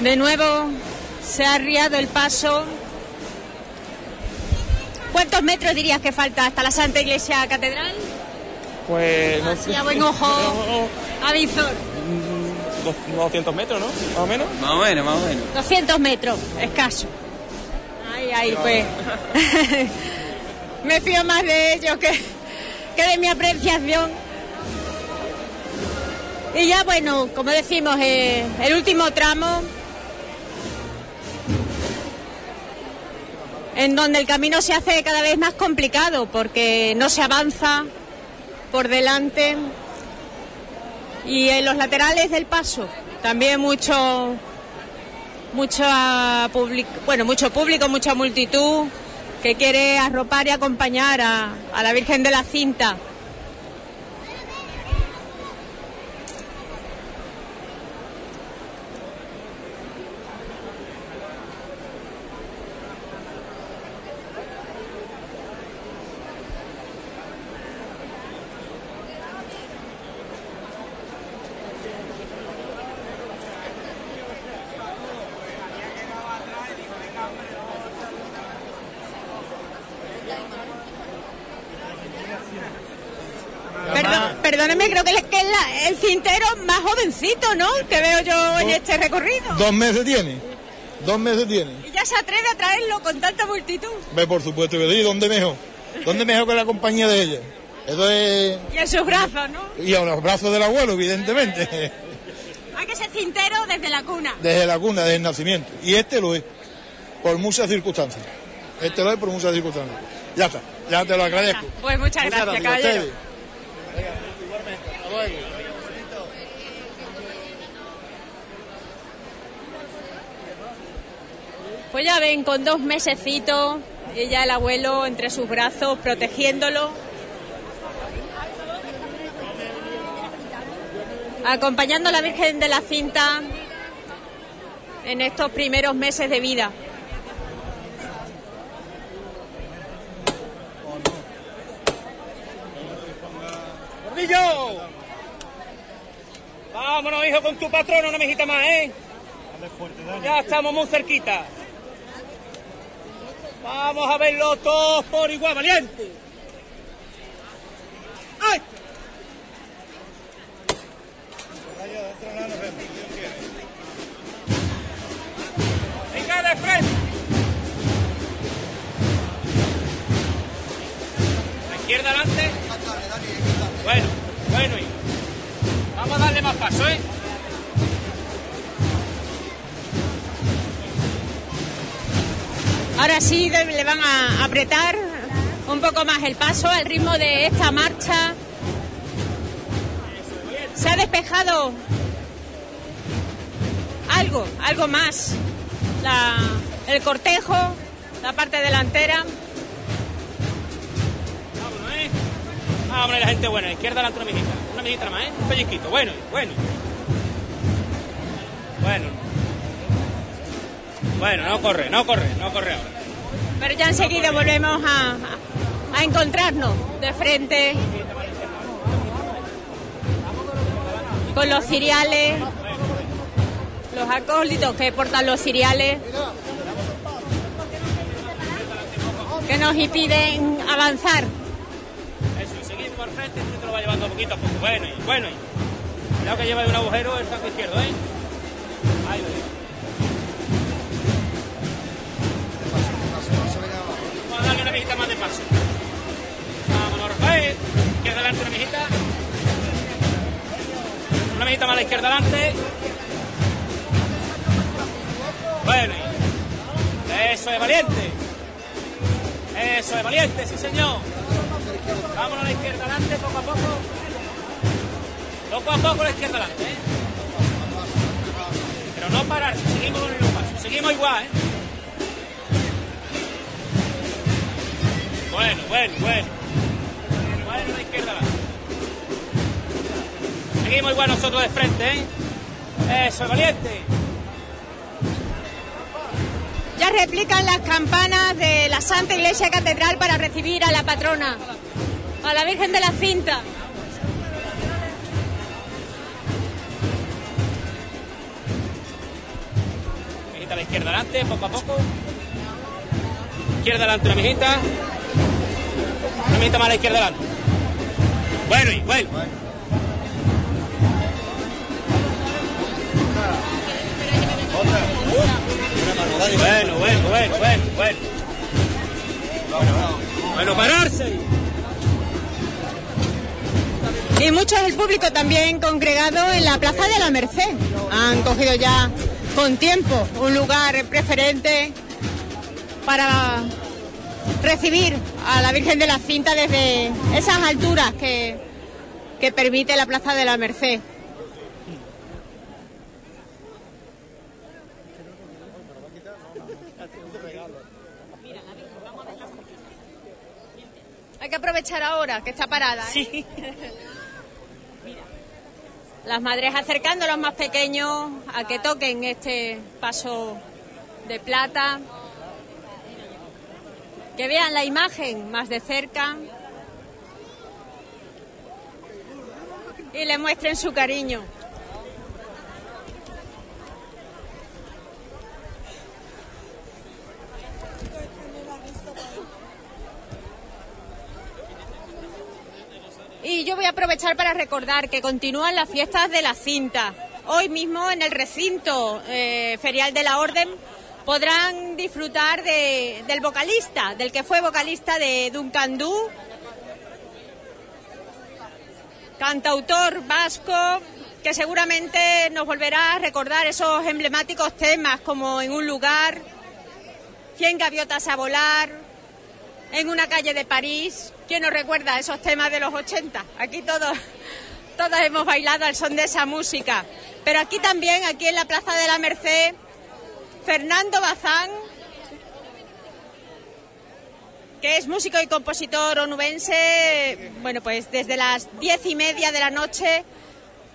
De nuevo se ha arriado el paso. ¿Cuántos metros dirías que falta hasta la Santa Iglesia Catedral? Pues no Así a buen ojo, avisor. Dos- 200 metros, ¿no? Más o menos. Más o menos, más o menos. 200 metros, escaso. Ahí, ahí, pues. Me fío más de ellos que, que de mi apreciación. Y ya, bueno, como decimos, eh, el último tramo en donde el camino se hace cada vez más complicado porque no se avanza por delante. Y en los laterales del paso también mucho mucha public- bueno mucho público mucha multitud que quiere arropar y acompañar a, a la Virgen de la Cinta Perdóneme, creo que es, que es la- el cintero más jovencito, ¿no? Que veo yo en este recorrido. Dos meses tiene. Dos meses tiene. Y ya se atreve a traerlo con tanta multitud. Ve, por supuesto que sí. ¿Dónde mejor? ¿Dónde mejor que la compañía de ella? Eso es... Y en sus brazos, ¿no? Y a los brazos del abuelo, evidentemente. Hay que ser cintero desde la cuna. Desde la cuna, desde el nacimiento. Y este lo es. Por muchas circunstancias. Este lo es por muchas circunstancias. Ya está. Ya te lo agradezco. Pues muchas gracias, caballero. Pues ya ven, con dos mesecitos, ella el abuelo entre sus brazos, protegiéndolo. Acompañando a la Virgen de la Cinta en estos primeros meses de vida. ¡Gordillo! Vámonos, hijo, con tu patrono, una mejita más, ¿eh? Ya estamos muy cerquita. Vamos a verlo todos por igual, valiente. ¡Ay! Venga de frente. La izquierda adelante. Bueno, bueno, hijo. Vamos a darle más paso, ¿eh? Ahora sí le van a apretar un poco más el paso al ritmo de esta marcha. Se ha despejado algo, algo más. El cortejo, la parte delantera. Vámonos, la gente buena. Izquierda adelante una mijita. Una mijita más, ¿eh? Un pellizquito. Bueno, bueno. Bueno. Bueno, no corre, no corre, no corre ahora. Pero ya enseguida volvemos a, a- encontrarnos de frente con los ciriales, los acólitos que portan los ciriales, que nos impiden avanzar. Va llevando poquito a poco. Bueno, y bueno. y- Cuidado que lleva de un agujero el saco izquierdo, ¿eh? Ahí lo lleva. Vamos a darle una mijita más de paso. Vámonos, Rafael. Izquierda adelante, una mijita. Una mijita más a la izquierda adelante. Bueno, y- eso es valiente. Eso es valiente, sí señor. Vámonos a la izquierda adelante, poco a poco. Poco a poco a la izquierda adelante, ¿eh? Pero no parar, seguimos con el paso. Seguimos igual, ¿eh? Bueno, bueno, bueno. Bueno, la izquierda adelante. Seguimos igual nosotros de frente, ¿eh? Eso es valiente. Ya replican las campanas de la Santa Iglesia Catedral para recibir a la patrona, a la Virgen de la Cinta. Mijita a la izquierda adelante, poco a poco. Izquierda adelante, una mijita. Una mijita más a la izquierda adelante. Bueno, y bueno. Bueno, bueno, bueno, bueno, bueno. Bueno, pararse. Y mucho es el público también congregado en la Plaza de la Merced. Han cogido ya con tiempo un lugar preferente para recibir a la Virgen de la Cinta desde esas alturas que, que permite la Plaza de la Merced. Hay que aprovechar ahora que está parada. ¿eh? Mira. Las madres acercando a los más pequeños a que toquen este paso de plata. Que vean la imagen más de cerca. Y le muestren su cariño. Y yo voy a aprovechar para recordar que continúan las fiestas de la cinta. Hoy mismo en el recinto eh, ferial de la Orden podrán disfrutar de- del vocalista, del que fue vocalista de Duncan Du, cantautor vasco, que seguramente nos volverá a recordar esos emblemáticos temas como En un lugar, Cien gaviotas a volar, en una calle de París. ¿Quién nos recuerda esos temas de los 80? Aquí todos, todos hemos bailado al son de esa música. Pero aquí también, aquí en la Plaza de la Merced, Fernando Bazán, que es músico y compositor onubense, bueno, pues desde las diez y media de la noche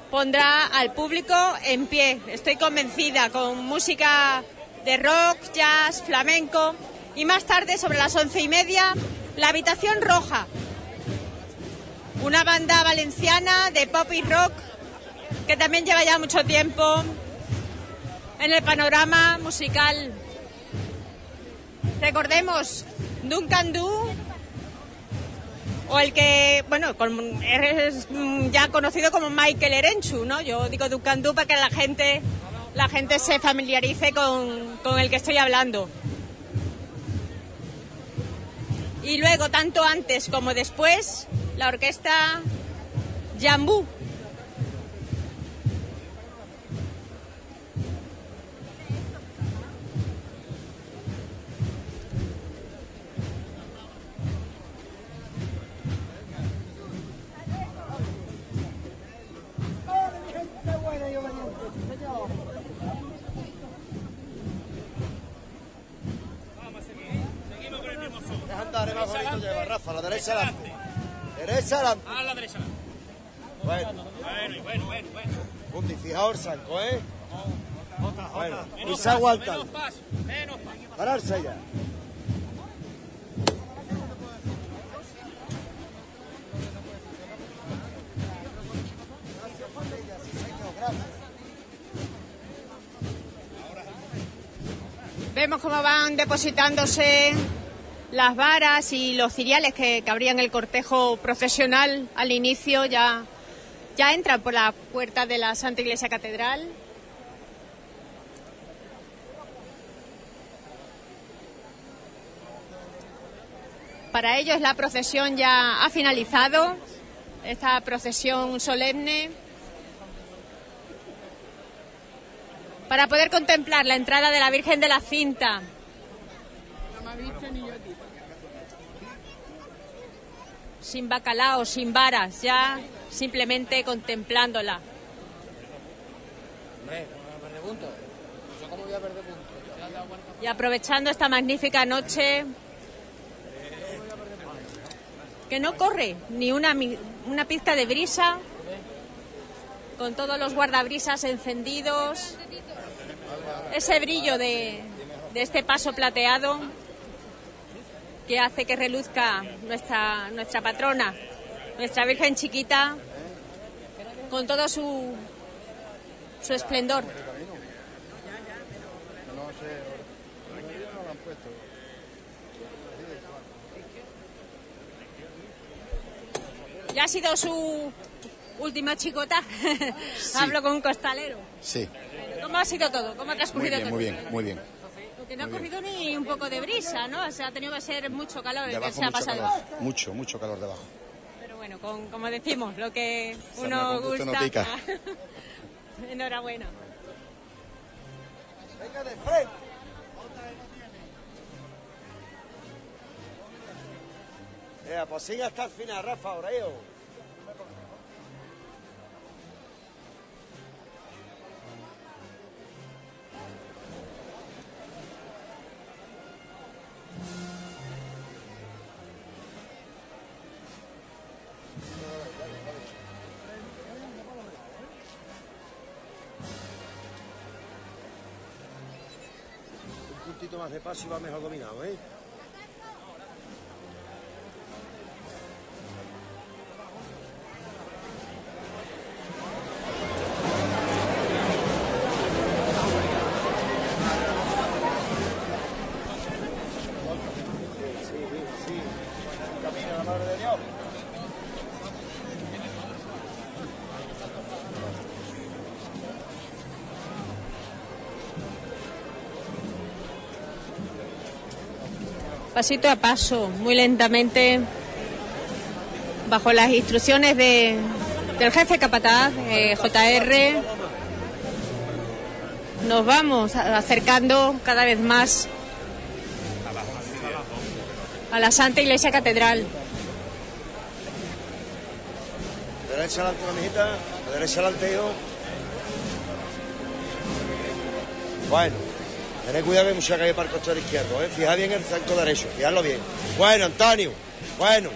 pondrá al público en pie. Estoy convencida, con música de rock, jazz, flamenco. Y más tarde, sobre las once y media, La Habitación Roja, una banda valenciana de pop y rock que también lleva ya mucho tiempo en el panorama musical. Recordemos Duncan Du o el que, bueno, con- es ya conocido como Michael Erenchu, ¿no? Yo digo Duncan Du para que la gente, la gente se familiarice con, con el que estoy hablando. Y luego, tanto antes como después, la orquesta Jambú. Rafa, la derecha adelante. Derecha adelante. A la derecha. Bueno, Bueno, bueno, bueno, bueno. Bundi, fijaos el ¿eh? Bueno, y Menos se aguanta. menos paso, menos paso. Pararse ya. Vemos cómo van depositándose las varas y los ciriales que, que abrían el cortejo procesional al inicio. Ya, ya entran por la puerta de la Santa Iglesia Catedral. Para ellos la procesión ya ha finalizado, esta procesión solemne. para poder contemplar la entrada de la Virgen de la Cinta. Sin bacalao, sin varas, ya simplemente contemplándola. Hombre, no perder puntos. ¿Yo cómo voy a perder puntos? Y aprovechando esta magnífica noche que no corre ni una, una pizca de brisa, con todos los guardabrisas encendidos, ese brillo de, de este paso plateado que hace que reluzca nuestra, nuestra patrona, nuestra Virgen chiquita, con todo su, su esplendor. Ya ha sido su última chicota. Hablo con un costalero. Sí, ¿Cómo ha sido todo? ¿Cómo ha muy transcurrido bien, todo? muy bien, muy bien. Porque no ha corrido ni un poco de brisa, ¿no? O sea, ha tenido que ser mucho calor el que se ha mucho pasado. calor, mucho, mucho calor debajo. Pero bueno, con, como decimos, lo que uno gusta. no pica. Enhorabuena. Venga de frente. Eh, pues sigue hasta el final, Rafa, ahora, Un puntito más de paso y va mejor dominado, ¿eh? Pasito a paso, muy lentamente, bajo las instrucciones de, del jefe capataz, eh, JR, nos vamos acercando cada vez más a la Santa Iglesia Catedral. Derecha adelante, mijita. Derecha adelante, hijo. Bueno, tened cuidado que hay mucha calle para el costado izquierdo, ¿eh? Fijad bien el zanco derecho, fijadlo bien. Bueno, Antonio, bueno.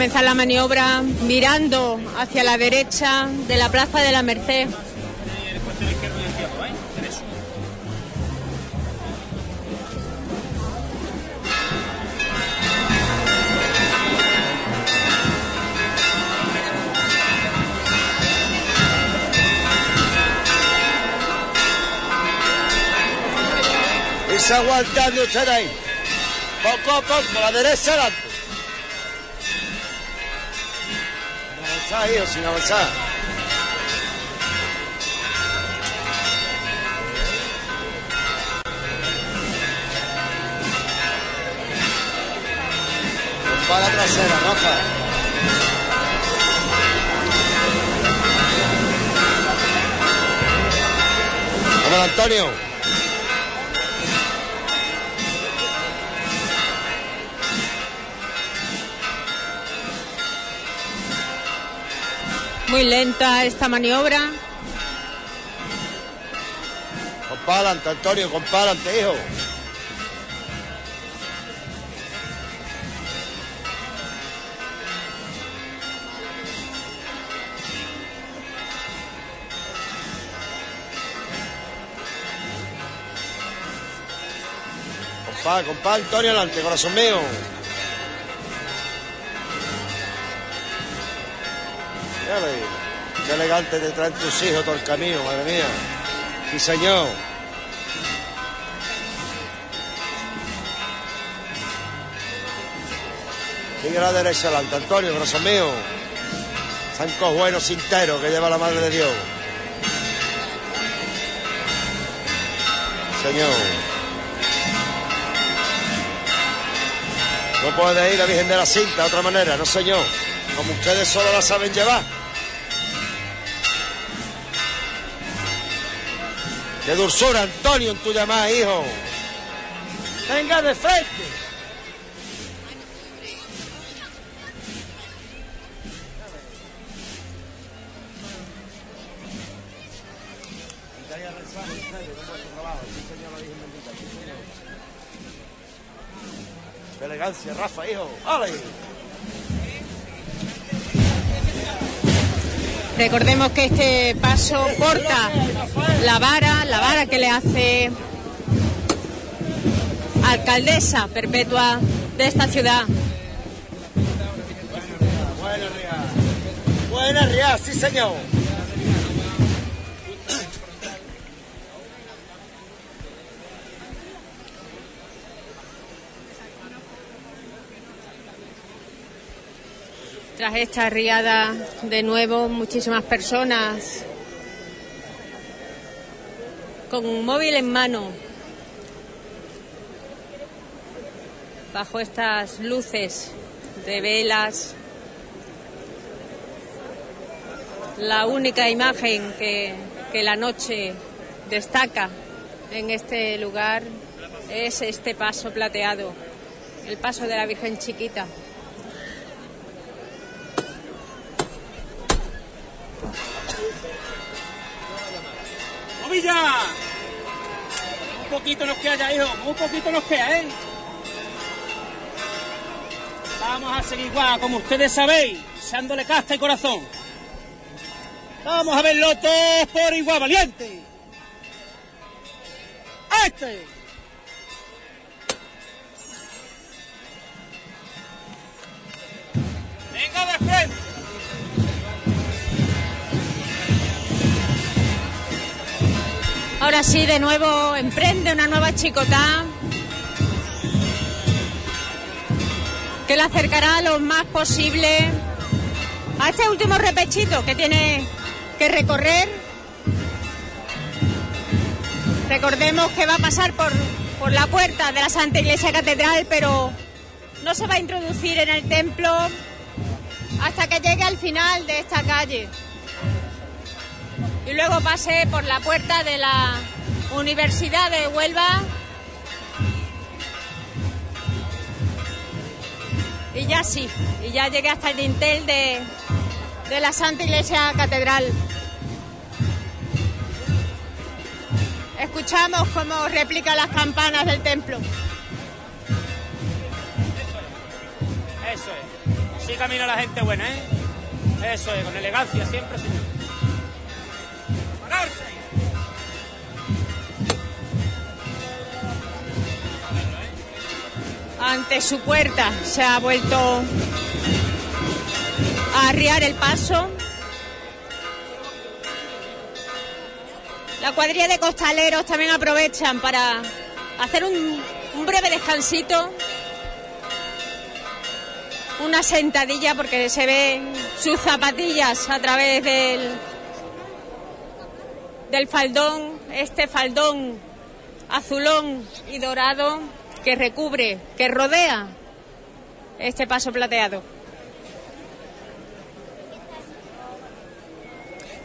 Comenzar la maniobra mirando hacia la derecha de la Plaza de la Merced. Irse aguantando usted ahí. Poco a poco, la derecha adelante. Sin avanzar, hijo, sin avanzar. Para la trasera, Rafa. Antonio. Muy lenta esta maniobra. Compálante, Antonio, compálante, hijo. Compá, compá, Antonio, adelante, corazón mío. Elegante te traen tus hijos todo el camino, madre mía. Sí, señor. Sigue a la derecha adelante, Antonio, corazón mío. Zancos buenos cinteros que lleva la Madre de Dios. Señor. No puede ir la Virgen de la Cinta de otra manera, no señor. Como ustedes solo la saben llevar. Qué dulzura, Antonio, en tu llamada, hijo. Venga de frente. Qué elegancia, Rafa, hijo. ¡Ale! Recordemos que este paso corta la vara, la vara que le hace alcaldesa perpetua de esta ciudad. Buena Ria, sí señor. Tras esta riada, de nuevo, muchísimas personas con un móvil en mano, bajo estas luces de velas. La única imagen que, que la noche destaca en este lugar es este paso plateado, el paso de la Virgen Chiquita. ¡Novilla! Un poquito nos queda ya, hijo. Un poquito nos queda, ¿eh? Vamos a seguir igual, como ustedes sabéis, echándole casta y corazón. Vamos a verlo todos por igual, valiente. ¡Este! ¡Venga de frente! Ahora sí, de nuevo emprende una nueva chicotá que la acercará lo más posible a este último repechito que tiene que recorrer. Recordemos que va a pasar por, por la puerta de la Santa Iglesia Catedral, pero no se va a introducir en el templo hasta que llegue al final de esta calle y luego pase por la puerta de la Universidad de Huelva. Y ya sí, y ya llegué hasta el dintel de, de la Santa Iglesia Catedral. Escuchamos cómo replica las campanas del templo. Eso es. Sí camina la gente buena, ¿eh? Eso es, con elegancia siempre, señor. Ante su puerta se ha vuelto a arriar el paso. La cuadrilla de costaleros también aprovechan para hacer un breve descansito, una sentadilla porque se ven sus zapatillas a través del, del faldón, este faldón azulón y dorado que recubre, que rodea este paso plateado.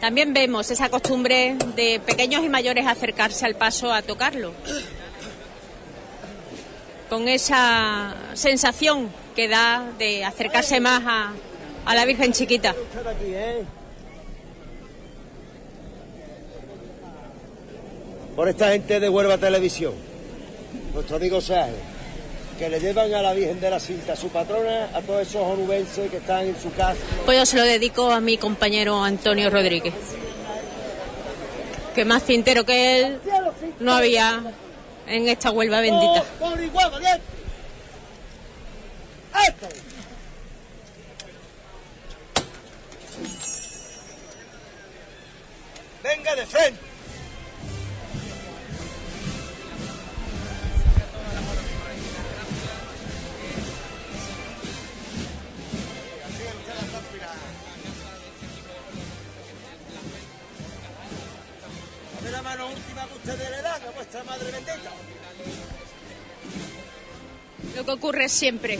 También vemos esa costumbre de pequeños y mayores acercarse al paso a tocarlo. Con esa sensación que da de acercarse más a, a la Virgen Chiquita. Por esta gente de Huelva Televisión, nuestro amigo Saje, que le llevan a la Virgen de la Cinta, su patrona, a todos esos onubenses que están en su casa. Pues yo se lo dedico a mi compañero Antonio Rodríguez. Que más cintero que él no había en esta Huelva bendita. Valiente. ¡Esto! Venga de frente. Lo que ocurre siempre.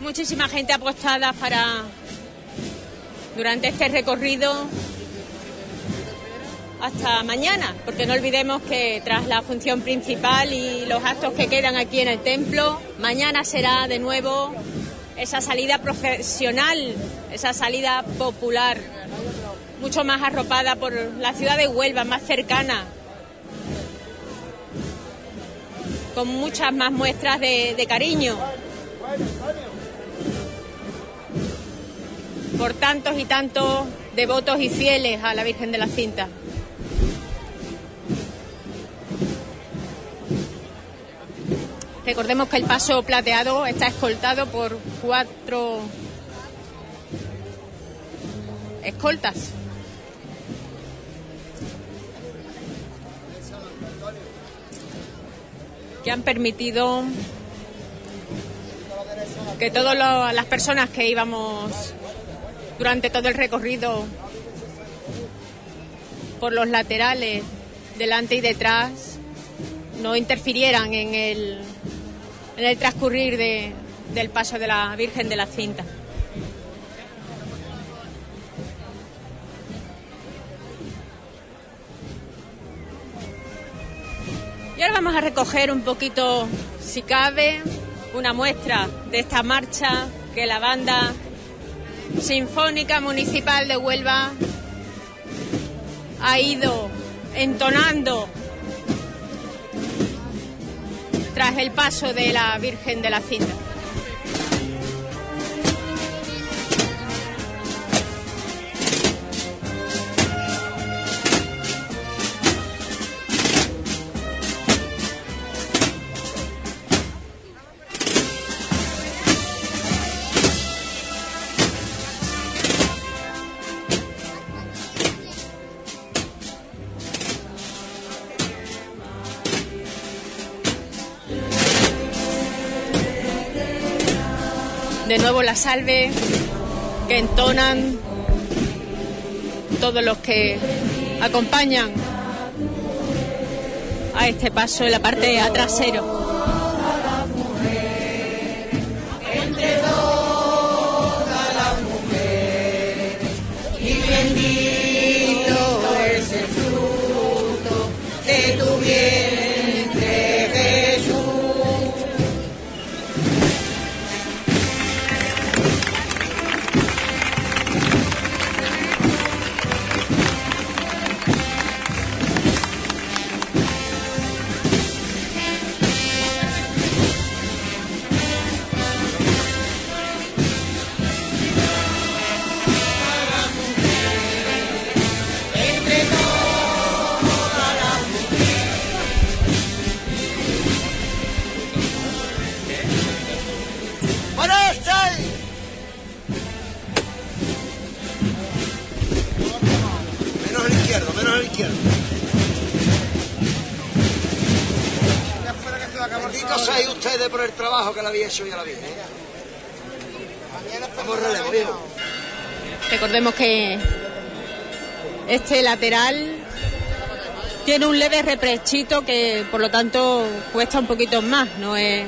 Muchísima gente apostada para durante este recorrido hasta mañana, porque no olvidemos que tras la función principal y los actos que quedan aquí en el templo, mañana será de nuevo esa salida profesional, esa salida popular, mucho más arropada por la ciudad de Huelva, más cercana, con muchas más muestras de, cariño por tantos y tantos devotos y fieles a la Virgen de la Cinta. Recordemos que el paso plateado está escoltado por cuatro escoltas. que han permitido que todas las personas que íbamos durante todo el recorrido por los laterales, delante y detrás, no interfirieran en el, en el transcurrir de- del paso de la Virgen de la Cinta. Y ahora vamos a recoger un poquito, si cabe, una muestra de esta marcha que la banda Sinfónica Municipal de Huelva ha ido entonando tras el paso de la Virgen de la Cinta. De nuevo la salve que entonan todos los que acompañan a este paso en la parte a trasero. La Virgen. Vamos relevo, viejo. Recordemos que este lateral tiene un leve reprechito que por lo tanto cuesta un poquito más. No es,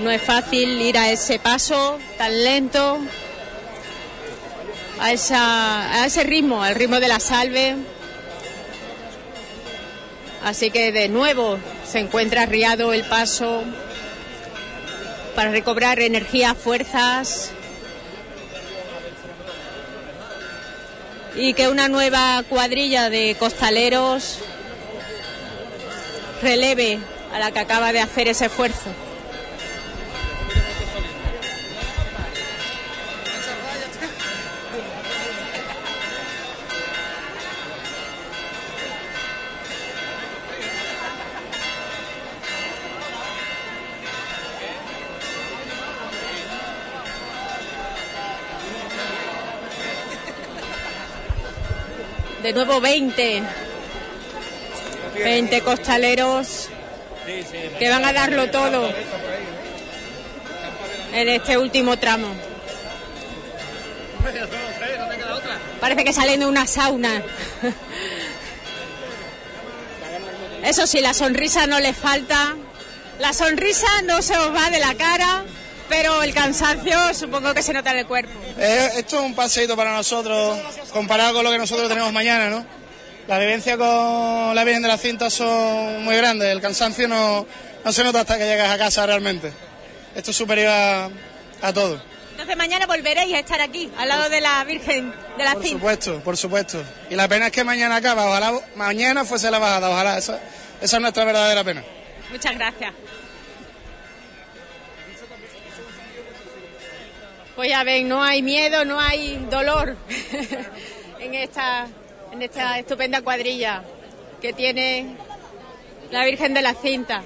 no es fácil ir a ese paso tan lento, a, esa, a ese ritmo, al ritmo de la salve. Así que de nuevo se encuentra arriado el paso para recobrar energía, fuerzas y que una nueva cuadrilla de costaleros releve a la que acaba de hacer ese esfuerzo. De nuevo 20. 20 costaleros que van a darlo todo en este último tramo. Parece que salen de una sauna. Eso sí, la sonrisa no le falta. La sonrisa no se os va de la cara, pero el cansancio supongo que se nota en el cuerpo. Eh, esto es un paseito para nosotros, comparado con lo que nosotros tenemos mañana, ¿no? La vivencia con la Virgen de la Cinta son muy grandes, el cansancio no, no se nota hasta que llegas a casa realmente. Esto es superior a, a todo. Entonces mañana volveréis a estar aquí, al lado de la Virgen de la Por Cinta. supuesto, por supuesto. Y la pena es que mañana acaba, ojalá mañana fuese la bajada, ojalá, esa, esa es nuestra verdadera pena. Muchas gracias. Pues ya ven, no hay miedo, no hay dolor en esta, en esta estupenda cuadrilla que tiene la Virgen de la Cinta.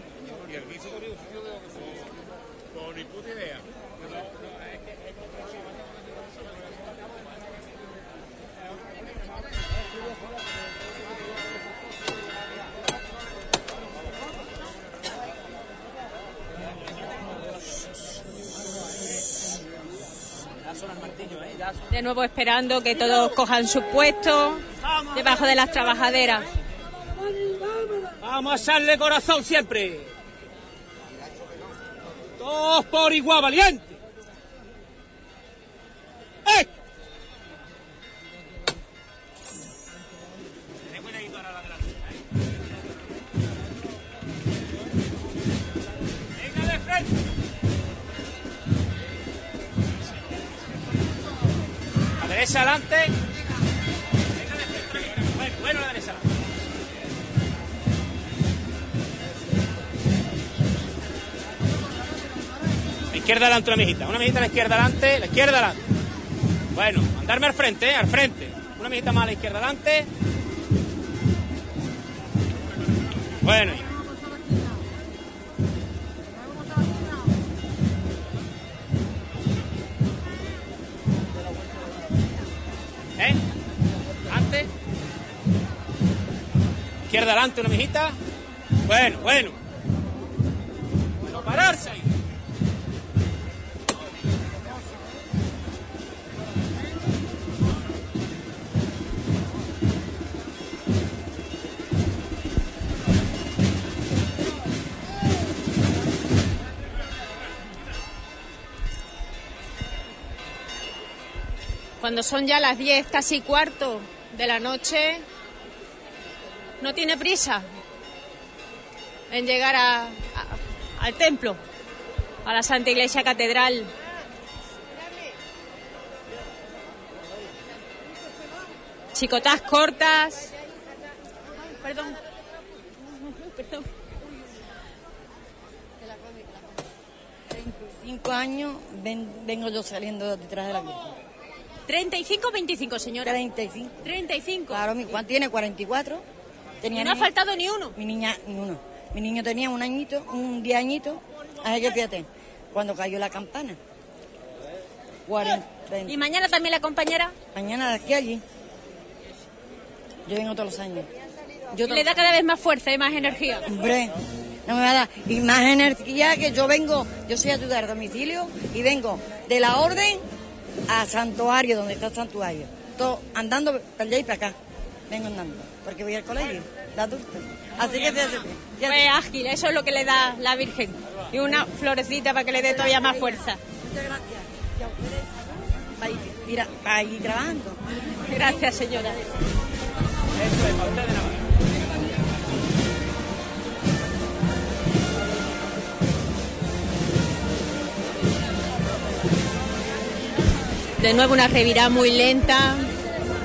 De nuevo esperando que todos cojan su puesto debajo de las trabajaderas. Vamos a echarle corazón siempre. Todos por igual, valiente. ¡Eh! Derecha adelante. Bueno, la derecha adelante. La izquierda adelante una mijita, una mijita a la izquierda adelante, la izquierda adelante. Bueno, andarme al frente, ¿eh? al frente. Una mijita más a la izquierda adelante. Bueno. ¿Eh? Adelante. Izquierda adelante, una mijita. Bueno, bueno. Bueno, pararse ahí. Cuando son ya las 10, casi cuarto de la noche, no tiene prisa en llegar a- al templo, a la Santa Iglesia Catedral. Chicotas cortas. Perdón. Perdón. 35 años ven- vengo yo saliendo detrás de la Virgen. 35 o 25, señora. 35. 35. Claro, mi Juan tiene 44. Tenía Y no ha faltado ni uno. Mi niña, ni uno. Mi niño tenía un añito, un 10 añitos. Así que fíjate, cuando cayó la campana. 40, ¿Y mañana también la compañera? Mañana de aquí a allí. Yo vengo todos los años. Yo Y le da cada vez más fuerza y más energía. Hombre, no me va a dar. Y más energía que yo vengo, yo soy ayudar a domicilio y vengo de la orden a santuario, donde está el santuario. Todo andando para allá y para acá. Vengo andando, porque voy al colegio, de adulto. Así que se hace bien. Ya Pues ágil, eso es lo que le da la Virgen. Y una florecita para que le dé todavía más fuerza. Muchas gracias. Y a ustedes, para ir, tira- para ir trabajando. Gracias, señora. De nuevo una revirada muy lenta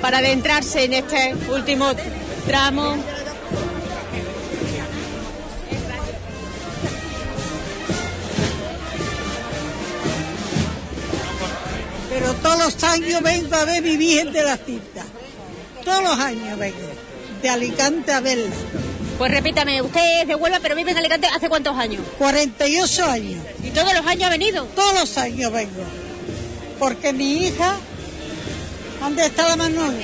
para adentrarse en este último tramo. Pero todos los años vengo a ver mi Virgen de la Cinta. Todos los años vengo. De Alicante a verla. Pues repítame, usted es de Huelva, pero vive en Alicante hace cuántos años? 48 años. ¿Y todos los años ha venido? Todos los años vengo. Porque mi hija, ¿dónde está la Manoli?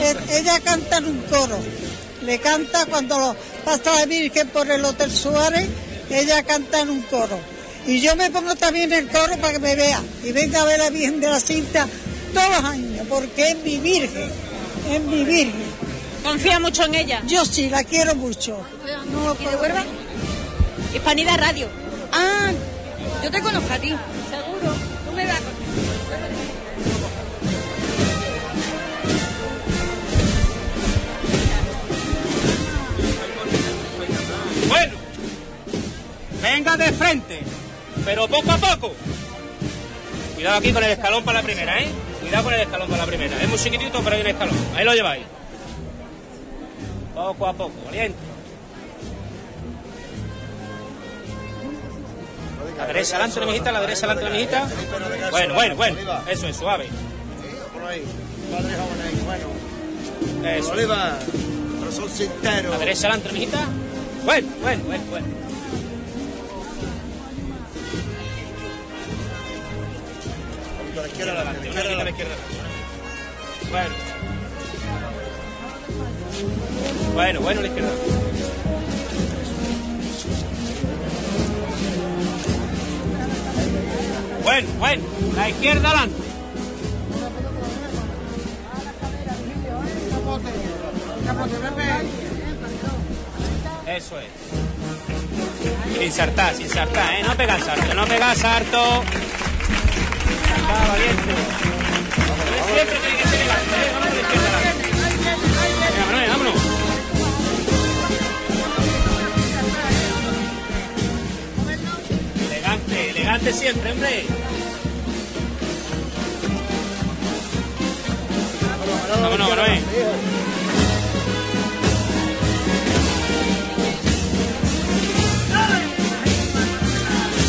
Eh, Ella canta en un coro. Le canta cuando lo pasa la Virgen por el Hotel Suárez, ella canta en un coro. Y yo me pongo también en el coro para que me vea. Y venga a ver a la Virgen de la Cinta todos los años, porque es mi Virgen. Es mi Virgen. ¿Confía mucho en ella? Yo sí, la quiero mucho. No, ¿Y de Huelva? Hispanidad Radio. Ah, yo te conozco a ti. Seguro. Tú me das. Bueno, venga de frente, pero poco a poco. Cuidado aquí con el escalón para la primera, ¿eh? Cuidado con el escalón para la primera. Es muy chiquitito, pero hay un escalón. Ahí lo lleváis. Poco a poco, valiente. La derecha adelante, una mijita, la derecha adelante, una mijita. Bueno, bueno, bueno. Eso es, suave. Eso. Oliva, pero son sinceros. La derecha adelante, mijita. Bueno, bueno, bueno, bueno. a la izquierda, a la izquierda, a la izquierda. Bueno. Bueno, bueno, a la izquierda. Bueno, bueno, la izquierda adelante. Eso es. Sin sartar, sin sartar, ¿eh? No pegas harto, no pegas harto. Siempre que ser elegante, ¿eh? Vámonos. Hombre.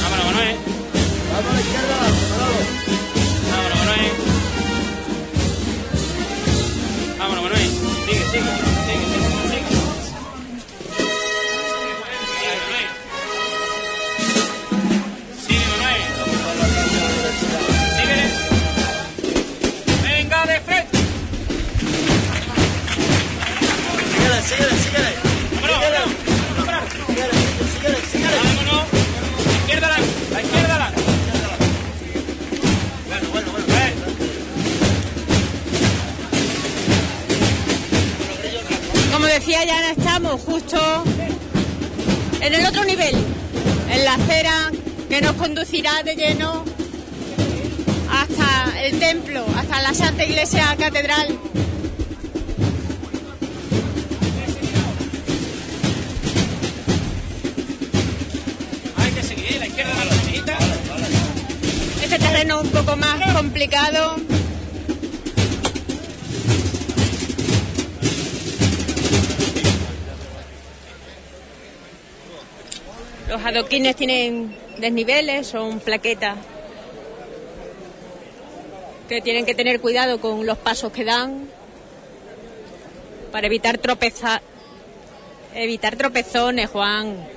Vámonos. Vámonos, Vámonos, Manuel. Sigue, sigue, sigue, sigue, sigue. Síguele, síguele, Decía, ya estamos justo en el otro nivel, en la acera que nos conducirá de lleno hasta el templo, hasta la Santa Iglesia Catedral. Hay que seguir, la izquierda la. Este terreno un poco más complicado. Los adoquines tienen desniveles, son plaquetas que tienen que tener cuidado con los pasos que dan para evitar tropezar, evitar tropezones, Juan.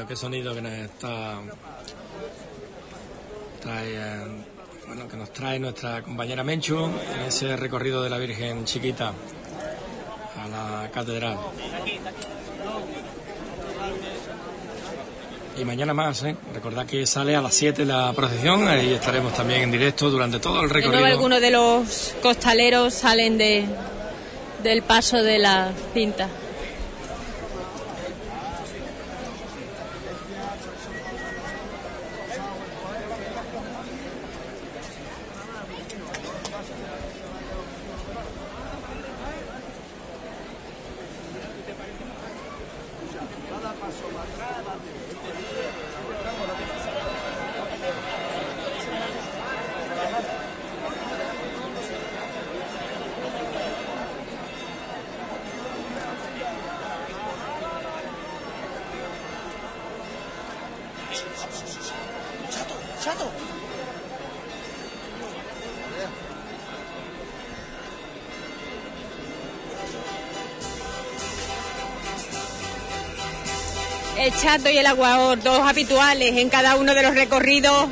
Bueno, qué sonido que nos está trae, eh, bueno, que nos trae nuestra compañera Menchu en ese recorrido de la Virgen Chiquita a la catedral. Y mañana más, ¿eh? Recordad que sale a las 7 la procesión, ahí estaremos también en directo durante todo el recorrido. algunos de los costaleros salen de, del paso de la cinta. Chato y el aguador, dos habituales en cada uno de los recorridos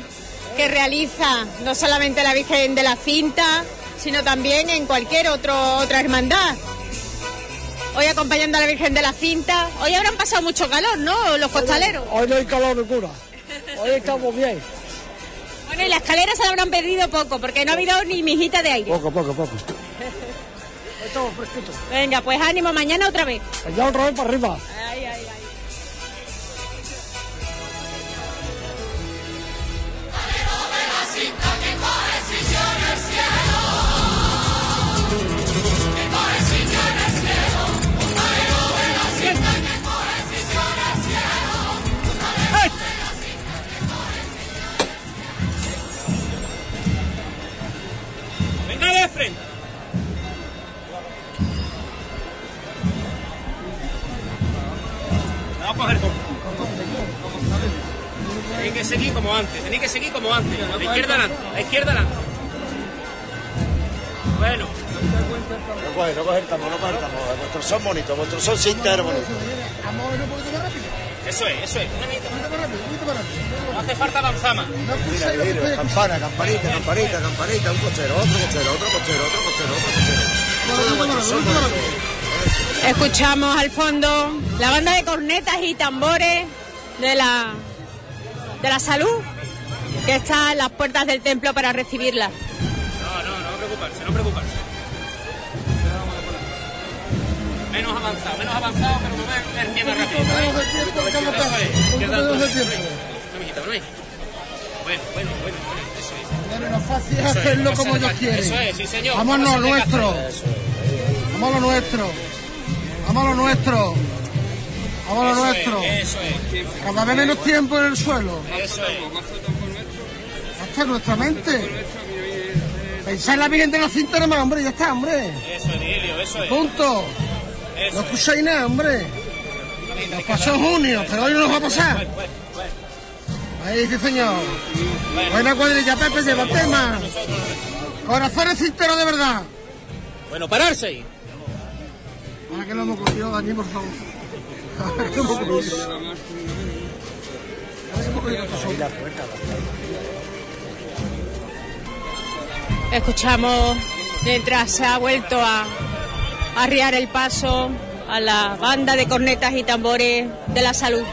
que realiza no solamente la Virgen de la Cinta, sino también en cualquier otro, otra hermandad. Hoy acompañando a la Virgen de la Cinta. Hoy habrán pasado mucho calor, ¿no? Los costaleros. Hoy no hay calor ninguna. Hoy estamos bien. Bueno, y la escalera se la habrán perdido poco, porque no ha habido ni mijita de aire. Poco, poco, poco. Estamos fresquitos. Venga, pues ánimo, mañana otra vez. Allá otra vez para arriba. Son bonitos, vuestros son sinteros bonitos. eso es, eso es. Una mitad. No hace falta avanzar más. Mira, mira, campana, campanita, campanita, campanita, un cochero, otro cochero, otro cochero, otro cochero, otro cochero. Escuchamos al fondo la banda de cornetas y tambores de la, de la salud que está en las puertas del templo para recibirla. Pero mijita. Bueno, bueno, bueno, eso es. Lo fácil es hacerlo como ellos quieren. eso es, sí, señor. Vamos lo nuestro. Vamos lo nuestro. Vamos lo nuestro. Vamos lo nuestro. es, eso es. Cada vez menos tiempo en el suelo. Eso es. Hasta nuestra mente. Pensar en la Virgen de la Cinta nada más, hombre, ya está, hombre. Eso es, Dilio, eso es. Punto. No escucháis nada, hombre. Nos pasó en junio, pero hoy no nos va a pasar. Ahí sí, señor. Buena cuadrilla, Pepe, lleva el tema. Corazones cinteros de verdad. Bueno, pararse ahí. Ahora que lo hemos cogido, Dani, por favor. Ahora que lo hemos cogido. Escuchamos mientras se ha vuelto a arriar el paso a la banda de cornetas y tambores de la salud.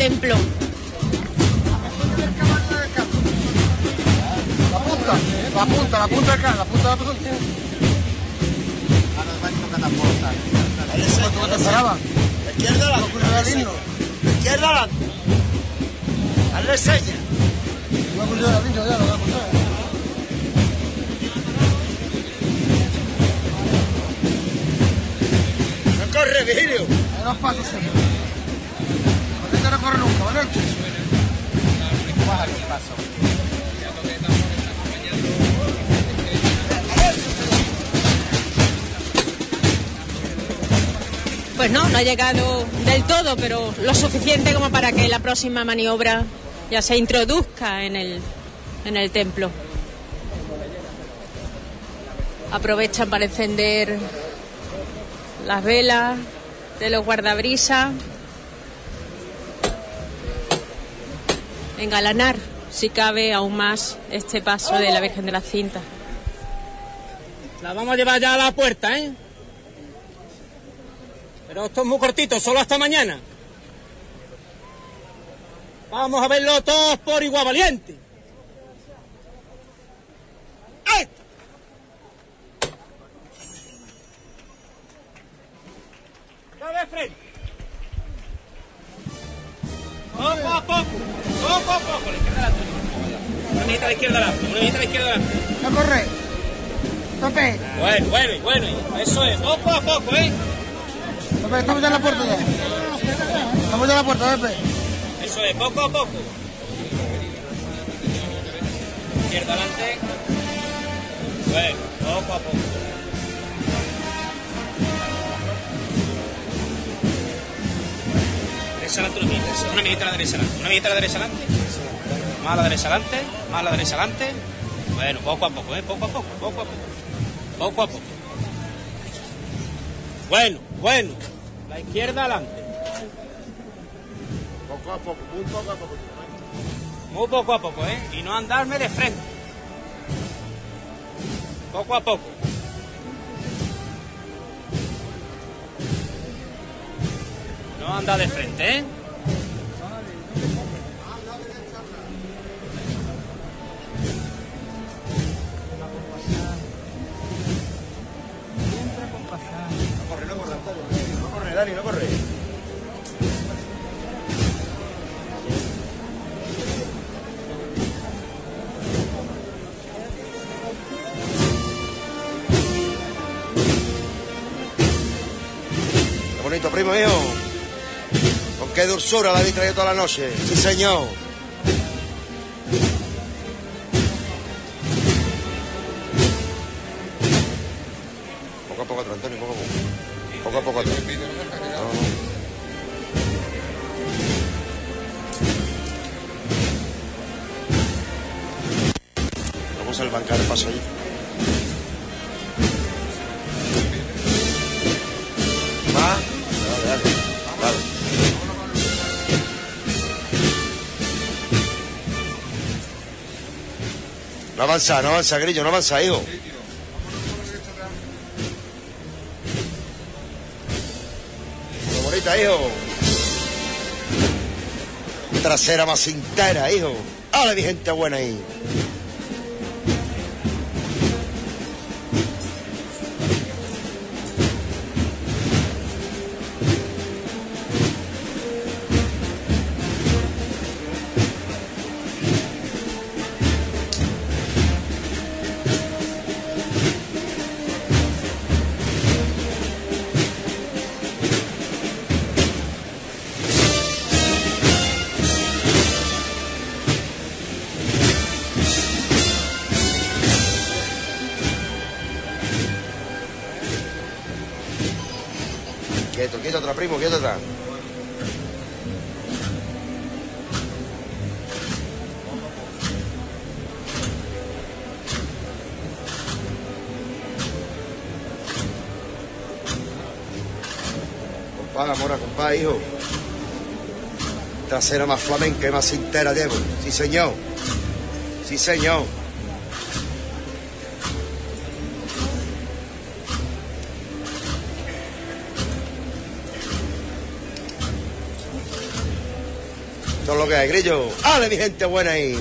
Templo. Pues no, no ha llegado del todo, pero lo suficiente como para que la próxima maniobra ya se introduzca en el, en el templo. Aprovechan para encender las velas de los guardabrisas, engalanar, si cabe, aún más este paso de la Virgen de la Cinta. La vamos a llevar ya a la puerta, ¿eh? Pero esto es muy cortito, solo hasta mañana. Vamos a verlo todos por igual valiente. De frente. Poco a poco, poco a poco. La izquierda adelante. Una mijita a la izquierda adelante, una mijita a la izquierda adelante. No corre. Tope. Bueno, bueno, bueno, eso es, poco a poco, ¿eh? Pepe, estamos ya en la puerta ya. Estamos ya en la puerta, Pepe. Eso es, poco a poco. izquierda adelante. Bueno, poco a poco. Derecha adelante una mijita, una mijita a la derecha adelante, una mijita a la derecha adelante. Más la derecha adelante, más la derecha adelante. Bueno, poco a poco, ¿eh? Poco a poco, poco a poco. Poco a poco. Bueno, bueno. La izquierda adelante. Poco a poco, muy poco a poco. Muy poco a poco, ¿eh? Y no andarme de frente. Poco a poco. No anda de frente, ¿eh? Dani, no corre. Qué bonito, primo mío. Con qué dulzura la habéis traído toda la noche. Sí, señor. Poco a poco Antonio, poco a poco. Poco a poco atrás. Vamos al bancar paso allí. Va. Dale. Dale. No avanza, no avanza, Grillo, no avanza, hijo. Muy bonita, hijo. Trasera más entera, hijo. ¡Hala, mi gente buena ahí! Trasera más flamenca y más entera, Diego. Sí, señor. Sí, señor. Esto es lo que hay, grillo. ¡Ale, mi gente buena ahí!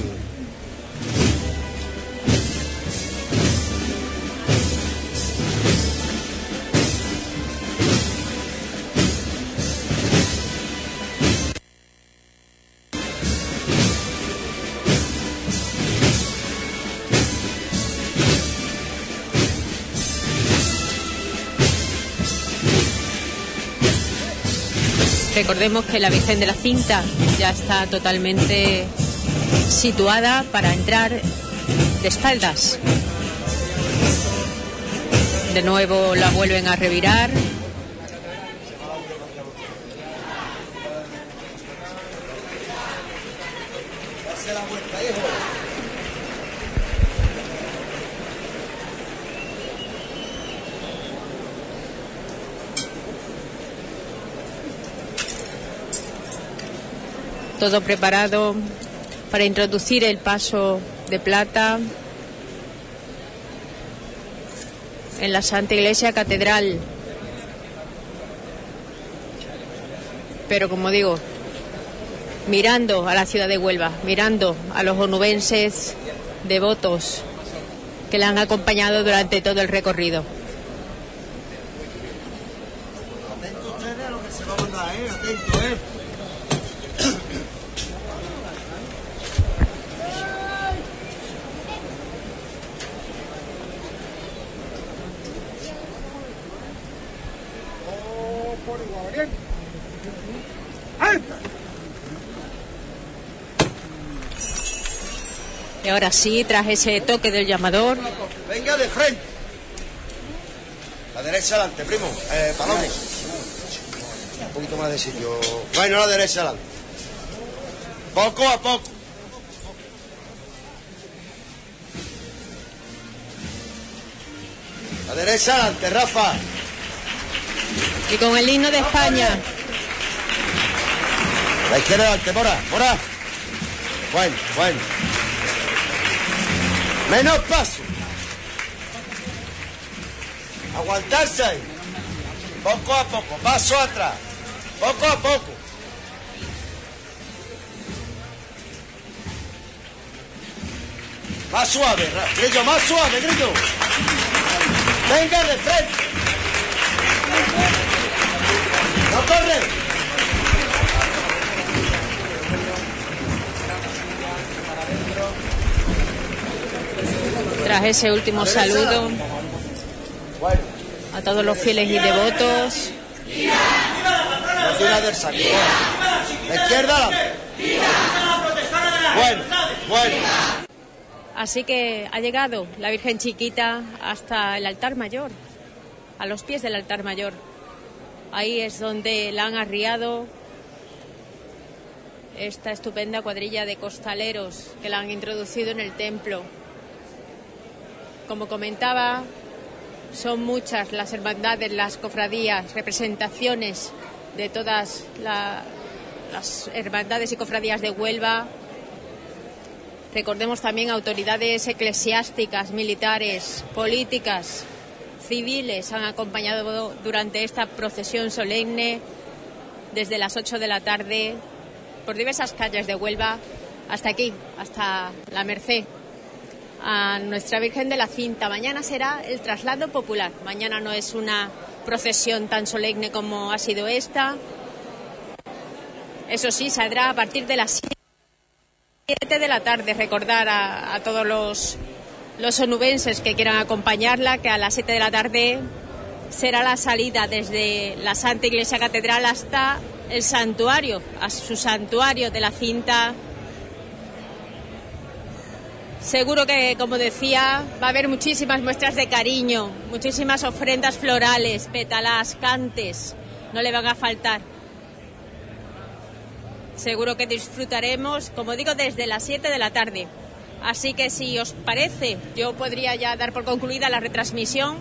Recordemos que la Virgen de la Cinta ya está totalmente situada para entrar de espaldas. De nuevo la vuelven a revirar. Todo preparado para introducir el paso de plata en la Santa Iglesia Catedral. Pero como digo, mirando a la ciudad de Huelva, mirando a los onubenses devotos que la han acompañado durante todo el recorrido. Atento ustedes a lo que se va a mandar, ¿eh? Atento, ¿eh? por igual, bien. ¡Alta! Y ahora sí, tras ese toque del llamador, Venga de frente. La derecha adelante, primo. Eh, Palomo. Un poquito más de sitio. Bueno, la derecha adelante. Poco a poco. La derecha adelante, Rafa. y con el himno de España, La izquierda adelante, Mora, Mora. Bueno, bueno. Menos paso. Aguantarse ahí. Poco a poco, paso atrás. Poco a poco. Más suave, Grillo, más suave, Grillo. Venga de frente. No corre. Tras ese último saludo a todos los fieles y devotos. Izquierda bueno. Así que ha llegado la Virgen Chiquita hasta el altar mayor, a los pies del altar mayor. Ahí es donde la han arriado esta estupenda cuadrilla de costaleros que la han introducido en el templo. Como comentaba, son muchas las hermandades, las cofradías, representaciones de todas la- las hermandades y cofradías de Huelva. Recordemos también autoridades eclesiásticas, militares, políticas, civiles han acompañado durante esta procesión solemne desde las 8 de la tarde por diversas calles de Huelva hasta aquí, hasta la Merced, a Nuestra Virgen de la Cinta. Mañana será el traslado popular. Mañana no es una procesión tan solemne como ha sido esta. Eso sí, saldrá a partir de las 7 de la tarde. Recordar a, todos los, los onubenses que quieran acompañarla que a las 7 de la tarde será la salida desde la Santa Iglesia Catedral hasta el santuario, a su santuario de la cinta. Seguro que, como decía, va a haber muchísimas muestras de cariño, muchísimas ofrendas florales, pétalas, cantes, no le van a faltar. Seguro que disfrutaremos, como digo, desde las 7 de la tarde. Así que si os parece, yo podría ya dar por concluida la retransmisión.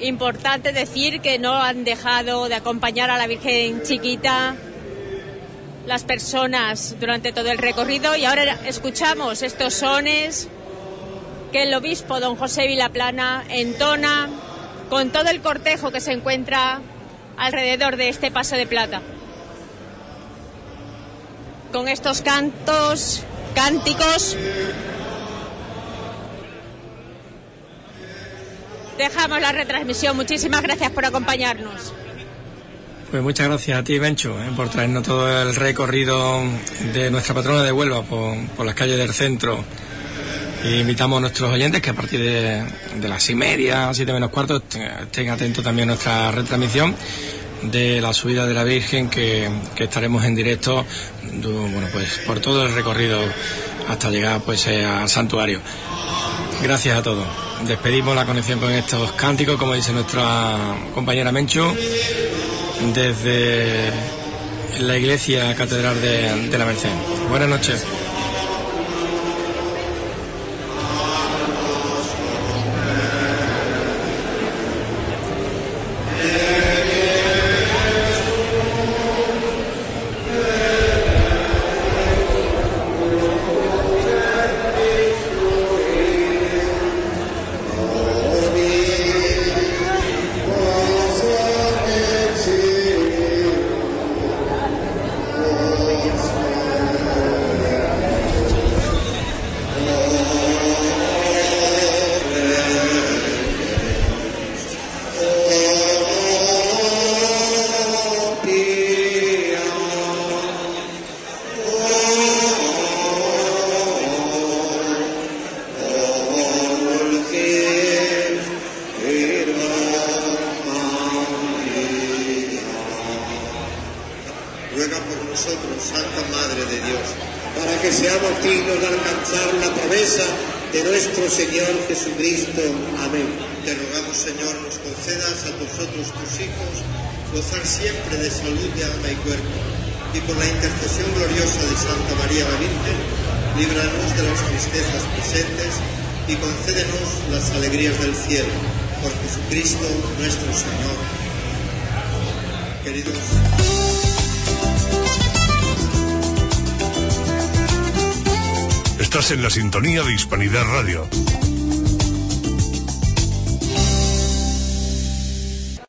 Importante decir que no han dejado de acompañar a la Virgen Chiquita las personas durante todo el recorrido y ahora escuchamos estos sones que el obispo don José Vilaplana entona con todo el cortejo que se encuentra alrededor de este paso de plata. Con estos cantos, cánticos, dejamos la retransmisión. Muchísimas gracias por acompañarnos. Pues muchas gracias a ti, Bencho, eh, por traernos todo el recorrido de nuestra patrona de Huelva por, las calles del centro. E invitamos a nuestros oyentes que a partir de, las y media, siete menos cuarto, est- estén atentos también a nuestra retransmisión de la subida de la Virgen que, estaremos en directo bueno, pues, por todo el recorrido hasta llegar pues, eh, al santuario. Gracias a todos. Despedimos la conexión con estos cánticos, como dice nuestra compañera Mencho, desde la iglesia catedral de, de la Merced. Buenas noches. Sintonía de Hispanidad Radio.